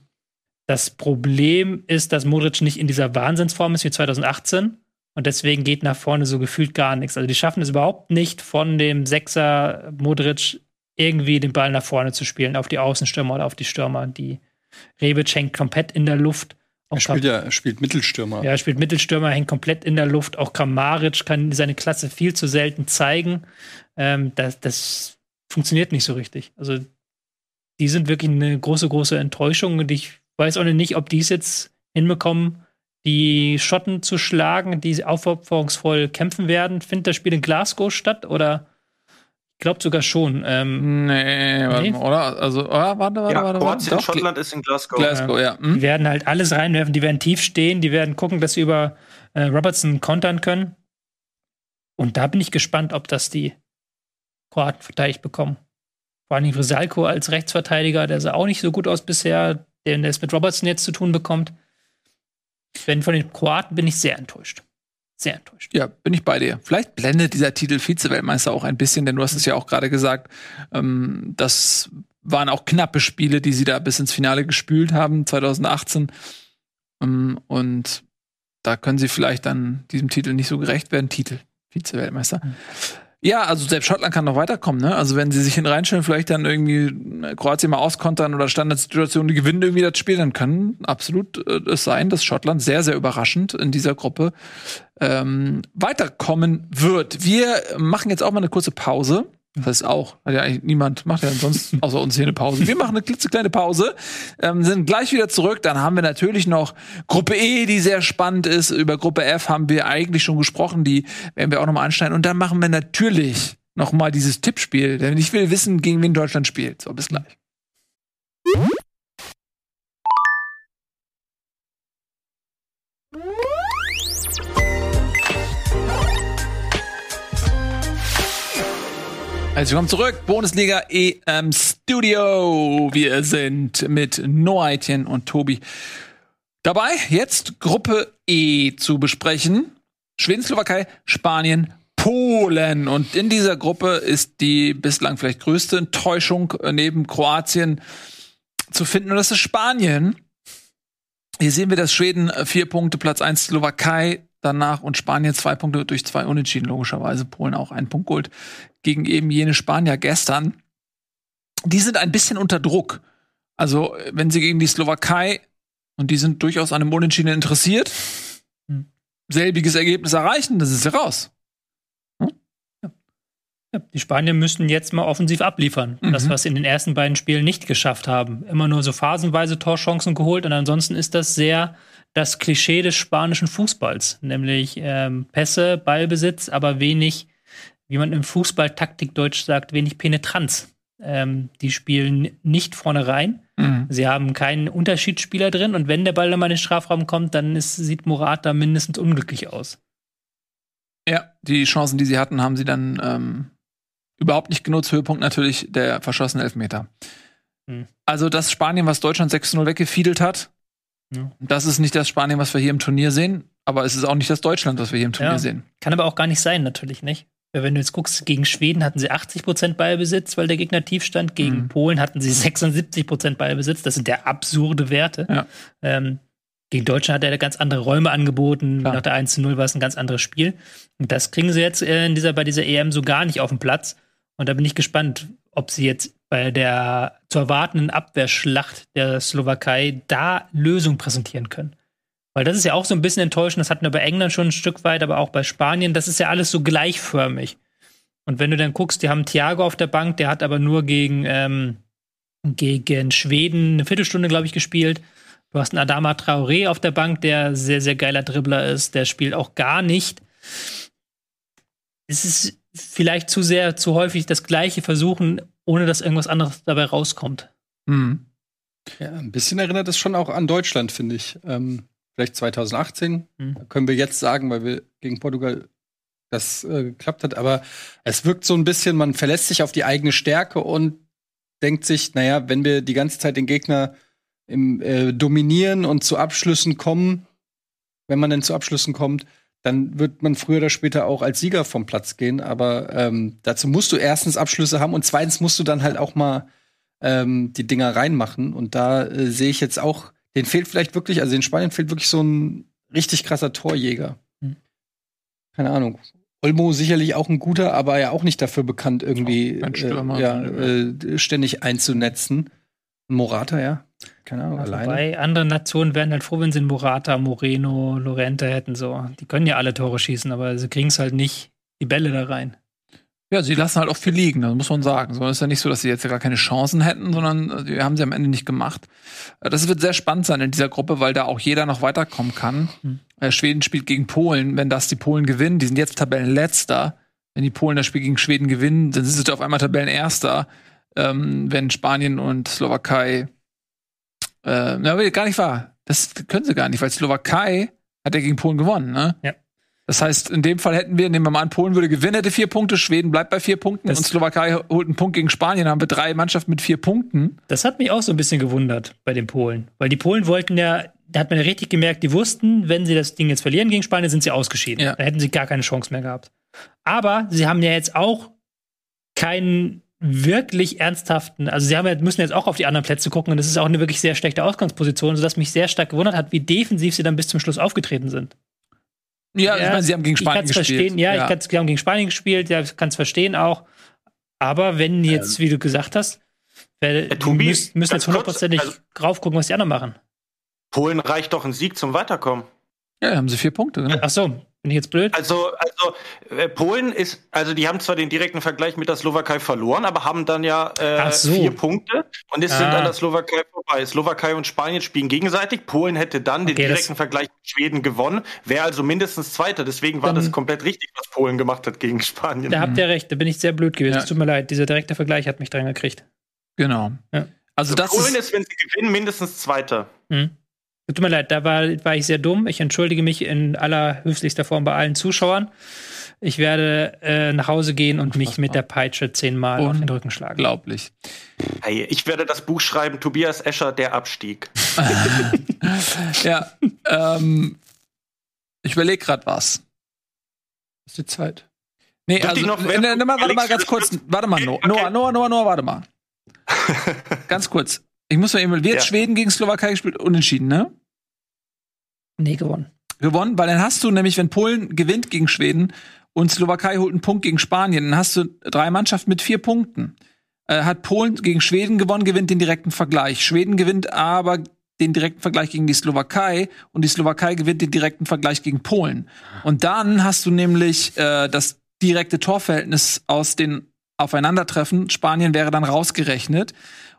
das Problem ist, dass Modric nicht in dieser Wahnsinnsform ist wie 2018 und deswegen geht nach vorne so gefühlt gar nichts. Also die schaffen es überhaupt nicht, von dem Sechser Modric irgendwie den Ball nach vorne zu spielen, auf die Außenstürmer oder auf die Stürmer. Die Rebic hängt komplett in der Luft. Auch Er spielt ja, er spielt Mittelstürmer. ja, er spielt Mittelstürmer, hängt komplett in der Luft. Auch Kramaric kann seine Klasse viel zu selten zeigen. Ähm, das, das funktioniert nicht so richtig. Also, die sind wirklich eine große, große Enttäuschung. Und ich weiß auch nicht, ob die es jetzt hinbekommen, die Schotten zu schlagen, die aufopferungsvoll kämpfen werden. Findet das Spiel in Glasgow statt? Oder glaube sogar schon. Ähm, Nee, warte Nee? mal, oder? Also, oh, warte, warte, Ja, warte, warte. Kroatien, Doch, Schottland ist in Glasgow. Glasgow, ja. Hm? Die werden halt alles reinwerfen, die werden tief stehen, die werden gucken, dass sie über äh, Robertson kontern können. Und da bin ich gespannt, ob das die Kroaten verteidigt bekommen. Vor allem Rosalko als Rechtsverteidiger, der sah auch nicht so gut aus bisher, der der es mit Robertson jetzt zu tun bekommt. Wenn von den Kroaten bin ich sehr enttäuscht. Sehr enttäuscht. Ja, bin ich bei dir. Vielleicht blendet dieser Titel Vize-Weltmeister auch ein bisschen, denn du hast es ja auch gerade gesagt, ähm, das waren auch knappe Spiele, die sie da bis ins Finale gespült haben, 2018. Ähm, und da können sie vielleicht dann diesem Titel nicht so gerecht werden. Titel, Vize-Weltmeister. Ja, also selbst Schottland kann noch weiterkommen, ne? Also wenn sie sich hin reinstellen, vielleicht dann irgendwie äh, Kroatien mal auskontern oder Standardsituationen, die gewinnen irgendwie das Spiel, dann kann absolut äh, es sein, dass Schottland sehr, sehr überraschend in dieser Gruppe ähm, weiterkommen wird. Wir machen jetzt auch mal eine kurze Pause Das ist auch. Hat ja eigentlich niemand, macht ja sonst außer uns hier eine Pause. Wir machen eine klitzekleine Pause, ähm, sind gleich wieder zurück. Dann haben wir natürlich noch Gruppe E, die sehr spannend ist. Über Gruppe F haben wir eigentlich schon gesprochen, die werden wir auch nochmal anschneiden. Und dann machen wir natürlich noch mal dieses Tippspiel, denn ich will wissen, gegen wen Deutschland spielt. So, bis gleich. Also willkommen zurück, Bundesliga EM Studio. Wir sind mit Noaitien und Tobi dabei, jetzt Gruppe E zu besprechen. Schweden, Slowakei, Spanien, Polen. Und in dieser Gruppe ist die bislang vielleicht größte Enttäuschung neben Kroatien zu finden. Und das ist Spanien. Hier sehen wir, dass Schweden vier Punkte, Platz eins Slowakei danach und Spanien zwei Punkte durch zwei Unentschieden, logischerweise. Polen auch ein Punkt Gold gegen eben jene Spanier gestern. Die sind ein bisschen unter Druck. Also, wenn sie gegen die Slowakei und die sind durchaus an einem Unentschieden interessiert, selbiges Ergebnis erreichen, das ist ja raus. Die Spanier müssen jetzt mal offensiv abliefern. Mhm. Das, was sie in den ersten beiden Spielen nicht geschafft haben. Immer nur so phasenweise Torchancen geholt und ansonsten ist das sehr das Klischee des spanischen Fußballs. Nämlich ähm, Pässe, Ballbesitz, aber wenig, wie man im Fußball Taktikdeutsch sagt, wenig Penetranz. Ähm, die spielen nicht vorne rein. Mhm. Sie haben keinen Unterschiedsspieler drin und wenn der Ball dann mal in den Strafraum kommt, dann ist, sieht Morata mindestens unglücklich aus. Ja, die Chancen, die sie hatten, haben sie dann ähm, überhaupt nicht genutzt. Höhepunkt natürlich der verschossene Elfmeter. Hm. Also das Spanien, was Deutschland 6-0 weggefiedelt hat, Ja. das ist nicht das Spanien, was wir hier im Turnier sehen. Aber es ist auch nicht das Deutschland, was wir hier im Turnier Ja. sehen. Kann aber auch gar nicht sein, natürlich nicht. Weil Wenn du jetzt guckst, gegen Schweden hatten sie 80% Ballbesitz, weil der Gegner tief stand. Gegen Mhm. Polen hatten sie 76% Ballbesitz. Das sind ja absurde Werte. Ja. Ähm, gegen Deutschland hat er ganz andere Räume angeboten. Klar. Nach der 1-0 war es ein ganz anderes Spiel. Und das kriegen sie jetzt äh, in dieser, bei dieser EM so gar nicht auf den Platz. Und da bin ich gespannt, ob sie jetzt bei der zu erwartenden Abwehrschlacht der Slowakei da Lösungen präsentieren können. Weil das ist ja auch so ein bisschen enttäuschend, das hatten wir bei England schon ein Stück weit, aber auch bei Spanien, das ist ja alles so gleichförmig. Und wenn du dann guckst, die haben Thiago auf der Bank, der hat aber nur gegen, ähm, gegen Schweden eine Viertelstunde, glaube ich, gespielt. Du hast einen Adama Traoré auf der Bank, der sehr, sehr geiler Dribbler ist, der spielt auch gar nicht. Es ist vielleicht zu sehr, zu häufig das Gleiche versuchen, ohne dass irgendwas anderes dabei rauskommt. Mhm. Ja, ein bisschen erinnert es schon auch an Deutschland, finde ich. Ähm, vielleicht 2018. Mhm. Können wir jetzt sagen, weil wir gegen Portugal das äh, geklappt hat. Aber es wirkt so ein bisschen, man verlässt sich auf die eigene Stärke und denkt sich, naja, wenn wir die ganze Zeit den Gegner im, äh, dominieren und zu Abschlüssen kommen, wenn man denn zu Abschlüssen kommt, dann wird man früher oder später auch als Sieger vom Platz gehen. Aber ähm, dazu musst du erstens Abschlüsse haben und zweitens musst du dann halt auch mal ähm, die Dinger reinmachen. Und da äh, sehe ich jetzt auch, den fehlt vielleicht wirklich, also in Spanien fehlt wirklich so ein richtig krasser Torjäger. Hm. Keine Ahnung. Olmo sicherlich auch ein guter, aber ja auch nicht dafür bekannt, irgendwie äh, ja, äh, ständig einzunetzen. Morata, ja. Keine Ahnung, alleine. Wobei andere Nationen wären halt froh, wenn sie einen Morata, Moreno, Lorente hätten. So. Die können ja alle Tore schießen, aber sie kriegen es halt nicht die Bälle da rein. Ja, sie lassen halt auch viel liegen, das muss man sagen. So ist ja nicht so, dass sie jetzt gar keine Chancen hätten, sondern äh, die haben sie am Ende nicht gemacht. Äh, Das wird sehr spannend sein in dieser Gruppe, weil da auch jeder noch weiterkommen kann. Hm. Äh, Schweden spielt gegen Polen. Wenn das die Polen gewinnen, die sind jetzt Tabellenletzter. Wenn die Polen das Spiel gegen Schweden gewinnen, dann sind sie auf einmal Tabellenerster. Ähm, wenn Spanien und Slowakei, äh, na, gar nicht wahr. Das können sie gar nicht, weil Slowakei hat ja gegen Polen gewonnen, ne? Ja. Das heißt, in dem Fall hätten wir, nehmen wir mal an, Polen würde gewinnen, hätte vier Punkte, Schweden bleibt bei vier Punkten Das- und Slowakei holt einen Punkt gegen Spanien, haben wir drei Mannschaften mit vier Punkten. Das hat mich auch so ein bisschen gewundert bei den Polen. Weil die Polen wollten ja, da hat man ja richtig gemerkt, die wussten, wenn sie das Ding jetzt verlieren gegen Spanien, sind sie ausgeschieden. Ja. Da hätten sie gar keine Chance mehr gehabt. Aber sie haben ja jetzt auch keinen wirklich ernsthaften, also sie haben ja, müssen jetzt auch auf die anderen Plätze gucken und das ist auch eine wirklich sehr schlechte Ausgangsposition, sodass mich sehr stark gewundert hat, wie defensiv sie dann bis zum Schluss aufgetreten sind. Ja, ich meine, sie haben gegen ich Spanien gespielt. Verstehen. Ja, ich kann's, die haben gegen Spanien gespielt, ja, ich kann es verstehen auch. Aber wenn jetzt, wie du gesagt hast, Tobi, müssen, müssen jetzt hundertprozentig also- drauf gucken, was die anderen machen. Polen reicht doch ein Sieg zum Weiterkommen. Ja, da haben sie vier Punkte. Genau. Ach so, bin ich jetzt blöd? Also, also äh, Polen ist, also die haben zwar den direkten Vergleich mit der Slowakei verloren, aber haben dann ja äh, so. vier Punkte und es sind Ah. an der Slowakei vorbei. Slowakei und Spanien spielen gegenseitig. Polen hätte dann den Okay, das- direkten Vergleich mit Schweden gewonnen, wäre also mindestens Zweiter. Deswegen war Dann- das komplett richtig, was Polen gemacht hat gegen Spanien. Da habt ihr recht, da bin ich sehr blöd gewesen. Ja. Es tut mir leid, dieser direkte Vergleich hat mich dran gekriegt. Genau. Ja. Also das Polen ist, ist, wenn sie gewinnen, mindestens Zweiter. Hm. Tut mir leid, da war, war ich sehr dumm. Ich entschuldige mich in allerhöflichster Form bei allen Zuschauern. Ich werde äh, nach Hause gehen und mich mit der Peitsche zehnmal auf den Rücken schlagen. unglaublich. Hey, ich werde das Buch schreiben, Tobias Escher, der Abstieg. Ja, ähm, ich überlege gerade was. ist die Zeit. Nee, Dürfte also, noch- ne, ne, ne, warte mal ganz kurz. Warte mal. Noah, Noah, Noah, Noah, warte mal. ganz kurz. Ich muss mal eben, hat Ja. Schweden gegen Slowakei gespielt? Unentschieden, ne? Nee, gewonnen. gewonnen, weil dann hast du nämlich, wenn Polen gewinnt gegen Schweden und Slowakei holt einen Punkt gegen Spanien, dann hast du drei Mannschaften mit vier Punkten. Äh, hat Polen gegen Schweden gewonnen, gewinnt den direkten Vergleich. Schweden gewinnt aber den direkten Vergleich gegen die Slowakei und die Slowakei gewinnt den direkten Vergleich gegen Polen. Und dann hast du nämlich äh, das direkte Torverhältnis aus den Aufeinandertreffen. Spanien wäre dann rausgerechnet.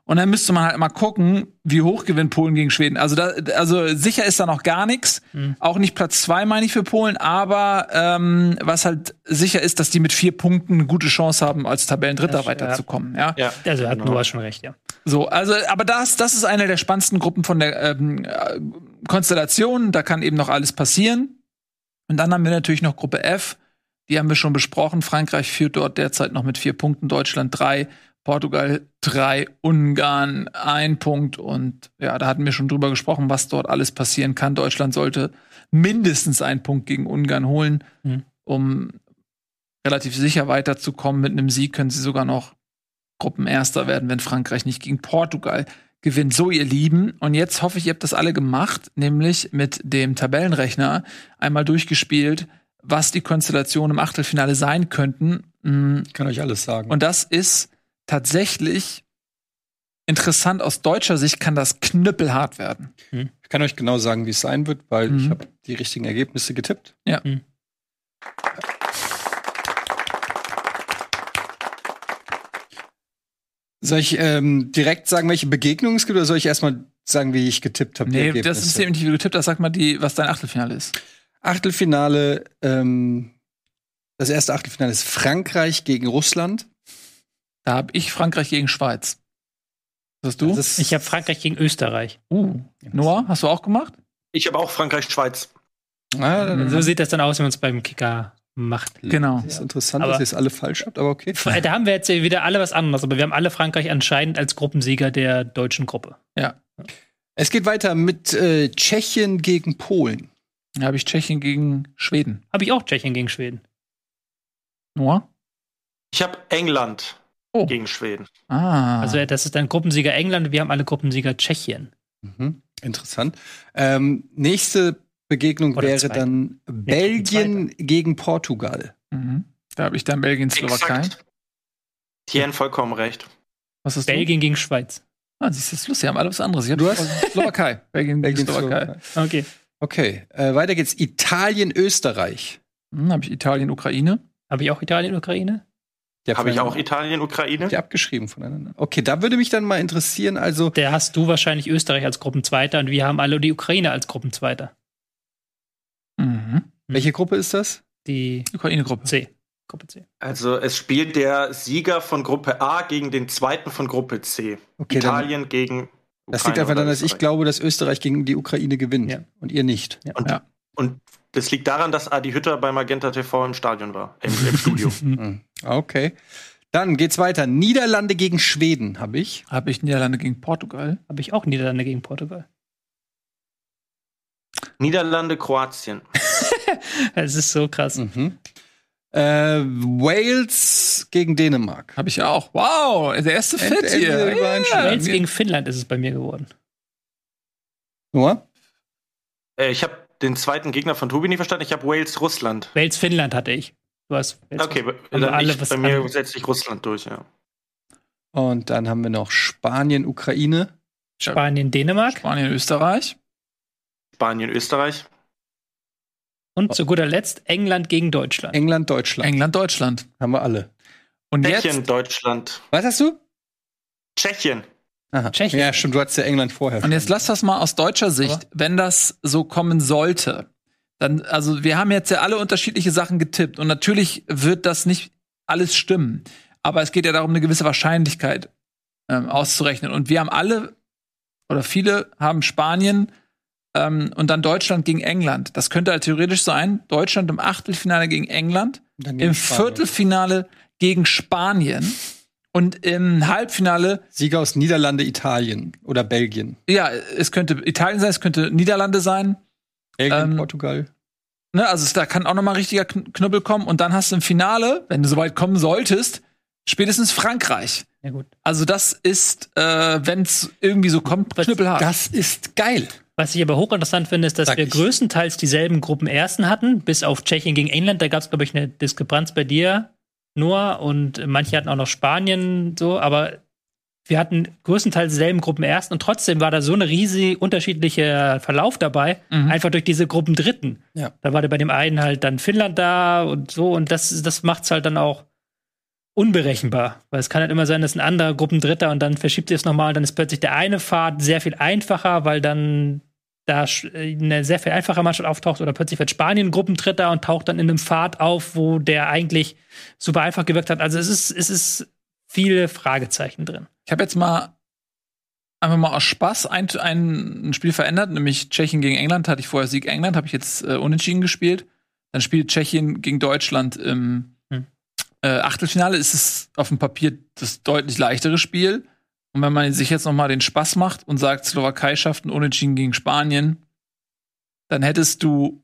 Und dann müsste man halt mal gucken, wie hoch gewinnt Polen gegen Schweden. Also, da, also sicher ist da noch gar nichts. Auch nicht Platz zwei, meine ich, für Polen. Aber ähm, was halt sicher ist, dass die mit vier Punkten eine gute Chance haben, als Tabellendritter Das- ja. weiterzukommen. Ja. Ja. Also hat Genau. Noah schon recht, ja. So, also, aber das, das ist eine der spannendsten Gruppen von der ähm, äh, Konstellation. Da kann eben noch alles passieren. Und dann haben wir natürlich noch Gruppe F. Die haben wir schon besprochen. Frankreich führt dort derzeit noch mit vier Punkten, Deutschland drei, Portugal drei, Ungarn ein Punkt. Und ja, da hatten wir schon drüber gesprochen, was dort alles passieren kann. Deutschland sollte mindestens einen Punkt gegen Ungarn holen, Mhm. um relativ sicher weiterzukommen. Mit einem Sieg können sie sogar noch Gruppenerster werden, wenn Frankreich nicht gegen Portugal gewinnt. So, ihr Lieben. Und jetzt hoffe ich, ihr habt das alle gemacht, nämlich mit dem Tabellenrechner einmal durchgespielt, was die Konstellationen im Achtelfinale sein könnten. Mm, Ich kann euch alles sagen. Und das ist tatsächlich interessant. Aus deutscher Sicht kann das knüppelhart werden. ich kann euch genau sagen, wie es sein wird, weil Mhm. ich habe die richtigen Ergebnisse getippt. Ja. Mhm. Soll ich ähm, direkt sagen, welche Begegnungen es gibt, oder soll ich erstmal sagen, wie ich getippt habe? Nee, das Ergebnisse? System, nicht wie du getippt hast, sag mal, die, was dein Achtelfinale ist. Achtelfinale, ähm, das erste Achtelfinale ist Frankreich gegen Russland. Da habe ich Frankreich gegen Schweiz. Was hast du? Das ist- Ich habe Frankreich gegen Österreich. uh, Noah, hast du auch gemacht? Ich habe auch Frankreich-Schweiz. Ah, dann So sieht das dann aus, wenn man es beim Kicker macht. Genau. Das ist interessant, Aber- dass ihr es alle falsch habt, aber okay. Da haben wir jetzt wieder alle was anderes, aber wir haben alle Frankreich anscheinend als Gruppensieger der deutschen Gruppe. Ja. Es geht weiter mit äh, Tschechien gegen Polen. Da habe ich Tschechien gegen Schweden. Habe ich auch Tschechien gegen Schweden. Noah? Ich habe England Oh. gegen Schweden. Ah. Also das ist dann Gruppensieger England, wir haben alle Gruppensieger Tschechien. Mhm. Interessant. Ähm, nächste Begegnung Oder wäre zweite. dann Belgien gegen Portugal. mhm. Da habe ich dann Belgien, Slowakei. Tien vollkommen recht. Was ist Belgien gegen Schweiz. Ah, siehst du, das ist lustig, haben alle was anderes. Du hast- Slowakei. Belgien, Belgien, gegen Slowakei. Slowakei. Okay. Okay, äh, weiter geht's. Italien, Österreich. Hm, habe ich Italien, Ukraine. Habe ich auch Italien, Ukraine? Habe ich auch Italien, Ukraine? Die abgeschrieben voneinander. Okay, da würde mich dann mal interessieren, also Der hast du wahrscheinlich Österreich als Gruppenzweiter und wir haben alle die Ukraine als Gruppenzweiter. Mhm. welche Gruppe ist das? Die Ukraine-Gruppe. C. Gruppe C. Also es spielt der Sieger von Gruppe A gegen den zweiten von Gruppe C. Okay, dann, Italien gegen das Ukraine liegt einfach daran, dass ich glaube, dass Österreich gegen die Ukraine gewinnt Ja. und ihr nicht. Und, Ja. Und das liegt daran, dass Adi Hütter bei Magenta TV im Stadion war, im, im Studio. Hm. Okay. Dann geht's weiter. Niederlande gegen Schweden habe ich. Habe ich Niederlande gegen Portugal. Habe ich auch Niederlande gegen Portugal. Niederlande, Kroatien. Es ist so krass. Mhm. Äh, Wales gegen Dänemark. Habe ich auch. Wow, der erste End- Fit hier. Ende Übereinstimmung. Wales gegen Finnland ist es bei mir geworden. Noah? Äh, ich habe den zweiten Gegner von Tobi nicht verstanden. Ich habe Wales, Russland. Wales, Finnland hatte ich. Du hast Wales, Okay, dann wir alle ich, was bei mir setzt sich Russland durch, ja. Und dann haben wir noch Spanien, Ukraine. Spanien, Dänemark. Spanien, Österreich. Spanien, Österreich. Und zu guter Letzt England gegen Deutschland. England, Deutschland. England, Deutschland. Haben wir alle. Und Tschechien, jetzt, Deutschland. Was hast du? Tschechien. Aha. Tschechien. Ja, stimmt, du hattest ja England vorher. und jetzt lass das mal aus deutscher Sicht, wenn das so kommen sollte. Dann, also wir haben jetzt ja alle unterschiedliche Sachen getippt und natürlich wird das nicht alles stimmen. Aber es geht ja darum, eine gewisse Wahrscheinlichkeit ähm, auszurechnen. Und wir haben alle oder viele haben Spanien ähm, und dann Deutschland gegen England. Das könnte halt theoretisch sein, Deutschland im Achtelfinale gegen England, im Spanien. Viertelfinale gegen Spanien und im Halbfinale Sieger aus Niederlande, Italien oder Belgien. ja, es könnte Italien sein, es könnte Niederlande sein. Belgien, Ähm, Portugal. Ne, also es, da kann auch noch mal richtiger Kn- Knüppel kommen. Und dann hast du im Finale, wenn du soweit kommen solltest, spätestens Frankreich. Ja, gut. Also das ist, äh, wenn es irgendwie so kommt, knüppelhart. Das ist geil. Was ich aber hochinteressant finde, ist, dass Sag wir ich. größtenteils dieselben Gruppenersten hatten, bis auf Tschechien gegen England. Da gab es, glaube ich, eine Diskrepanz bei dir, Noah, und manche hatten auch noch Spanien so, aber wir hatten größtenteils dieselben Gruppenersten und trotzdem war da so eine riesig unterschiedliche Verlauf dabei, einfach durch diese Gruppendritten. Ja. Da war bei dem einen halt dann Finnland da und so und das, das macht's halt dann auch unberechenbar. Weil es kann halt immer sein, dass ein anderer Gruppendritter und dann verschiebt sich es nochmal und dann ist plötzlich der eine Pfad sehr viel einfacher, weil dann da äh, eine sehr viel einfache Mannschaft auftaucht oder plötzlich wird Spanien Gruppendritter und taucht dann in einem Pfad auf, wo der eigentlich super einfach gewirkt hat. Also es ist, es ist viele Fragezeichen drin. Ich habe jetzt mal einfach mal aus Spaß ein, ein, ein Spiel verändert, nämlich Tschechien gegen England. Hatte ich vorher Sieg England, habe ich jetzt äh, unentschieden gespielt. Dann spielt Tschechien gegen Deutschland im Hm. äh, Achtelfinale. Ist es auf dem Papier das deutlich leichtere Spiel. Und wenn man sich jetzt noch mal den Spaß macht und sagt, Slowakei schafft ein Unentschieden gegen Spanien, dann hättest du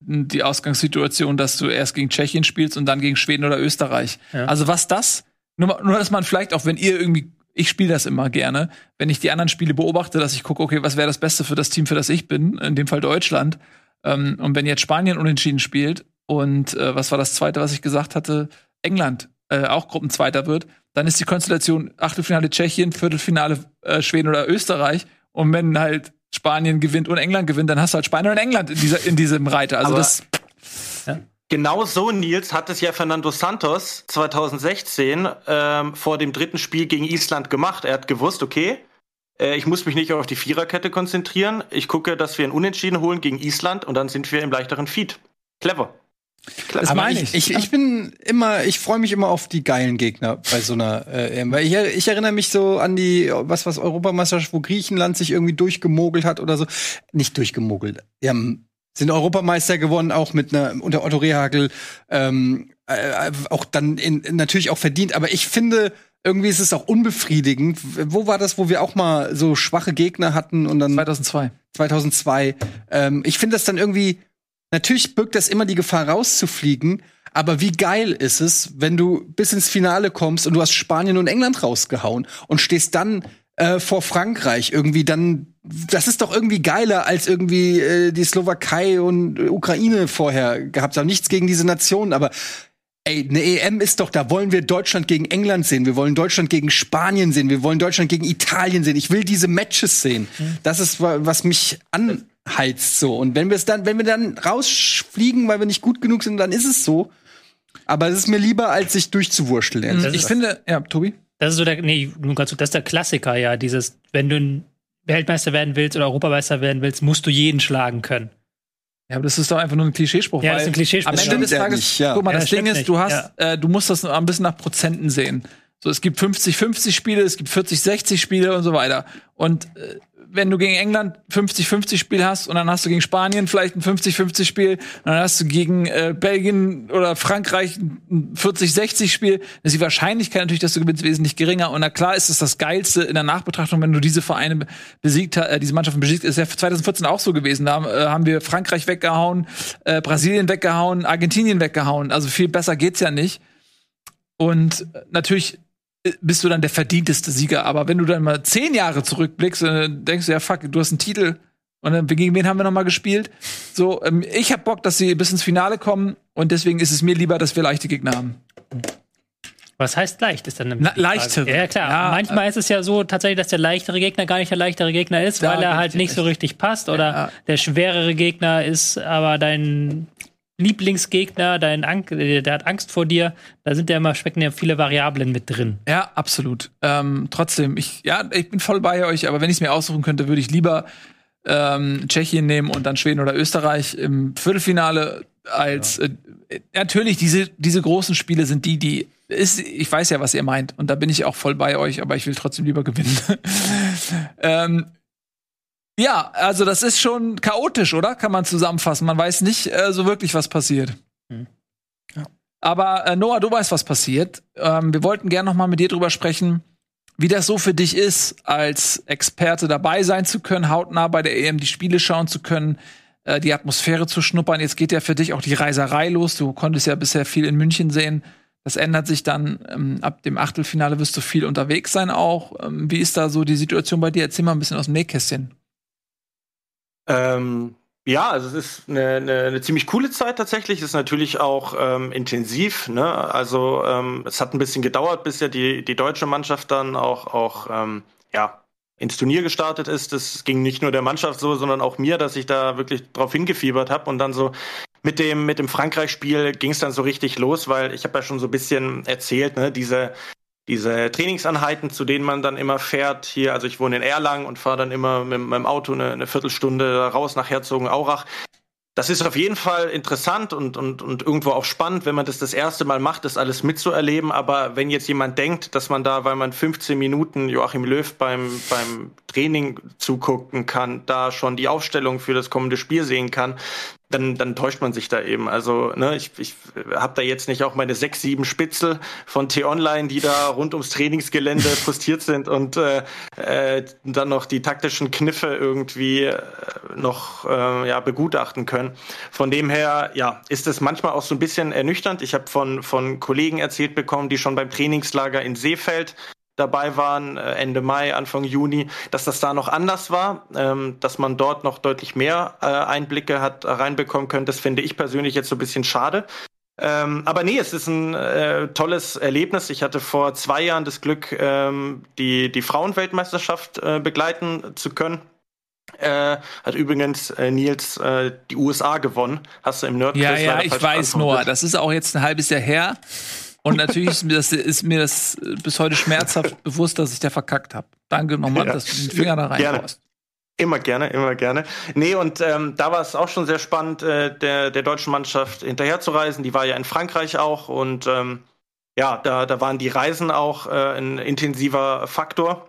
die Ausgangssituation, dass du erst gegen Tschechien spielst und dann gegen Schweden oder Österreich. Ja. Also was das? Nur, nur dass man vielleicht auch, wenn ihr irgendwie, ich spiele das immer gerne, wenn ich die anderen Spiele beobachte, dass ich gucke, okay, was wäre das Beste für das Team, für das ich bin, in dem Fall Deutschland. Ähm, und wenn jetzt Spanien unentschieden spielt und äh, was war das Zweite, was ich gesagt hatte, England äh, auch Gruppenzweiter wird, dann ist die Konstellation Achtelfinale Tschechien, Viertelfinale äh, Schweden oder Österreich. Und wenn halt Spanien gewinnt und England gewinnt, dann hast du halt Spanien und England in, dieser, in diesem Reiter. Also Aber- das Genau so, Nils, hat es ja Fernando Santos 2016 ähm, vor dem dritten Spiel gegen Island gemacht. Er hat gewusst, okay, äh, ich muss mich nicht auf die Viererkette konzentrieren. Ich gucke, dass wir ein Unentschieden holen gegen Island und dann sind wir im leichteren Feed. Clever. Das Aber meine ich, ich. ich, ich bin immer, ich freue mich immer auf die geilen Gegner bei so einer äh, EM. Weil ich, ich erinnere mich so an die, was was Europameisterschaft, wo Griechenland sich irgendwie durchgemogelt hat oder so. Nicht durchgemogelt. Die haben, sind Europameister gewonnen, auch mit einer, unter Otto Rehagel, ähm, äh, auch dann in, natürlich auch verdient. Aber ich finde, irgendwie ist es auch unbefriedigend. Wo war das, wo wir auch mal so schwache Gegner hatten und dann 2002. 2002. Ähm, ich finde das dann irgendwie, natürlich birgt das immer die Gefahr rauszufliegen, aber wie geil ist es, wenn du bis ins Finale kommst und du hast Spanien und England rausgehauen und stehst dann äh, vor Frankreich irgendwie dann das ist doch irgendwie geiler als irgendwie äh, die Slowakei und äh, Ukraine vorher gehabt haben. Nichts gegen diese Nationen, aber Ey, eine EM ist doch, da wollen wir Deutschland gegen England sehen, wir wollen Deutschland gegen Spanien sehen, wir wollen Deutschland gegen Italien sehen. Ich will diese Matches sehen. Das ist wa- was mich anheizt so. Und wenn wir es dann, wenn wir dann rausfliegen, weil wir nicht gut genug sind, dann ist es so. Aber es ist mir lieber, als sich durchzuwurschteln. Das Ich finde, ja, Tobi. Das ist so der, nee, nur ganz kurz, das ist der Klassiker, ja, dieses, wenn du ein Weltmeister werden willst oder Europameister werden willst, musst du jeden schlagen können. Ja, aber das ist doch einfach nur ein Klischeespruch. Ja, das ist ein Klischeespruch. Am Das Ende des ja Tages, nicht, ja. guck mal, Ja, das das Ding ist, du nicht, hast, äh, du musst das ein bisschen nach Prozenten sehen. So, es gibt 50-50 Spiele, es gibt 40-60 Spiele und so weiter. Und äh, wenn du gegen England 50-50 Spiel hast und dann hast du gegen Spanien vielleicht ein 50-50 Spiel, dann hast du gegen äh, Belgien oder Frankreich ein 40-60 Spiel, dann ist die Wahrscheinlichkeit natürlich, dass du gewinnst, wesentlich geringer. Und na klar ist es das Geilste in der Nachbetrachtung, wenn du diese Vereine be- besiegt äh, diese Mannschaften besiegt, ist ja 2014 auch so gewesen. Da haben, äh, haben wir Frankreich weggehauen, äh, Brasilien weggehauen, Argentinien weggehauen. Also viel besser geht's ja nicht. Und natürlich bist du dann der verdienteste Sieger. Aber wenn du dann mal zehn Jahre zurückblickst, dann denkst du ja, fuck, du hast einen Titel. Und dann gegen wen haben wir noch mal gespielt? So, ähm, ich hab Bock, dass sie bis ins Finale kommen. Und deswegen ist es mir lieber, dass wir leichte Gegner haben. Was heißt leicht, ist dann nämlich Na, leichtere. Ja, klar. Ja, Manchmal ist es ja so tatsächlich, dass der leichtere Gegner gar nicht der leichtere Gegner ist, weil er halt nicht so richtig passt. Oder Ja. der schwerere Gegner ist aber dein Lieblingsgegner, dein Ang äh, der hat Angst vor dir. Da sind ja immer, stecken ja viele Variablen mit drin. Ja, absolut. Ähm, trotzdem, ich, ja, ich bin voll bei euch, aber wenn ich es mir aussuchen könnte, würde ich lieber ähm, Tschechien nehmen und dann Schweden oder Österreich im Viertelfinale als äh, natürlich diese diese großen Spiele sind die, die ist, ich weiß ja, was ihr meint und da bin ich auch voll bei euch, aber ich will trotzdem lieber gewinnen. ähm, ja, also das ist schon chaotisch, oder? Kann man zusammenfassen. Man weiß nicht äh, so wirklich, was passiert. Aber äh, Noah, du weißt, was passiert. Ähm, wir wollten gerne noch mal mit dir drüber sprechen, wie das so für dich ist, als Experte dabei sein zu können, hautnah bei der EM die Spiele schauen zu können, äh, die Atmosphäre zu schnuppern. Jetzt geht ja für dich auch die Reiserei los. Du konntest ja bisher viel in München sehen. Das ändert sich dann. Ähm, ab dem Achtelfinale wirst du viel unterwegs sein auch. Ähm, wie ist da so die Situation bei dir? Erzähl mal ein bisschen aus dem Nähkästchen. Ähm, ja, also es ist eine, eine, eine ziemlich coole Zeit tatsächlich. Es ist natürlich auch ähm, intensiv. Ne? Also ähm, es hat ein bisschen gedauert, bis ja die, die deutsche Mannschaft dann auch, auch ähm, ja, ins Turnier gestartet ist. Das ging nicht nur der Mannschaft so, sondern auch mir, dass ich da wirklich drauf hingefiebert habe und dann so mit dem mit dem Frankreich-Spiel ging es dann so richtig los, weil ich habe ja schon so ein bisschen erzählt, ne, diese diese Trainingsanheiten, zu denen man dann immer fährt, hier, also ich wohne in Erlangen und fahre dann immer mit meinem Auto eine, eine Viertelstunde raus nach Herzogenaurach. Das ist auf jeden Fall interessant und, und, und irgendwo auch spannend, wenn man das das erste Mal macht, das alles mitzuerleben. Aber wenn jetzt jemand denkt, dass man da, weil man 15 Minuten Joachim Löw beim, beim Training zugucken kann, da schon die Aufstellung für das kommende Spiel sehen kann, dann, dann täuscht man sich da eben. Also, ne, ich, ich habe da jetzt nicht auch meine sechs, sieben Spitzel von T-Online, die da rund ums Trainingsgelände postiert sind und äh, äh, dann noch die taktischen Kniffe irgendwie äh, noch äh, ja, begutachten können. Von dem her, ja, ist es manchmal auch so ein bisschen ernüchternd. Ich habe von, von Kollegen erzählt bekommen, die schon beim Trainingslager in Seefeld dabei waren, äh, Ende Mai, Anfang Juni, dass das da noch anders war, ähm, dass man dort noch deutlich mehr äh, Einblicke hat reinbekommen können. Das finde ich persönlich jetzt so ein bisschen schade. Ähm, aber nee, es ist ein äh, tolles Erlebnis. Ich hatte vor zwei Jahren das Glück, ähm, die, die Frauenweltmeisterschaft äh, begleiten zu können. Äh, hat übrigens äh, Nils äh, die USA gewonnen. Hast du im Nerdquiz Ja, ja, ich weiß. Noah. Das ist auch jetzt ein halbes Jahr her. Und natürlich ist mir das, ist mir das bis heute schmerzhaft bewusst, dass ich da verkackt habe. Danke nochmal, Ja. dass du den Finger da Gerne. reinhaust. Immer gerne, immer gerne. Nee, und ähm, da war es auch schon sehr spannend, äh, der, der deutschen Mannschaft hinterherzureisen. Die war ja in Frankreich auch und ähm, ja, da, da waren die Reisen auch äh, ein intensiver Faktor.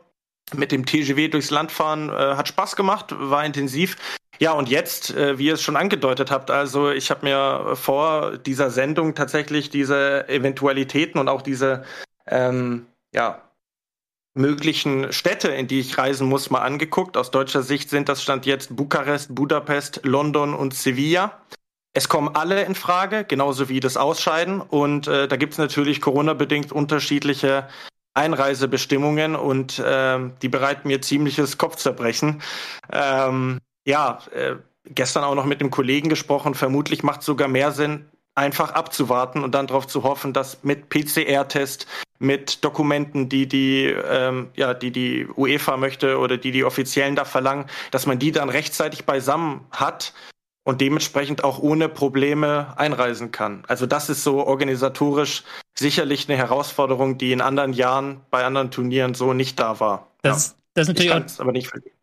Mit dem TGW durchs Land fahren äh, hat Spaß gemacht, war intensiv. Ja, und jetzt, äh, wie ihr es schon angedeutet habt, also ich habe mir vor dieser Sendung tatsächlich diese Eventualitäten und auch diese ähm, ja, möglichen Städte, in die ich reisen muss, mal angeguckt. Aus deutscher Sicht sind das Stand jetzt Bukarest, Budapest, London und Sevilla. Es kommen alle in Frage, genauso wie das Ausscheiden. Und äh, da gibt es natürlich Corona-bedingt unterschiedliche Einreisebestimmungen und ähm, die bereiten mir ziemliches Kopfzerbrechen. Ähm, ja, äh, gestern auch noch mit einem Kollegen gesprochen. Vermutlich macht es sogar mehr Sinn, einfach abzuwarten und dann darauf zu hoffen, dass mit PCR-Test, mit Dokumenten, die die, ähm, ja, die die UEFA möchte oder die die Offiziellen da verlangen, dass man die dann rechtzeitig beisammen hat und dementsprechend auch ohne Probleme einreisen kann. Also das ist so organisatorisch sicherlich eine Herausforderung, die in anderen Jahren bei anderen Turnieren so nicht da war. Das, das ist Ich natürlich auch aber nicht verstehen.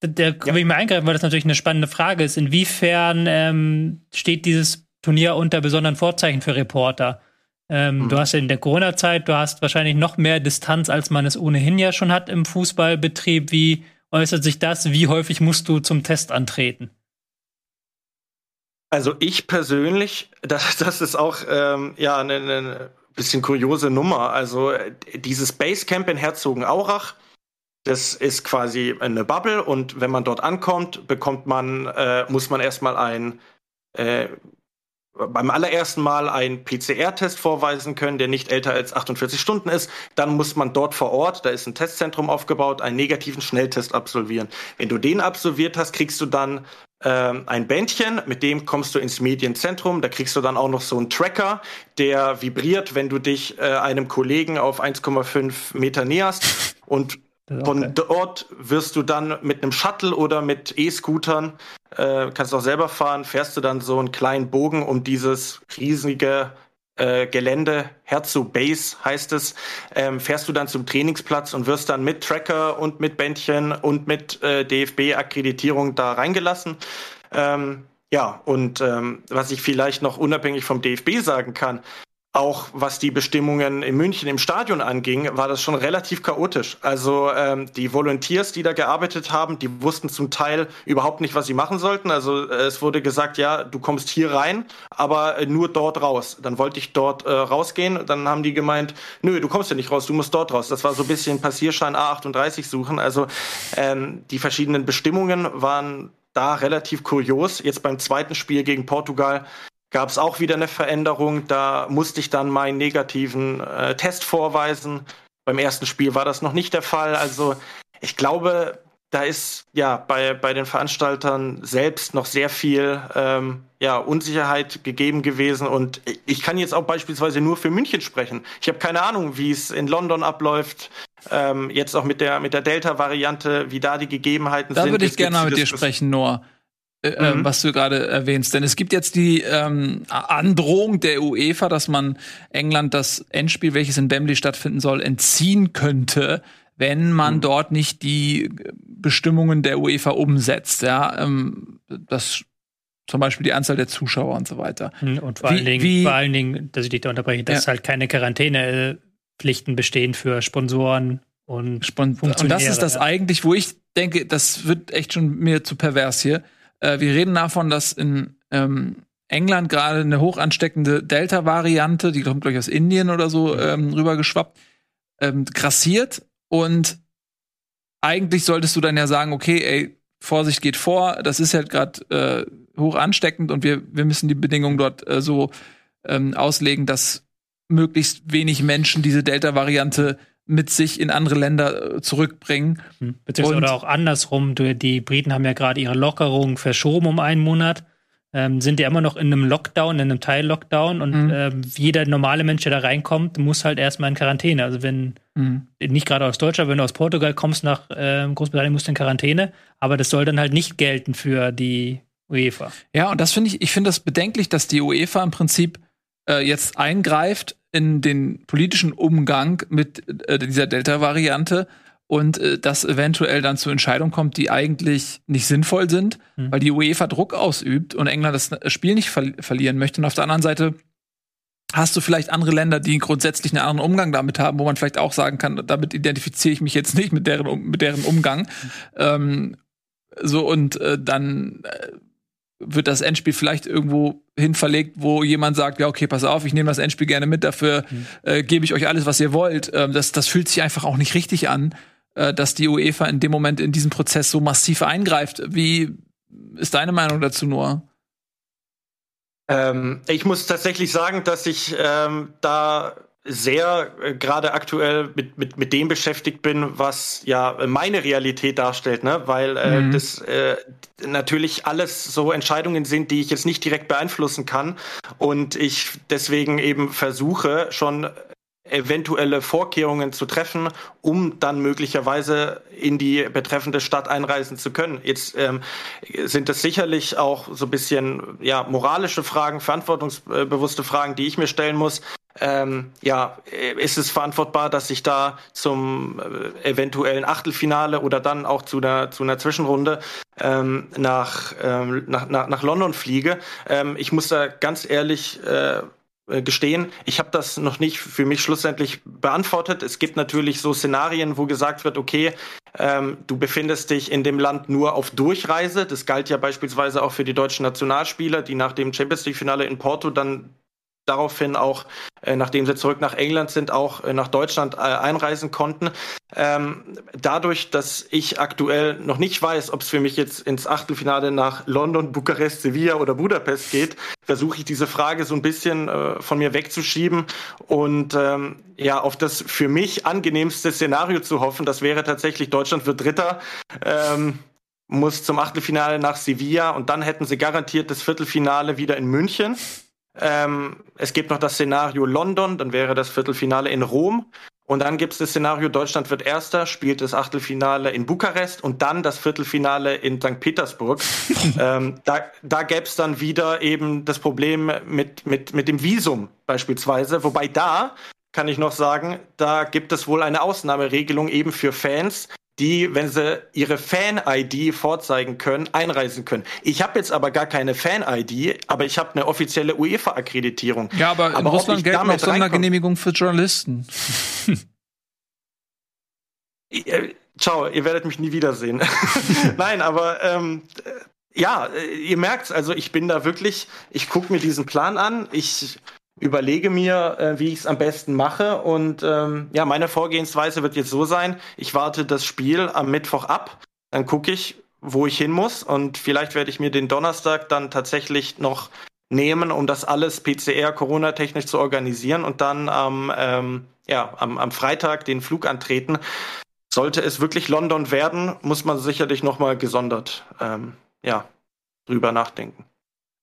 Da will ich mal eingreifen, weil das natürlich eine spannende Frage ist. Inwiefern ähm, steht dieses Turnier unter besonderen Vorzeichen für Reporter? Ähm, Mhm. Du hast ja in der Corona-Zeit, du hast wahrscheinlich noch mehr Distanz, als man es ohnehin ja schon hat im Fußballbetrieb. Wie äußert sich das? Wie häufig musst du zum Test antreten? Also ich persönlich, das, das ist auch ähm, ja eine, eine bisschen kuriose Nummer. Also äh, dieses Basecamp in Herzogenaurach, das ist quasi eine Bubble und wenn man dort ankommt, bekommt man, äh, muss man erstmal ein äh, beim allerersten Mal einen PCR-Test vorweisen können, der nicht älter als 48 Stunden ist. Dann muss man dort vor Ort, da ist ein Testzentrum aufgebaut, einen negativen Schnelltest absolvieren. Wenn du den absolviert hast, kriegst du dann ein Bändchen, mit dem kommst du ins Medienzentrum. Da kriegst du dann auch noch so einen Tracker, der vibriert, wenn du dich äh, einem Kollegen auf 1,5 Meter näherst. Und von dort wirst du dann mit einem Shuttle oder mit E-Scootern, äh, kannst auch selber fahren, fährst du dann so einen kleinen Bogen um dieses riesige äh, Gelände, Herzog Base heißt es, ähm, fährst du dann zum Trainingsplatz und wirst dann mit Tracker und mit Bändchen und mit äh, DFB-Akkreditierung da reingelassen. Ähm, ja, und ähm, was ich vielleicht noch unabhängig vom DFB sagen kann, auch was die Bestimmungen in München im Stadion anging, war das schon relativ chaotisch. Also ähm, die Volunteers, die da gearbeitet haben, die wussten zum Teil überhaupt nicht, was sie machen sollten. Also äh, es wurde gesagt, ja, du kommst hier rein, aber äh, nur dort raus. Dann wollte ich dort äh, rausgehen, dann haben die gemeint, nö, du kommst ja nicht raus, du musst dort raus. Das war so ein bisschen Passierschein A38 suchen. Also ähm, die verschiedenen Bestimmungen waren da relativ kurios. Jetzt beim zweiten Spiel gegen Portugal gab es auch wieder eine Veränderung. Da musste ich dann meinen negativen äh, Test vorweisen. Beim ersten Spiel war das noch nicht der Fall. Also ich glaube, da ist ja bei, bei den Veranstaltern selbst noch sehr viel ähm, ja, Unsicherheit gegeben gewesen. Und ich kann jetzt auch beispielsweise nur für München sprechen. Ich habe keine Ahnung, wie es in London abläuft. Ähm, jetzt auch mit der, mit der Delta-Variante, wie da die Gegebenheiten da sind. Da würde ich gerne mal mit dir sprechen, Noah. Äh, äh, Mhm. was du gerade erwähnst. Denn es gibt jetzt die ähm, Androhung der UEFA, dass man England das Endspiel, welches in Wembley stattfinden soll, entziehen könnte, wenn man dort nicht die Bestimmungen der UEFA umsetzt. Ja, ähm, das zum Beispiel die Anzahl der Zuschauer und so weiter. Hm, Und vor Wie- allen Dingen, wie- vor allen Dingen, dass ich dich da unterbreche, dass Ja. halt keine Quarantänepflichten bestehen für Sponsoren und Spon- Und das ist das eigentlich, wo ich denke, das wird echt schon mir zu pervers hier. Äh, wir reden davon, dass in ähm, England gerade eine hoch ansteckende Delta-Variante, die kommt, glaube ich, aus Indien oder so ähm, rübergeschwappt, ähm, grassiert. Und eigentlich solltest du dann ja sagen, okay, ey, Vorsicht geht vor, das ist halt gerade äh, hoch ansteckend und wir, wir müssen die Bedingungen dort äh, so ähm, auslegen, dass möglichst wenig Menschen diese Delta-Variante mit sich in andere Länder äh, zurückbringen. Hm. Beziehungsweise Und- oder auch andersrum. Die Briten haben ja gerade ihre Lockerung verschoben um einen Monat. Ähm, sind ja immer noch in einem Lockdown, in einem Teil-Lockdown und Mhm. ähm, jeder normale Mensch, der da reinkommt, muss halt erstmal in Quarantäne. Also wenn, Mhm. nicht gerade aus Deutschland, wenn du aus Portugal kommst nach ähm, Großbritannien, musst du in Quarantäne, aber das soll dann halt nicht gelten für die UEFA. Ja, und das finde ich, ich finde das bedenklich, dass die UEFA im Prinzip äh, jetzt eingreift in den politischen Umgang mit äh, dieser Delta-Variante und äh, das eventuell dann zu Entscheidungen kommt, die eigentlich nicht sinnvoll sind, Mhm. weil die UEFA Druck ausübt und England das Spiel nicht ver verlieren möchte. Und auf der anderen Seite hast du vielleicht andere Länder, die grundsätzlich einen anderen Umgang damit haben, wo man vielleicht auch sagen kann, damit identifiziere ich mich jetzt nicht mit deren, mit deren Umgang. Ähm, so und äh, dann äh, wird das Endspiel vielleicht irgendwo hin verlegt, wo jemand sagt, ja, okay, pass auf, ich nehme das Endspiel gerne mit, dafür äh, gebe ich euch alles, was ihr wollt. Ähm, das, das fühlt sich einfach auch nicht richtig an, äh, dass die UEFA in dem Moment in diesen Prozess so massiv eingreift. Wie ist deine Meinung dazu, Noah? Ähm, ich muss tatsächlich sagen, dass ich ähm, da sehr äh, gerade aktuell mit, mit, mit dem beschäftigt bin, was ja meine Realität darstellt, ne? weil äh, Mhm. das äh, natürlich alles so Entscheidungen sind, die ich jetzt nicht direkt beeinflussen kann und ich deswegen eben versuche schon eventuelle Vorkehrungen zu treffen, um dann möglicherweise in die betreffende Stadt einreisen zu können. Jetzt ähm, sind das sicherlich auch so ein bisschen ja moralische Fragen, verantwortungsbewusste Fragen, die ich mir stellen muss. Ähm, ja, äh, ist es verantwortbar, dass ich da zum äh, eventuellen Achtelfinale oder dann auch zu einer zu einer Zwischenrunde ähm, nach, ähm, nach, nach nach London fliege? Ähm, ich muss da ganz ehrlich äh, gestehen, ich habe das noch nicht für mich schlussendlich beantwortet. Es gibt natürlich so Szenarien, wo gesagt wird, okay, ähm, du befindest dich in dem Land nur auf Durchreise. Das galt ja beispielsweise auch für die deutschen Nationalspieler, die nach dem Champions League-Finale in Porto dann daraufhin auch, äh, nachdem sie zurück nach England sind, auch äh, nach Deutschland äh, einreisen konnten. Ähm, dadurch, dass ich aktuell noch nicht weiß, ob es für mich jetzt ins Achtelfinale nach London, Bukarest, Sevilla oder Budapest geht, versuche ich diese Frage so ein bisschen äh, von mir wegzuschieben und ähm, ja auf das für mich angenehmste Szenario zu hoffen. Das wäre tatsächlich Deutschland wird Dritter. Ähm, muss zum Achtelfinale nach Sevilla und dann hätten sie garantiert das Viertelfinale wieder in München. Ähm, es gibt noch das Szenario London, dann wäre das Viertelfinale in Rom. Und dann gibt es das Szenario, Deutschland wird Erster, spielt das Achtelfinale in Bukarest und dann das Viertelfinale in St. Petersburg. ähm, da da gäbe es dann wieder eben das Problem mit, mit, mit dem Visum beispielsweise. Wobei da kann ich noch sagen, da gibt es wohl eine Ausnahmeregelung eben für Fans, die, wenn sie ihre Fan-ID vorzeigen können, einreisen können. Ich habe jetzt aber gar keine Fan-ID, aber ich habe eine offizielle UEFA-Akkreditierung. Ja, aber in Aber ob Russland gelten auch Sondergenehmigungen für Journalisten. Äh, Ciao, ihr werdet mich nie wiedersehen. Nein, aber ähm, äh, ja, äh, ihr merkt's, also ich bin da wirklich, ich gucke mir diesen Plan an, ich überlege mir, äh, wie ich es am besten mache und ähm, ja, meine Vorgehensweise wird jetzt so sein, ich warte das Spiel am Mittwoch ab, dann gucke ich, wo ich hin muss und vielleicht werde ich mir den Donnerstag dann tatsächlich noch nehmen, um das alles PCR Corona-technisch zu organisieren und dann am, ähm, ja, am, am Freitag den Flug antreten. Sollte es wirklich London werden, muss man sicherlich noch mal gesondert ähm, ja, drüber nachdenken.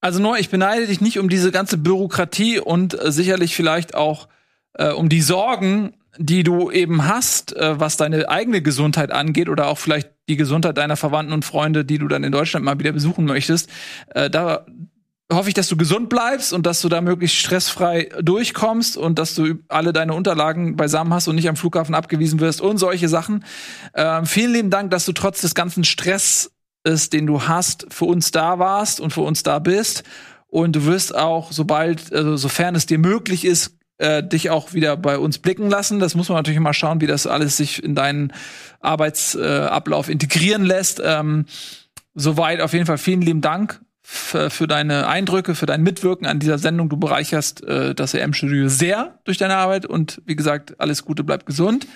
Also Noah, ich beneide dich nicht um diese ganze Bürokratie und äh, sicherlich vielleicht auch äh, um die Sorgen, die du eben hast, äh, was deine eigene Gesundheit angeht oder auch vielleicht die Gesundheit deiner Verwandten und Freunde, die du dann in Deutschland mal wieder besuchen möchtest. Äh, da hoffe ich, dass du gesund bleibst und dass du da möglichst stressfrei durchkommst und dass du alle deine Unterlagen beisammen hast und nicht am Flughafen abgewiesen wirst und solche Sachen. Ähm, vielen lieben Dank, dass du trotz des ganzen Stress ist, den du hast, für uns da warst und für uns da bist. Und du wirst auch, sobald, also sofern es dir möglich ist, äh, dich auch wieder bei uns blicken lassen. Das muss man natürlich mal schauen, wie das alles sich in deinen Arbeitsablauf äh, integrieren lässt. Ähm, soweit auf jeden Fall vielen lieben Dank für, deine Eindrücke, für dein Mitwirken an dieser Sendung. Du bereicherst äh, das EM-Studio sehr durch deine Arbeit und wie gesagt, alles Gute, bleib gesund.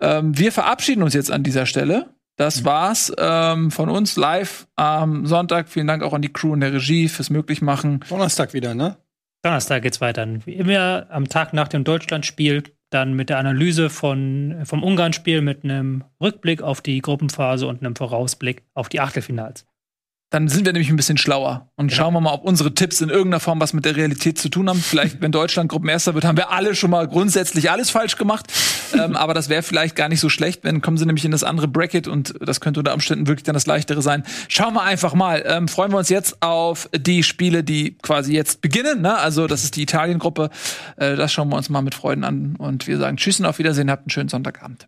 Ähm, wir verabschieden uns jetzt an dieser Stelle. Das war's ähm, von uns live am Sonntag. Vielen Dank auch an die Crew und der Regie fürs Möglichmachen. Donnerstag wieder, ne? Donnerstag geht's weiter. Wie immer am Tag nach dem Deutschlandspiel, dann mit der Analyse von, vom Ungarn-Spiel mit einem Rückblick auf die Gruppenphase und einem Vorausblick auf die Achtelfinals. Dann sind wir nämlich ein bisschen schlauer und schauen wir mal, ob unsere Tipps in irgendeiner Form was mit der Realität zu tun haben. Vielleicht, wenn Deutschland Gruppenerster wird, haben wir alle schon mal grundsätzlich alles falsch gemacht. ähm, aber das wäre vielleicht gar nicht so schlecht, wenn kommen sie nämlich in das andere Bracket und das könnte unter Umständen wirklich dann das leichtere sein. Schauen wir einfach mal. Ähm, freuen wir uns jetzt auf die Spiele, die quasi jetzt beginnen. Ne? Also das ist die Italien-Gruppe. Äh, das schauen wir uns mal mit Freuden an und wir sagen Tschüss und auf Wiedersehen. Habt einen schönen Sonntagabend.